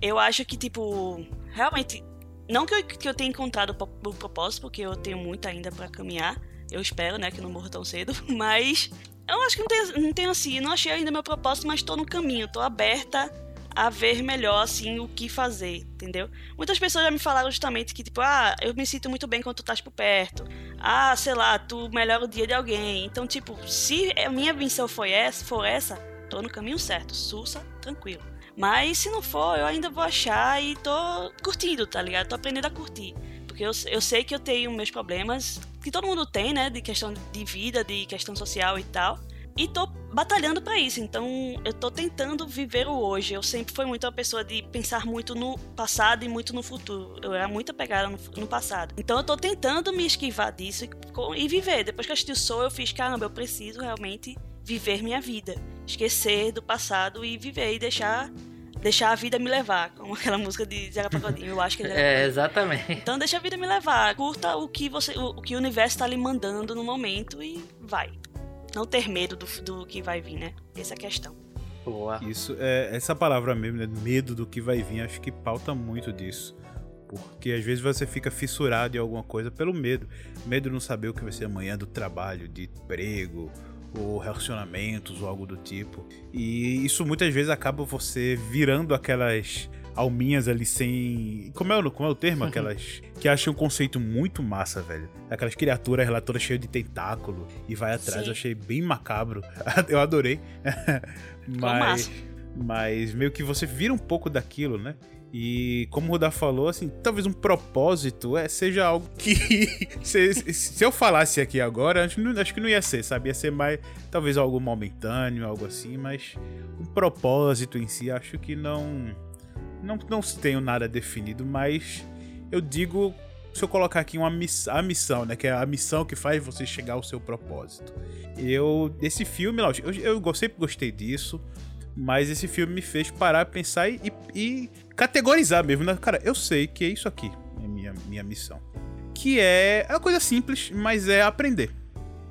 Eu acho que, tipo, realmente. Não que eu, que eu tenha encontrado o pro- o propósito, porque eu tenho muito ainda pra caminhar. Eu espero, né, que não morra tão cedo. Mas eu acho que não tenho, não tenho assim. Não achei ainda meu propósito, mas tô no caminho. Tô aberta a ver melhor, assim, o que fazer, entendeu? Muitas pessoas já me falaram justamente que, tipo, ah, eu me sinto muito bem quando tu estás por perto. Ah, sei lá, tu melhora o dia de alguém. Então, tipo, se a minha missão foi essa, for essa, tô no caminho certo. Sussa, tranquilo. Mas se não for, eu ainda vou achar e tô curtindo, tá ligado? Tô aprendendo a curtir. Porque eu, eu sei que eu tenho meus problemas, que todo mundo tem, né? De questão de vida, de questão social e tal. E tô batalhando pra isso. Então, eu tô tentando viver o hoje. Eu sempre fui muito uma pessoa de pensar muito no passado e muito no futuro. Eu era muito apegada no, no passado. Então, eu tô tentando me esquivar disso e, e viver. Depois que eu assisti o Soul, eu fiz, caramba, eu preciso realmente viver minha vida. Esquecer do passado e viver e deixar deixar a vida me levar, como aquela música de Zeca Pagodinho, eu acho que é É, exatamente. Então deixa a vida me levar, curta o que você, o, o que o universo tá lhe mandando no momento e vai. Não ter medo do, do que vai vir, né? Essa é a questão. Boa. Isso, é, essa palavra mesmo, né? Medo do que vai vir, acho que pauta muito disso. Porque às vezes você fica fissurado em alguma coisa pelo medo. Medo de não saber o que vai ser amanhã do trabalho, de emprego, ou relacionamentos, ou algo do tipo. E isso muitas vezes acaba você virando aquelas alminhas ali sem. Como é, o- como é o termo? Aquelas que acham um conceito muito massa, velho. Aquelas criaturas lá todas cheias de tentáculo e vai atrás. Sim. Eu achei bem macabro. Eu adorei. mas, mas meio que você vira um pouco daquilo, né? E como o Rodar falou, assim, talvez um propósito é, seja algo que. se, se eu falasse aqui agora, acho, acho que não ia ser, sabe? Ia ser mais. Talvez algo momentâneo, algo assim, mas um propósito em si, acho que não. Não, não tenho nada definido, mas eu digo. Se eu colocar aqui uma miss, a missão, né? Que é a missão que faz você chegar ao seu propósito. Eu. Esse filme, lógico, eu, eu sempre gostei disso. Mas esse filme me fez parar, pensar e- e categorizar mesmo, né? Cara, eu sei que é isso aqui, é minha, minha missão. Que é, é uma coisa simples, mas é aprender.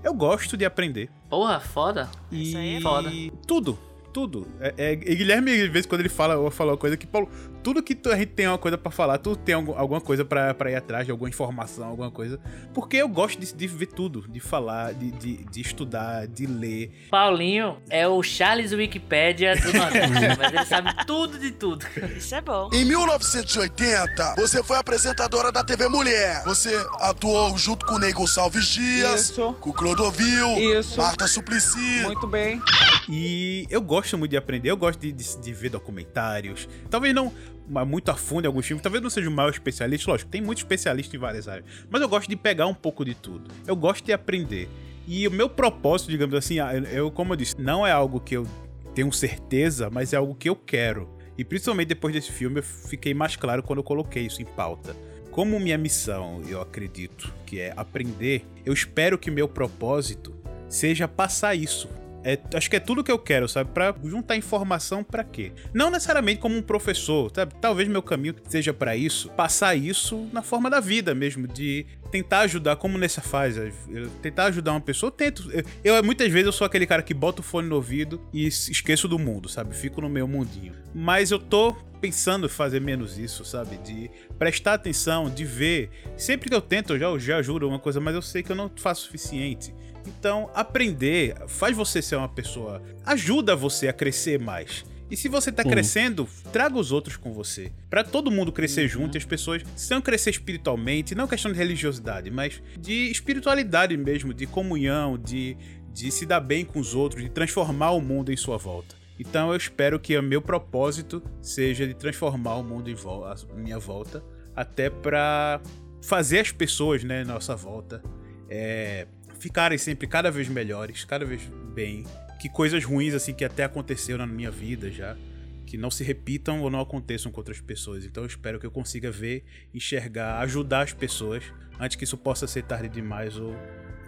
Eu gosto de aprender. Porra, foda. E Isso aí é foda. tudo, tudo. É, é- e Guilherme, às vezes, quando ele fala, eu falo uma coisa que, Paulo, tudo que tu- a gente tem uma coisa pra falar, tu tem algum- alguma coisa pra pra ir atrás, de alguma informação, alguma coisa. Porque eu gosto de, de ver tudo, de falar, de, de, de estudar, de ler. Paulinho é o Charles Wikipédia do Nordeste, mas ele sabe tudo de tudo. Isso é bom. Em 1980, você foi apresentadora da TV Mulher. Você atuou junto com o Ney Gonçalves Dias, Isso. com o Clodovil, Isso. Marta Suplicy. Muito bem. E eu gosto muito de aprender, eu gosto de, de- de ver documentários. Talvez não muito a fundo em alguns filmes, talvez não seja o maior especialista, lógico, tem muito especialista em várias áreas. Mas eu gosto de pegar um pouco de tudo. Eu gosto de aprender. E o meu propósito, digamos assim, eu, como eu disse, não é algo que eu tenho certeza, mas é algo que eu quero. E principalmente depois desse filme, eu fiquei mais claro quando eu coloquei isso em pauta. Como minha missão, eu acredito, que é aprender, eu espero que meu propósito seja passar isso. É, acho que é tudo que eu quero, sabe? Pra juntar informação pra quê? Não necessariamente como um professor, sabe? Talvez meu caminho seja pra isso, passar isso na forma da vida mesmo, de tentar ajudar, como nessa fase, tentar ajudar uma pessoa, eu tento. Eu, eu, muitas vezes eu sou aquele cara que bota o fone no ouvido e esqueço do mundo, sabe? Fico no meu mundinho. Mas eu tô pensando em fazer menos isso, sabe? De prestar atenção, de ver. Sempre que eu tento, eu já, eu já ajudo uma coisa, mas eu sei que eu não faço o suficiente. Então, aprender faz você ser uma pessoa. ajuda você a crescer mais. E se você tá Sim. crescendo, traga os outros com você. Pra todo mundo crescer junto e as pessoas não crescer espiritualmente, não questão de religiosidade, mas de espiritualidade mesmo, de comunhão, de, de se dar bem com os outros, de transformar o mundo em sua volta. Então eu espero que o meu propósito seja de transformar o mundo em vol à minha volta, até para fazer as pessoas, né, nossa volta, é, ficarem sempre cada vez melhores, cada vez bem, que coisas ruins assim que até aconteceram na minha vida já, que não se repitam ou não aconteçam com outras pessoas. Então eu espero que eu consiga ver, enxergar, ajudar as pessoas antes que isso possa ser tarde demais ou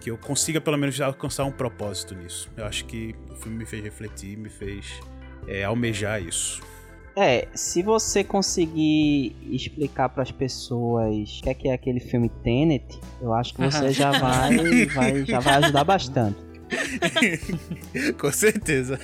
que eu consiga pelo menos alcançar um propósito nisso. Eu acho que o filme me fez refletir, me fez é, almejar isso. É, se você conseguir explicar para as pessoas o que é, que é aquele filme Tenet, eu acho que você já vai, vai, já vai ajudar bastante. Com certeza.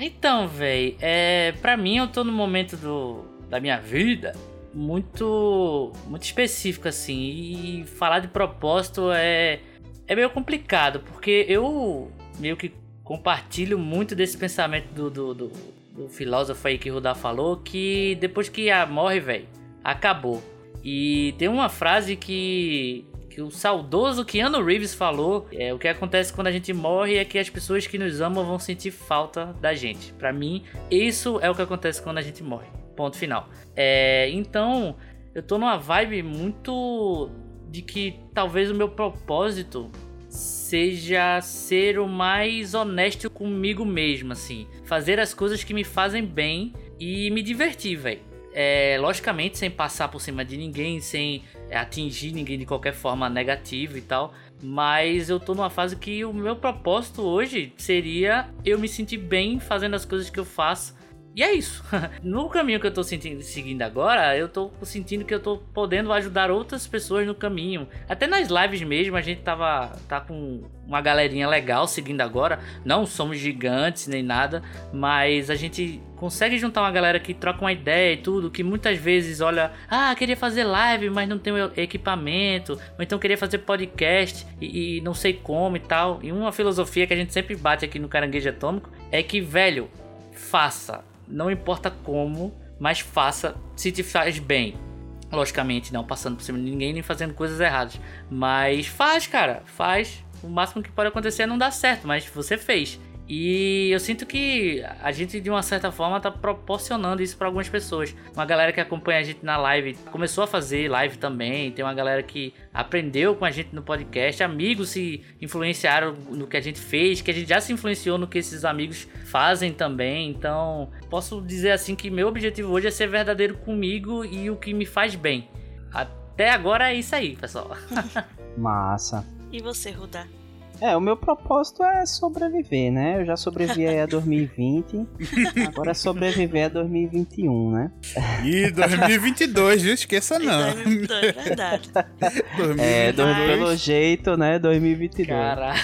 Então, véi, é, pra mim eu tô no momento do, da minha vida muito muito específico, assim. E falar de propósito é, é meio complicado, porque eu meio que compartilho muito desse pensamento do, do, do, do filósofo aí que o Rudá falou, que depois que a morre, velho, acabou. E tem uma frase que, que o saudoso Keanu Reeves falou, é o que acontece quando a gente morre é que as pessoas que nos amam vão sentir falta da gente. Pra mim, isso é o que acontece quando a gente morre. Ponto final. É, então, eu tô numa vibe muito de que talvez o meu propósito seja ser o mais honesto comigo mesmo, assim. Fazer as coisas que me fazem bem e me divertir, velho. É, logicamente, sem passar por cima de ninguém, sem atingir ninguém de qualquer forma negativa e tal. Mas eu tô numa fase que o meu propósito hoje seria eu me sentir bem fazendo as coisas que eu faço. E é isso. no caminho que eu tô sentindo, seguindo agora, eu tô sentindo que eu tô podendo ajudar outras pessoas no caminho. Até nas lives mesmo, a gente tava tá com uma galerinha legal seguindo agora. Não somos gigantes nem nada, mas a gente consegue juntar uma galera que troca uma ideia e tudo, que muitas vezes olha, ah, queria fazer live, mas não tem o equipamento, ou então queria fazer podcast e, e não sei como e tal. E uma filosofia que a gente sempre bate aqui no Caranguejo Atômico é que, velho, faça não importa como, mas faça se te faz bem. Logicamente, não passando por cima de ninguém nem fazendo coisas erradas. Mas faz, cara, faz. O máximo que pode acontecer é não dar certo, mas você fez. E eu sinto que a gente, de uma certa forma, tá proporcionando isso para algumas pessoas. Uma galera que acompanha a gente na live começou a fazer live também. Tem uma galera que aprendeu com a gente no podcast. Amigos se influenciaram no que a gente fez, que a gente já se influenciou no que esses amigos fazem também. Então, posso dizer assim que meu objetivo hoje é ser verdadeiro comigo e o que me faz bem. Até agora é isso aí, pessoal. Massa. E você, Rudá? É, o meu propósito é sobreviver, né? Eu já sobrevivi aí a 2020, agora é sobreviver a 2021, né? E 2022, não esqueça não. 2022, verdade. É, do, pelo jeito, né? 2022. Caralho.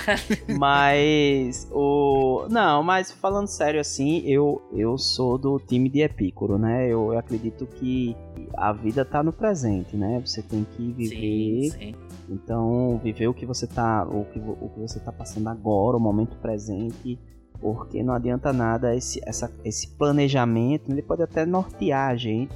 Mas o não, mas falando sério assim, eu eu sou do time de Epicuro, né? Eu, eu acredito que a vida tá no presente, né? Você tem que viver Sim, sim. Então, viver o que você tá, o que, o que você tá passando agora, o momento presente, porque não adianta nada esse, essa, esse planejamento, ele pode até nortear a gente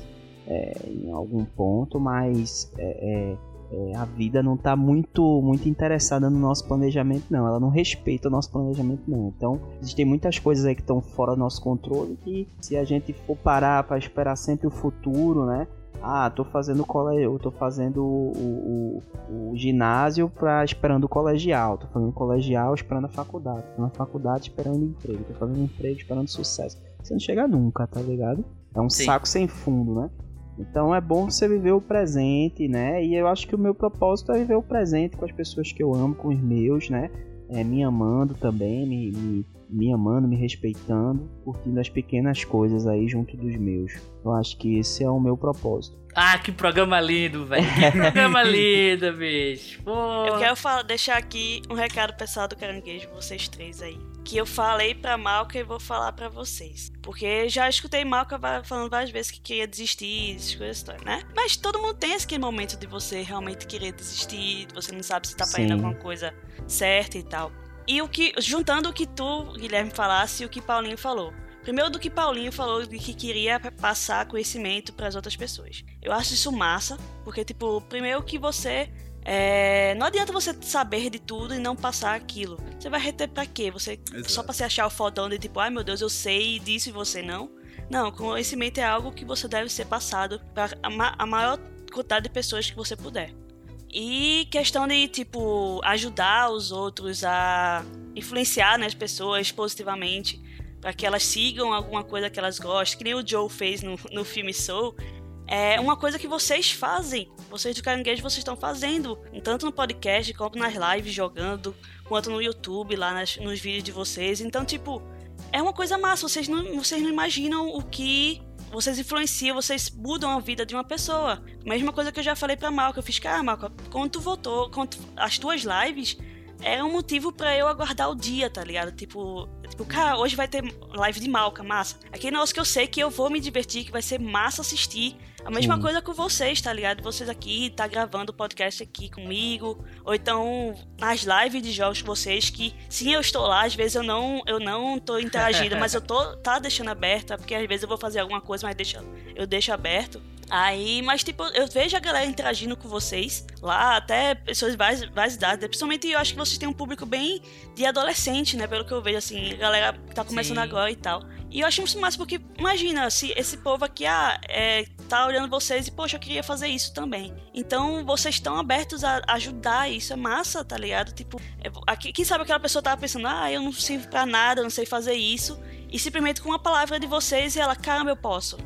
é, em algum ponto, mas é, é, é, a vida não tá muito, muito interessada no nosso planejamento, não. Ela não respeita o nosso planejamento, não. Então, existem muitas coisas aí que estão fora do nosso controle que se a gente for parar para esperar sempre o futuro, né? Ah, tô fazendo colégio, tô fazendo o, o, o ginásio pra, esperando o colegial, tô fazendo colegial esperando a faculdade, tô na faculdade esperando emprego, tô fazendo emprego esperando sucesso. Você não chega nunca, tá ligado? É um Sim. saco sem fundo, né? Então é bom você viver o presente, né? E eu acho que o meu propósito é viver o presente com as pessoas que eu amo, com os meus, né? É, me amando também, me, me, me amando, me respeitando, curtindo as pequenas coisas aí junto dos meus. Eu acho que esse é o meu propósito. Ah, que programa lindo, velho. Que programa lindo, bicho. Pô. Eu quero falar- deixar aqui um recado pessoal do caranguejo, vocês três aí. Que eu falei pra Malca e vou falar pra vocês. Porque já escutei Malca falando várias vezes que queria desistir, essas coisas, todas, né? Mas todo mundo tem esse momento de você realmente querer desistir, você não sabe se tá fazendo alguma coisa certa e tal. E o que, juntando o que tu, Guilherme, falasse e o que Paulinho falou. Primeiro do que Paulinho falou de que queria passar conhecimento para as outras pessoas. Eu acho isso massa, porque tipo, primeiro que você É, não adianta você saber de tudo e não passar aquilo. Você vai reter pra quê? Você Exato. só pra se achar o fodão de tipo, ai meu Deus, eu sei disso e você não. Não, conhecimento é algo que você deve ser passado para a, ma- a maior quantidade de pessoas que você puder. E questão de, tipo, ajudar os outros a influenciar né, as pessoas positivamente para que elas sigam alguma coisa que elas gostam, que nem o Joe fez no, no filme Soul. É uma coisa que vocês fazem. Vocês do Caranguejo, vocês estão fazendo. Tanto no podcast, quanto nas lives jogando, quanto no YouTube, lá nas- nos vídeos de vocês. Então, tipo, é uma coisa massa. Vocês não, vocês não imaginam o que vocês influenciam, vocês mudam a vida de uma pessoa. Mesma coisa que eu já falei pra Malca. Eu fiz, cara, Malca, quando tu votou, quando tu- as tuas lives é um motivo pra eu aguardar o dia, tá ligado? Tipo, tipo, cara, hoje vai ter live de Malca, massa. Aquele negócio que eu sei que eu vou me divertir, que vai ser massa assistir. A mesma Sim. coisa com vocês, tá ligado? Vocês aqui, tá gravando o podcast aqui comigo, ou então nas lives de jogos com vocês, que sim, eu estou lá, às vezes eu não, eu não tô interagindo, mas eu tô tá deixando aberta, porque às vezes eu vou fazer alguma coisa, mas deixa, eu deixo aberto. Aí, mas tipo, eu vejo a galera interagindo com vocês lá, até pessoas de várias, várias idades, né? principalmente eu acho que vocês têm um público bem de adolescente, né? Pelo que eu vejo, assim, a galera que tá começando Sim. agora e tal. E eu acho isso massa, porque imagina, se esse povo aqui, ah, é, tá olhando vocês e, poxa, eu queria fazer isso também. Então, vocês estão abertos a ajudar, isso é massa, tá ligado? Tipo, é, aqui, quem sabe aquela pessoa tava pensando, ah, eu não sirvo pra nada, eu não sei fazer isso. E simplesmente com uma palavra de vocês, ela, caramba, eu posso.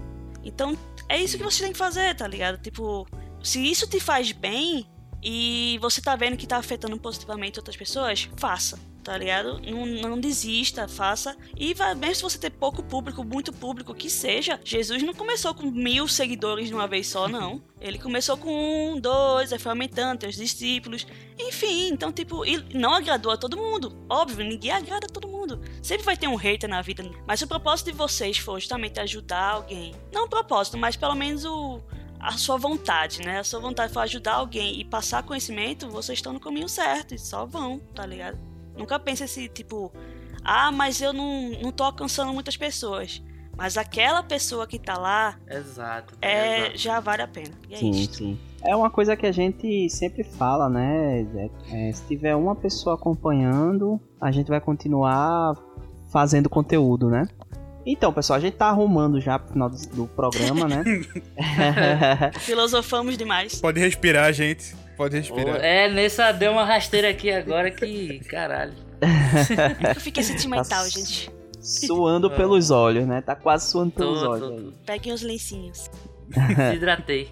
Então, é isso que você tem que fazer, tá ligado? Tipo, se isso te faz bem e você tá vendo que tá afetando positivamente outras pessoas, faça, tá ligado? Não, não desista, faça. E vai, mesmo se você ter pouco público, muito público, que seja, Jesus não começou com mil seguidores de uma vez só, não. Ele começou com um, dois, aí foi aumentando, tem os discípulos. Enfim, então, tipo, e não agradou a todo mundo. Óbvio, ninguém agrada a todo mundo. Sempre vai ter um hater na vida. Mas o propósito de vocês foi justamente ajudar alguém. Não o propósito, mas pelo menos o, a sua vontade, né? A sua vontade for ajudar alguém e passar conhecimento, vocês estão no caminho certo. E só vão, tá ligado? Nunca pense esse tipo, ah, mas eu não, não tô alcançando muitas pessoas. Mas aquela pessoa que tá lá Exato. é, exato. já vale a pena. E é Sim, isso. sim. É uma coisa que a gente sempre fala, né? É, é, se tiver uma pessoa acompanhando, a gente vai continuar fazendo conteúdo, né? Então, pessoal, a gente tá arrumando já pro final do, do programa, né? Filosofamos demais. Pode respirar, gente. Pode respirar. É, nessa deu uma rasteira aqui agora que. Caralho. Eu fiquei sentimental, Tá gente. Suando pelos olhos, né? Tá quase suando pelos Tô, olhos. tô, aí. Peguem os lencinhos. Desidratei.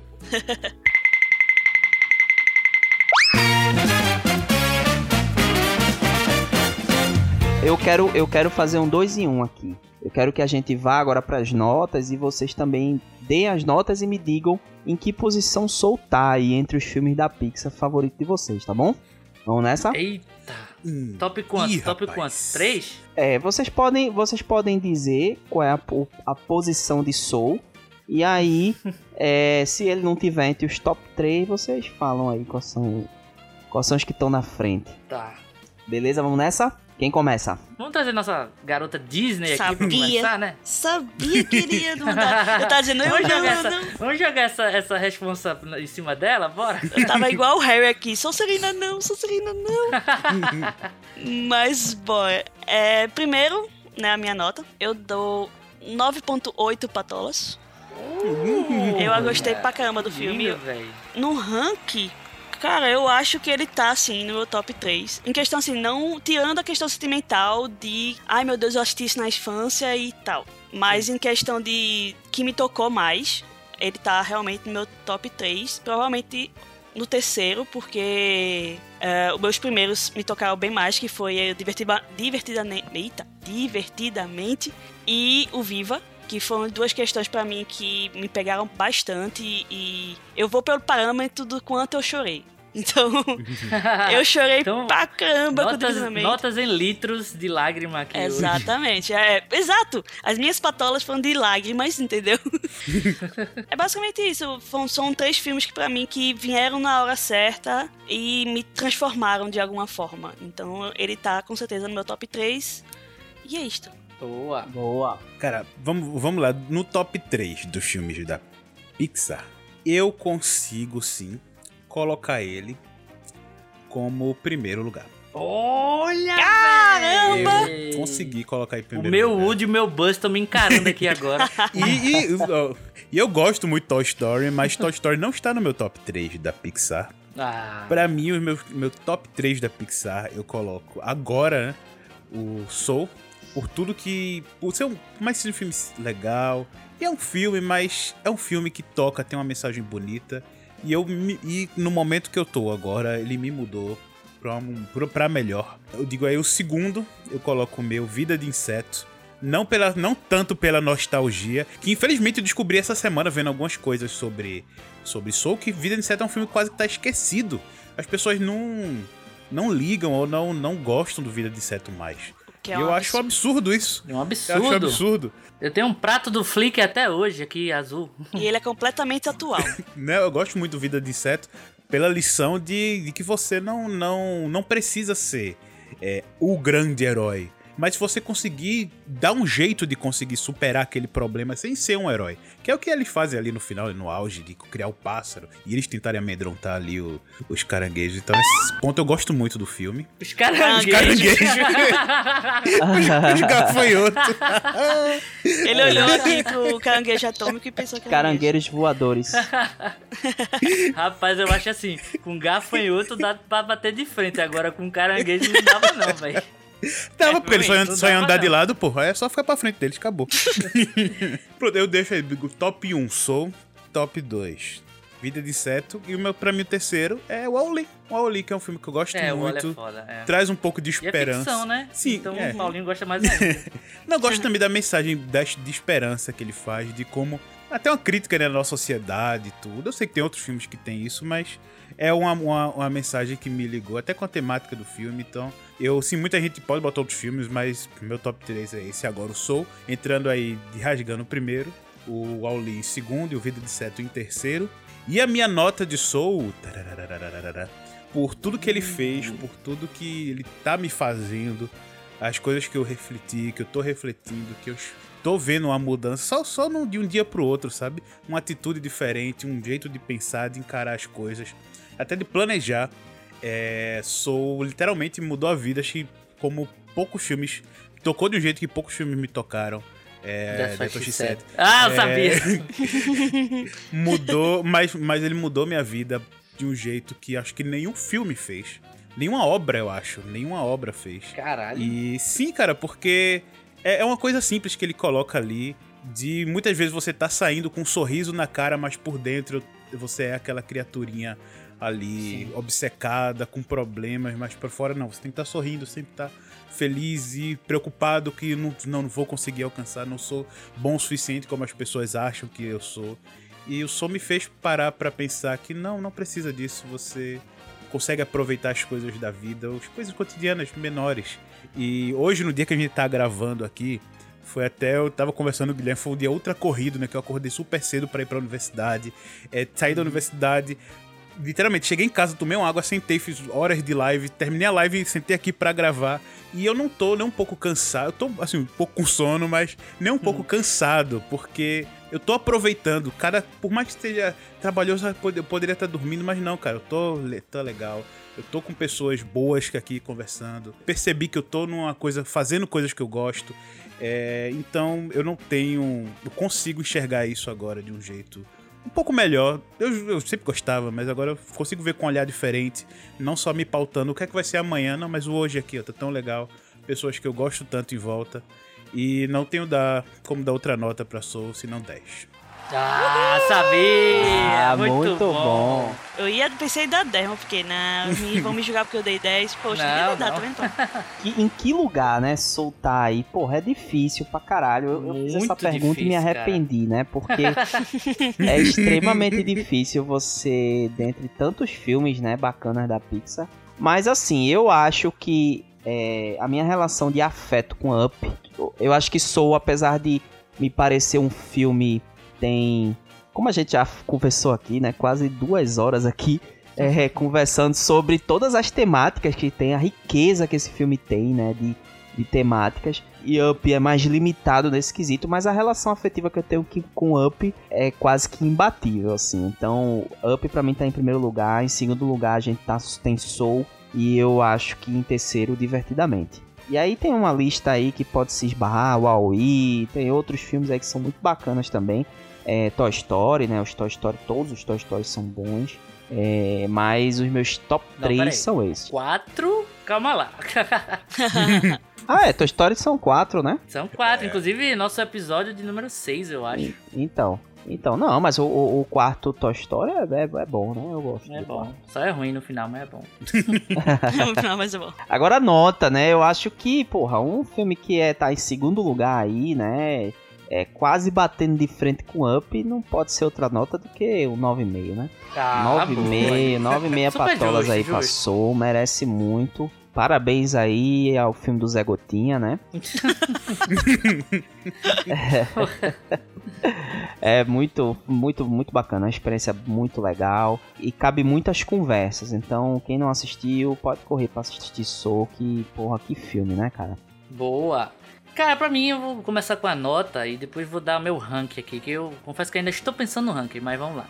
Eu quero, eu quero fazer um dois em um aqui. Eu quero que a gente vá agora para as notas e vocês também deem as notas e me digam em que posição soltar aí entre os filmes da Pixar favorito de vocês, tá bom? Vamos nessa? Eita. Top quanto? Ih, Top rapaz. quanto? Três? É, vocês podem, vocês podem dizer qual é a, a posição de Soul. E aí, é, se ele não tiver entre os top 3, vocês falam aí quais são, quais são os que estão na frente. Tá. Beleza? Vamos nessa? Quem começa? Vamos trazer nossa garota Disney aqui pra Sabia. começar, né? Sabia que iria mandar. Eu tava dizendo, eu vamos não, jogar, eu essa, não. vamos jogar essa, essa responsa em cima dela? Bora? Eu tava igual o Harry aqui. Sou Serena não, sou Serena não. Mas, boy, é, primeiro, né, a minha nota. Eu dou 9.8 patolas. eu gostei pra caramba do filme. Lindo, velho. No ranking, cara, eu acho que ele tá, assim, no meu top 3. Em questão, assim, não tirando a questão sentimental de... Ai, meu Deus, eu assisti isso na infância e tal. Mas em questão de... Que me tocou mais, ele tá realmente no meu top 3. Provavelmente no terceiro, porque é, os meus primeiros me tocaram bem mais, que foi o Divertida, Divertidamente... Eita, Divertidamente e o Viva, que foram duas questões pra mim que me pegaram bastante e eu vou pelo parâmetro do quanto eu chorei. Então, eu chorei Então, pra caramba com o Notas, notas em litros de lágrima aqui. Exatamente, é, exato. As minhas patolas foram de lágrimas, entendeu? é basicamente isso. Foram, são três filmes que para mim que vieram na hora certa e me transformaram de alguma forma. Então ele tá com certeza no meu top 3. E é isto. Boa. Boa. Cara, vamos, vamos lá. No top 3 dos filmes da Pixar, eu consigo sim colocar ele como primeiro lugar. Olha! Caramba! velho! Consegui colocar em O primeiro meu lugar. Woody e o meu Buzz estão me encarando aqui agora. E, e, ó, e eu gosto muito de Toy Story, mas Toy Story não está no meu top 3 da Pixar. Ah, Pra mim, o meu, meu top 3 da Pixar, eu coloco agora, né, o Soul, por tudo que... Por ser um, mais um filme legal, e é um filme, mas é um filme que toca, tem uma mensagem bonita, e, eu, e no momento que eu tô agora, ele me mudou pra, pra- melhor. Eu digo aí, o segundo, eu coloco o meu Vida de Inseto, não, pela, não tanto pela nostalgia, que infelizmente eu descobri essa semana vendo algumas coisas sobre, sobre Soul, que Vida de Inseto é um filme quase que tá esquecido. As pessoas não, não ligam ou não, não gostam do Vida de Inseto mais. Que é um eu acho um absurdo isso. é um Eu absurdo. acho absurdo. Eu tenho um prato do Flick até hoje aqui, azul. E ele é completamente atual. Né? Eu gosto muito do Vida de Inseto pela lição de, de que você não, não, não precisa ser é, o grande herói. Mas se você conseguir dar um jeito de conseguir superar aquele problema sem ser um herói, que é o que eles fazem ali no final, no auge, de criar o pássaro, e eles tentarem amedrontar ali o- os caranguejos. Então, esse ponto eu gosto muito do filme. Os caranguejos. Os gafanhotos. Ele olhou aqui pro caranguejo atômico e pensou que era Carangueiros voadores. Rapaz, eu acho assim, com gafanhoto dá pra bater de frente, agora com caranguejo não dava não, velho. Dava, porque eles só, iam dava, andar de lado, porra. É só ficar pra frente deles, acabou. Pronto, eu deixo aí, digo, top 1, Soul, top 2. Vida de Inseto. E o meu, pra mim, o terceiro é o Wall-E. O Wall-E, que é um filme que eu gosto É, o é muito. foda, é. Traz um pouco de E é esperança. ficção, né? Sim, Então é. o Paulinho gosta mais ainda. Não, eu gosto também da mensagem da- de esperança que ele faz, de como. Até uma crítica né, na nossa sociedade e tudo. Eu sei que tem outros filmes que tem isso, mas é uma, uma, uma mensagem que me ligou, até com a temática do filme. Então, eu, sim, muita gente pode botar outros filmes, mas meu top 3 é esse agora, o Soul. Entrando aí de rasgando o primeiro, o Wall-E em segundo e o Vida de Seto em terceiro. E a minha nota de Soul. Por tudo que ele fez, por tudo que ele tá me fazendo, as coisas que eu refleti, que eu tô refletindo, que eu tô vendo uma mudança, só, só num- de um dia pro outro, sabe? Uma atitude diferente, um jeito de pensar, de encarar as coisas, até de planejar. É, sou literalmente mudou a vida, acho que como poucos filmes, tocou de um jeito que poucos filmes me tocaram. É, Death Death Wish Wish 7. 7. Ah, eu É, sabia. mudou, mas, mas ele mudou minha vida de um jeito que acho que nenhum filme fez. Nenhuma obra, eu acho. Nenhuma obra fez. Caralho. E sim, cara, porque é, é uma coisa simples que ele coloca ali. De muitas vezes você tá saindo com um sorriso na cara, mas por dentro você é aquela criaturinha ali obcecada, com problemas, mas por fora não. Você tem que estar sorrindo, sempre estar feliz e preocupado que não, não vou conseguir alcançar, não sou bom o suficiente como as pessoas acham que eu sou. E o som me fez parar pra pensar que não, não precisa disso. Você consegue aproveitar as coisas da vida, as coisas cotidianas menores. E hoje, no dia que a gente tá gravando aqui, foi até eu tava conversando com o Guilherme, foi um dia ultra corrido, né? Que eu acordei super cedo pra ir pra universidade. É, saí da universidade. Literalmente, cheguei em casa, tomei uma água, sentei, fiz horas de live, terminei a live e sentei aqui pra gravar. E eu não tô nem um pouco cansado, eu tô assim, um pouco com sono, mas nem um pouco cansado, porque eu tô aproveitando. Cada, por mais que esteja trabalhoso, eu pod- eu poderia estar dormindo, mas não, cara, eu tô, tô legal. Eu tô com pessoas boas aqui conversando. Percebi que eu tô numa coisa, fazendo coisas que eu gosto. É, então eu não tenho. Eu consigo enxergar isso agora de um jeito um pouco melhor. Eu, eu sempre gostava, mas agora eu consigo ver com um olhar diferente. Não só me pautando o que é que vai ser amanhã, não, mas o hoje aqui, ó, tá tão legal. Pessoas que eu gosto tanto em volta. E não tenho dar como dar outra nota pra Soul, senão 10. Ah, sabia! Ah, muito, muito bom. bom. Eu ia pensei em dar 10, mas porque não, me, vão me julgar porque eu dei 10. Poxa, Não, nem vai dar, não. tá vendo? Que- em que lugar, né, soltar aí? Porra, é difícil pra caralho. Eu, eu fiz essa pergunta e me difícil, cara. arrependi, né? Porque é extremamente difícil você, dentre tantos filmes, né, bacanas da Pixar. Mas assim, eu acho que é, a minha relação de afeto com Up, eu acho que Soul, apesar de me parecer um filme tem, como a gente já conversou aqui, né, quase duas horas aqui é, conversando sobre todas as temáticas que tem, a riqueza que esse filme tem, né, de, de temáticas. E Up é mais limitado nesse quesito, mas a relação afetiva que eu tenho com Up é quase que imbatível, assim. Então, Up pra mim tá em primeiro lugar, em segundo lugar a gente tá, tem Soul, E eu acho que em terceiro, Divertidamente. E aí tem uma lista aí que pode se esbarrar, o Aoi, tem outros filmes aí que são muito bacanas também. É, Toy Story, né? Os Toy Story, todos os Toy Story são bons. É, mas os meus top Não, peraí. 3 são esses. Quatro, calma lá. Ah, é, Toy Story são quatro, né? São quatro, inclusive nosso episódio de número 6, eu acho. Então. Então, não, mas o, o- o quarto Toy Story é, é, é bom, né? Eu gosto. É bom. quarto. Só é ruim no final, mas é bom. Não, mas é bom. Agora nota, né? Eu acho que, porra, um filme que é tá em segundo lugar aí, né? É quase batendo de frente com Up, não pode ser outra nota do que o 9,5, né? Ah, 9,5, 9,5 Super patolas justo, aí justo. passou, merece muito. Parabéns aí ao filme do Zé Gotinha, né? É muito, muito, muito bacana, uma experiência muito legal e cabe muitas conversas. Então, quem não assistiu, pode correr pra assistir Soul, que porra, que filme, né, cara? Boa. Cara, pra mim eu vou começar com a nota e depois vou dar meu ranking aqui, que eu confesso que ainda estou pensando no ranking, mas vamos lá.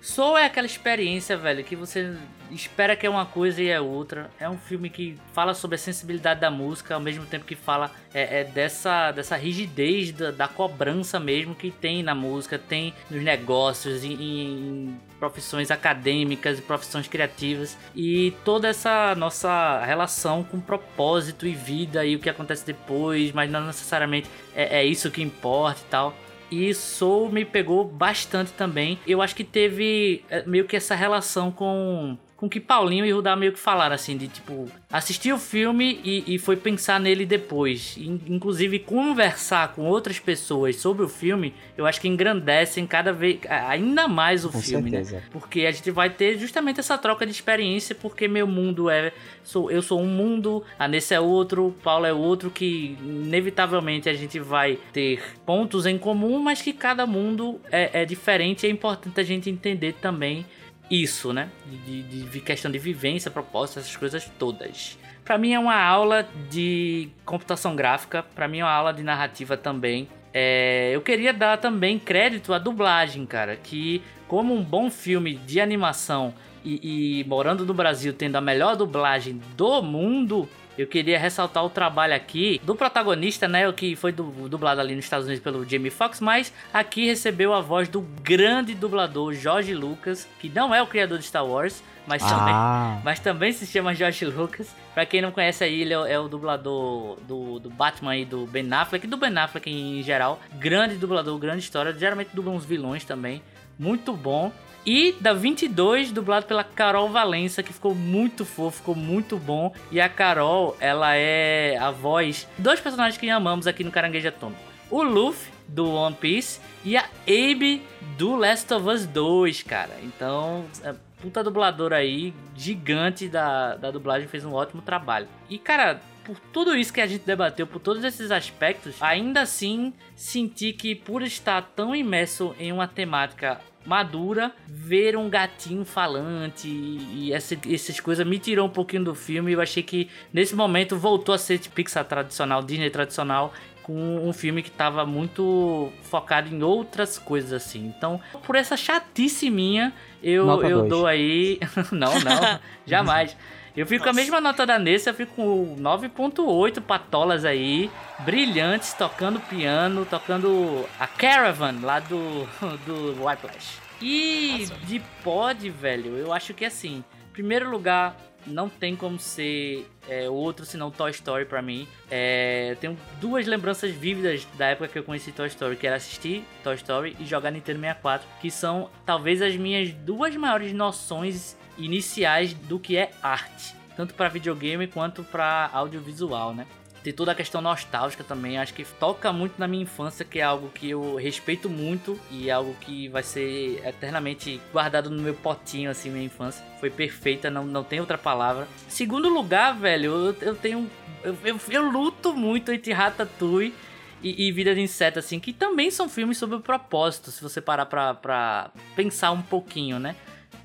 Soul é aquela experiência, velho, que você espera que é uma coisa e é outra. É um filme que fala sobre a sensibilidade da música, ao mesmo tempo que fala é, é dessa, dessa rigidez da, da cobrança mesmo que tem na música, tem nos negócios, em, em profissões acadêmicas e profissões criativas. E toda essa nossa relação com propósito e vida e o que acontece depois, mas não necessariamente é, é isso que importa e tal. E Soul me pegou bastante também. Eu acho que teve é, meio que essa relação com com que Paulinho e Rudá meio que falaram assim de tipo assistir o filme e, e foi pensar nele depois, In- inclusive conversar com outras pessoas sobre o filme, eu acho que engrandecem cada vez ainda mais o Com filme, né? certeza. Porque a gente vai ter justamente essa troca de experiência, porque meu mundo é. Sou, eu sou um mundo, a Nessa é outro, Paulo é outro, que inevitavelmente a gente vai ter pontos em comum, mas que cada mundo é, é diferente e é importante a gente entender também isso, né? De, de- de questão de vivência, propósito, essas coisas todas. Pra mim é uma aula de computação gráfica, pra mim é uma aula de narrativa também. É, eu queria dar também crédito à dublagem, cara, que como um bom filme de animação e, e morando no Brasil tendo a melhor dublagem do mundo, eu queria ressaltar o trabalho aqui do protagonista, né, o que foi du- dublado ali nos Estados Unidos pelo Jamie Foxx, mas aqui recebeu a voz do grande dublador George Lucas, que não é o criador de Star Wars, mas também Ah, mas também se chama George Lucas. Pra quem não conhece aí, ele é, o- é dublador do, do Batman e do Ben Affleck, e do Ben Affleck em geral. Grande dublador, grande história. Geralmente dubla uns vilões também. Muito bom. E da 22, dublado pela Carol Valença, que ficou muito fofo, ficou muito bom. E a Carol, ela é a voz de dois personagens que amamos aqui no Caranguejo Atômico. O Luffy, do One Piece, e a Abe, do Last of Us 2, cara. Então, é puta dubladora aí, gigante da, da dublagem, fez um ótimo trabalho. E, cara, por tudo isso que a gente debateu, por todos esses aspectos, ainda assim senti que por estar tão imerso em uma temática madura, ver um gatinho falante e, essa- essas coisas me tirou um pouquinho do filme. Eu achei que nesse momento voltou a ser tipo, Pixar tradicional, Disney tradicional, com um filme que tava muito focado em outras coisas assim. Então, por essa chatice minha, eu, Nota eu dois. dou aí. não, não, jamais. Eu fico com a mesma nota da Nessa, eu fico com 9.8 patolas aí, brilhantes, tocando piano, tocando a Caravan lá do, do Whiplash. E de pod, velho, eu acho que assim, em primeiro lugar, não tem como ser é, outro senão Toy Story pra mim. É, eu tenho duas lembranças vívidas da época que eu conheci Toy Story, que era assistir Toy Story e jogar Nintendo 64, que são talvez as minhas duas maiores noções iniciais do que é arte, tanto para videogame quanto para audiovisual, né? Tem toda a questão nostálgica também, acho que toca muito na minha infância, que é algo que eu respeito muito e é algo que vai ser eternamente guardado no meu potinho, assim, minha infância. Foi perfeita, não, não tem outra palavra. Segundo lugar, velho, eu, eu tenho. Eu, eu, eu luto muito entre Ratatouille e, e Vida de Inseto, assim, que também são filmes sobre o propósito, se você parar pra, pra pensar um pouquinho, né?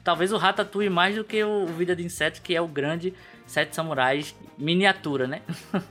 Talvez o Ratatouille mais do que o Vida de Inseto, que é o grande Sete Samurais miniatura, né?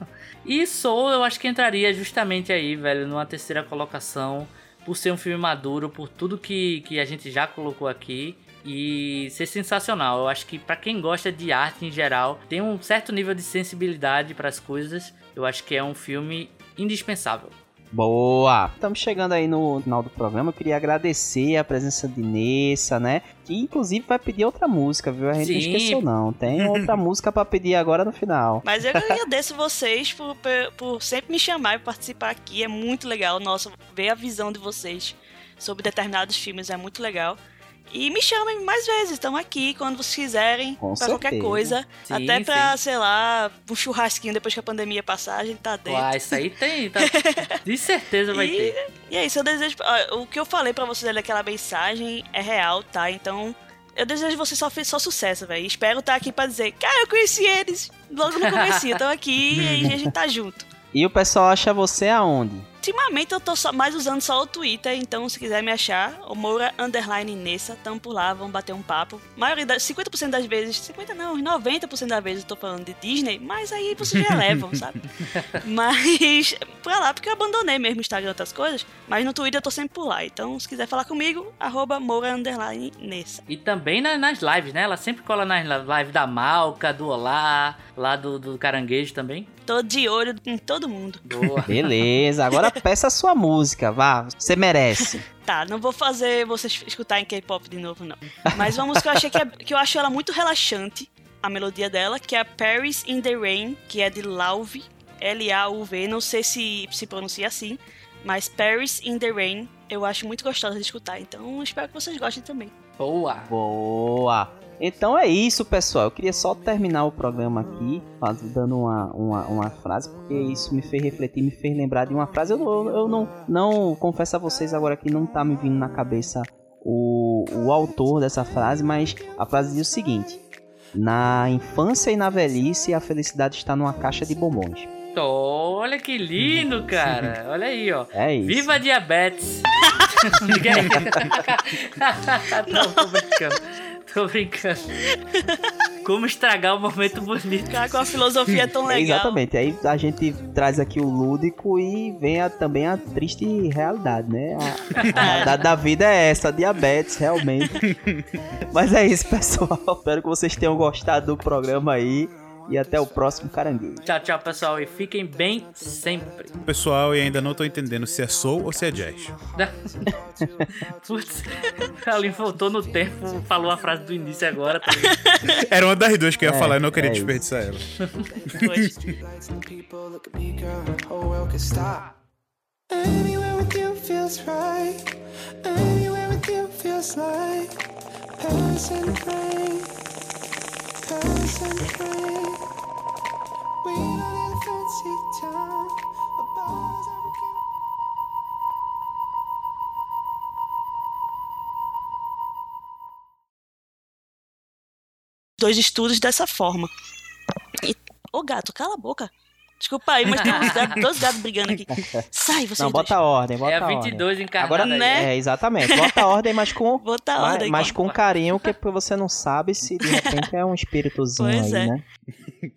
e Soul eu acho que entraria justamente aí, velho, numa terceira colocação, por ser um filme maduro, por tudo que, que a gente já colocou aqui. e ser sensacional. Eu acho que pra quem gosta de arte em geral, tem um certo nível de sensibilidade para as coisas. Eu acho que é um filme indispensável. Boa! Estamos chegando aí no final do programa. Eu queria agradecer a presença de Nessa, né? Que inclusive vai pedir outra música, viu? A gente não Sim. esqueceu, não. Tem outra música pra pedir agora no final. Mas eu agradeço vocês por, por, por sempre me chamar e participar aqui. É muito legal. Nossa, ver a visão de vocês sobre determinados filmes é muito legal. E me chamem mais vezes, estamos aqui quando vocês quiserem, Com pra qualquer coisa. Sim, Até pra, sim. sei lá, um churrasquinho depois que a pandemia passar, a gente tá dentro. Uai, isso aí tem. Tá... De certeza vai E- ter. E é isso, eu desejo. O que eu falei pra vocês ali, aquela mensagem, é real, tá? Então, eu desejo vocês só, só sucesso, velho. Espero estar aqui pra dizer, cara, eu conheci eles logo no começo, então aqui e a gente tá junto. E o pessoal acha você aonde? Ultimamente eu tô só- mais usando só o Twitter, então se quiser me achar, o Moura Underline Nessa, tamo por lá, vamos bater um papo. Maioria das, 50% das vezes, 50 não, 90% das vezes eu tô falando de Disney, mas aí vocês já levam, sabe? Mas, pra lá, porque eu abandonei mesmo o Instagram e outras coisas, mas no Twitter eu tô sempre por lá, então se quiser falar comigo, arroba Moura Underline Nessa. E também na- nas lives, né? Ela sempre cola nas lives da Malca, do Olá, lá do, do Caranguejo também. Tô de olho em todo mundo. Boa. Beleza, agora peça a sua música, vá. Você merece. Tá, não vou fazer vocês escutarem K-pop de novo, não. Mas uma música que eu achei que, é- que eu acho ela muito relaxante, a melodia dela, que é Paris in the Rain, que é de Lauve, L-A-U-V, não sei se se pronuncia assim, mas Paris in the Rain eu acho muito gostosa de escutar, então espero que vocês gostem também. Boa. Boa! Então é isso, pessoal. Eu queria só terminar o programa aqui, dando uma, uma, uma frase, porque isso me fez refletir, me fez lembrar de uma frase. Eu, não- eu não, não confesso a vocês agora que não tá me vindo na cabeça o, o autor dessa frase, mas a frase diz o seguinte: Na infância e na velhice, a felicidade está numa caixa de bombons. Olha que lindo, cara. Olha aí, ó. É isso. Viva diabetes! Não, tô brincando. Tô brincando. Como estragar o momento bonito. Cara, com a filosofia tão legal. Exatamente. Aí a gente traz aqui o lúdico e vem a- também a triste realidade, né? A, a realidade da vida é essa, diabetes, realmente. Mas é isso, pessoal. Espero que vocês tenham gostado do programa aí. E até o próximo caranguejo. Tchau, tchau, pessoal. E fiquem bem sempre. Pessoal, e ainda não tô entendendo se é soul ou se é jazz. Putz, ali voltou no tempo, falou a frase do início agora. Tá? Era uma das duas que eu ia É, falar e não queria é desperdiçar ela. Anywhere with you feels right. Anywhere with you feels like Paris and rain. Dois estudos dessa forma. E... Ô gato, cala a boca. Desculpa aí, mas tem uns gatos, dois gatos brigando aqui. Sai, vocês Não, dois. bota a ordem, bota É a a ordem. 22 encarnada Agora. Né? É, exatamente. Bota a ordem, mas com, Bota a mas, ordem, mas com- com carinho, que você não sabe se de repente é um espíritozinho Pois aí, é. né?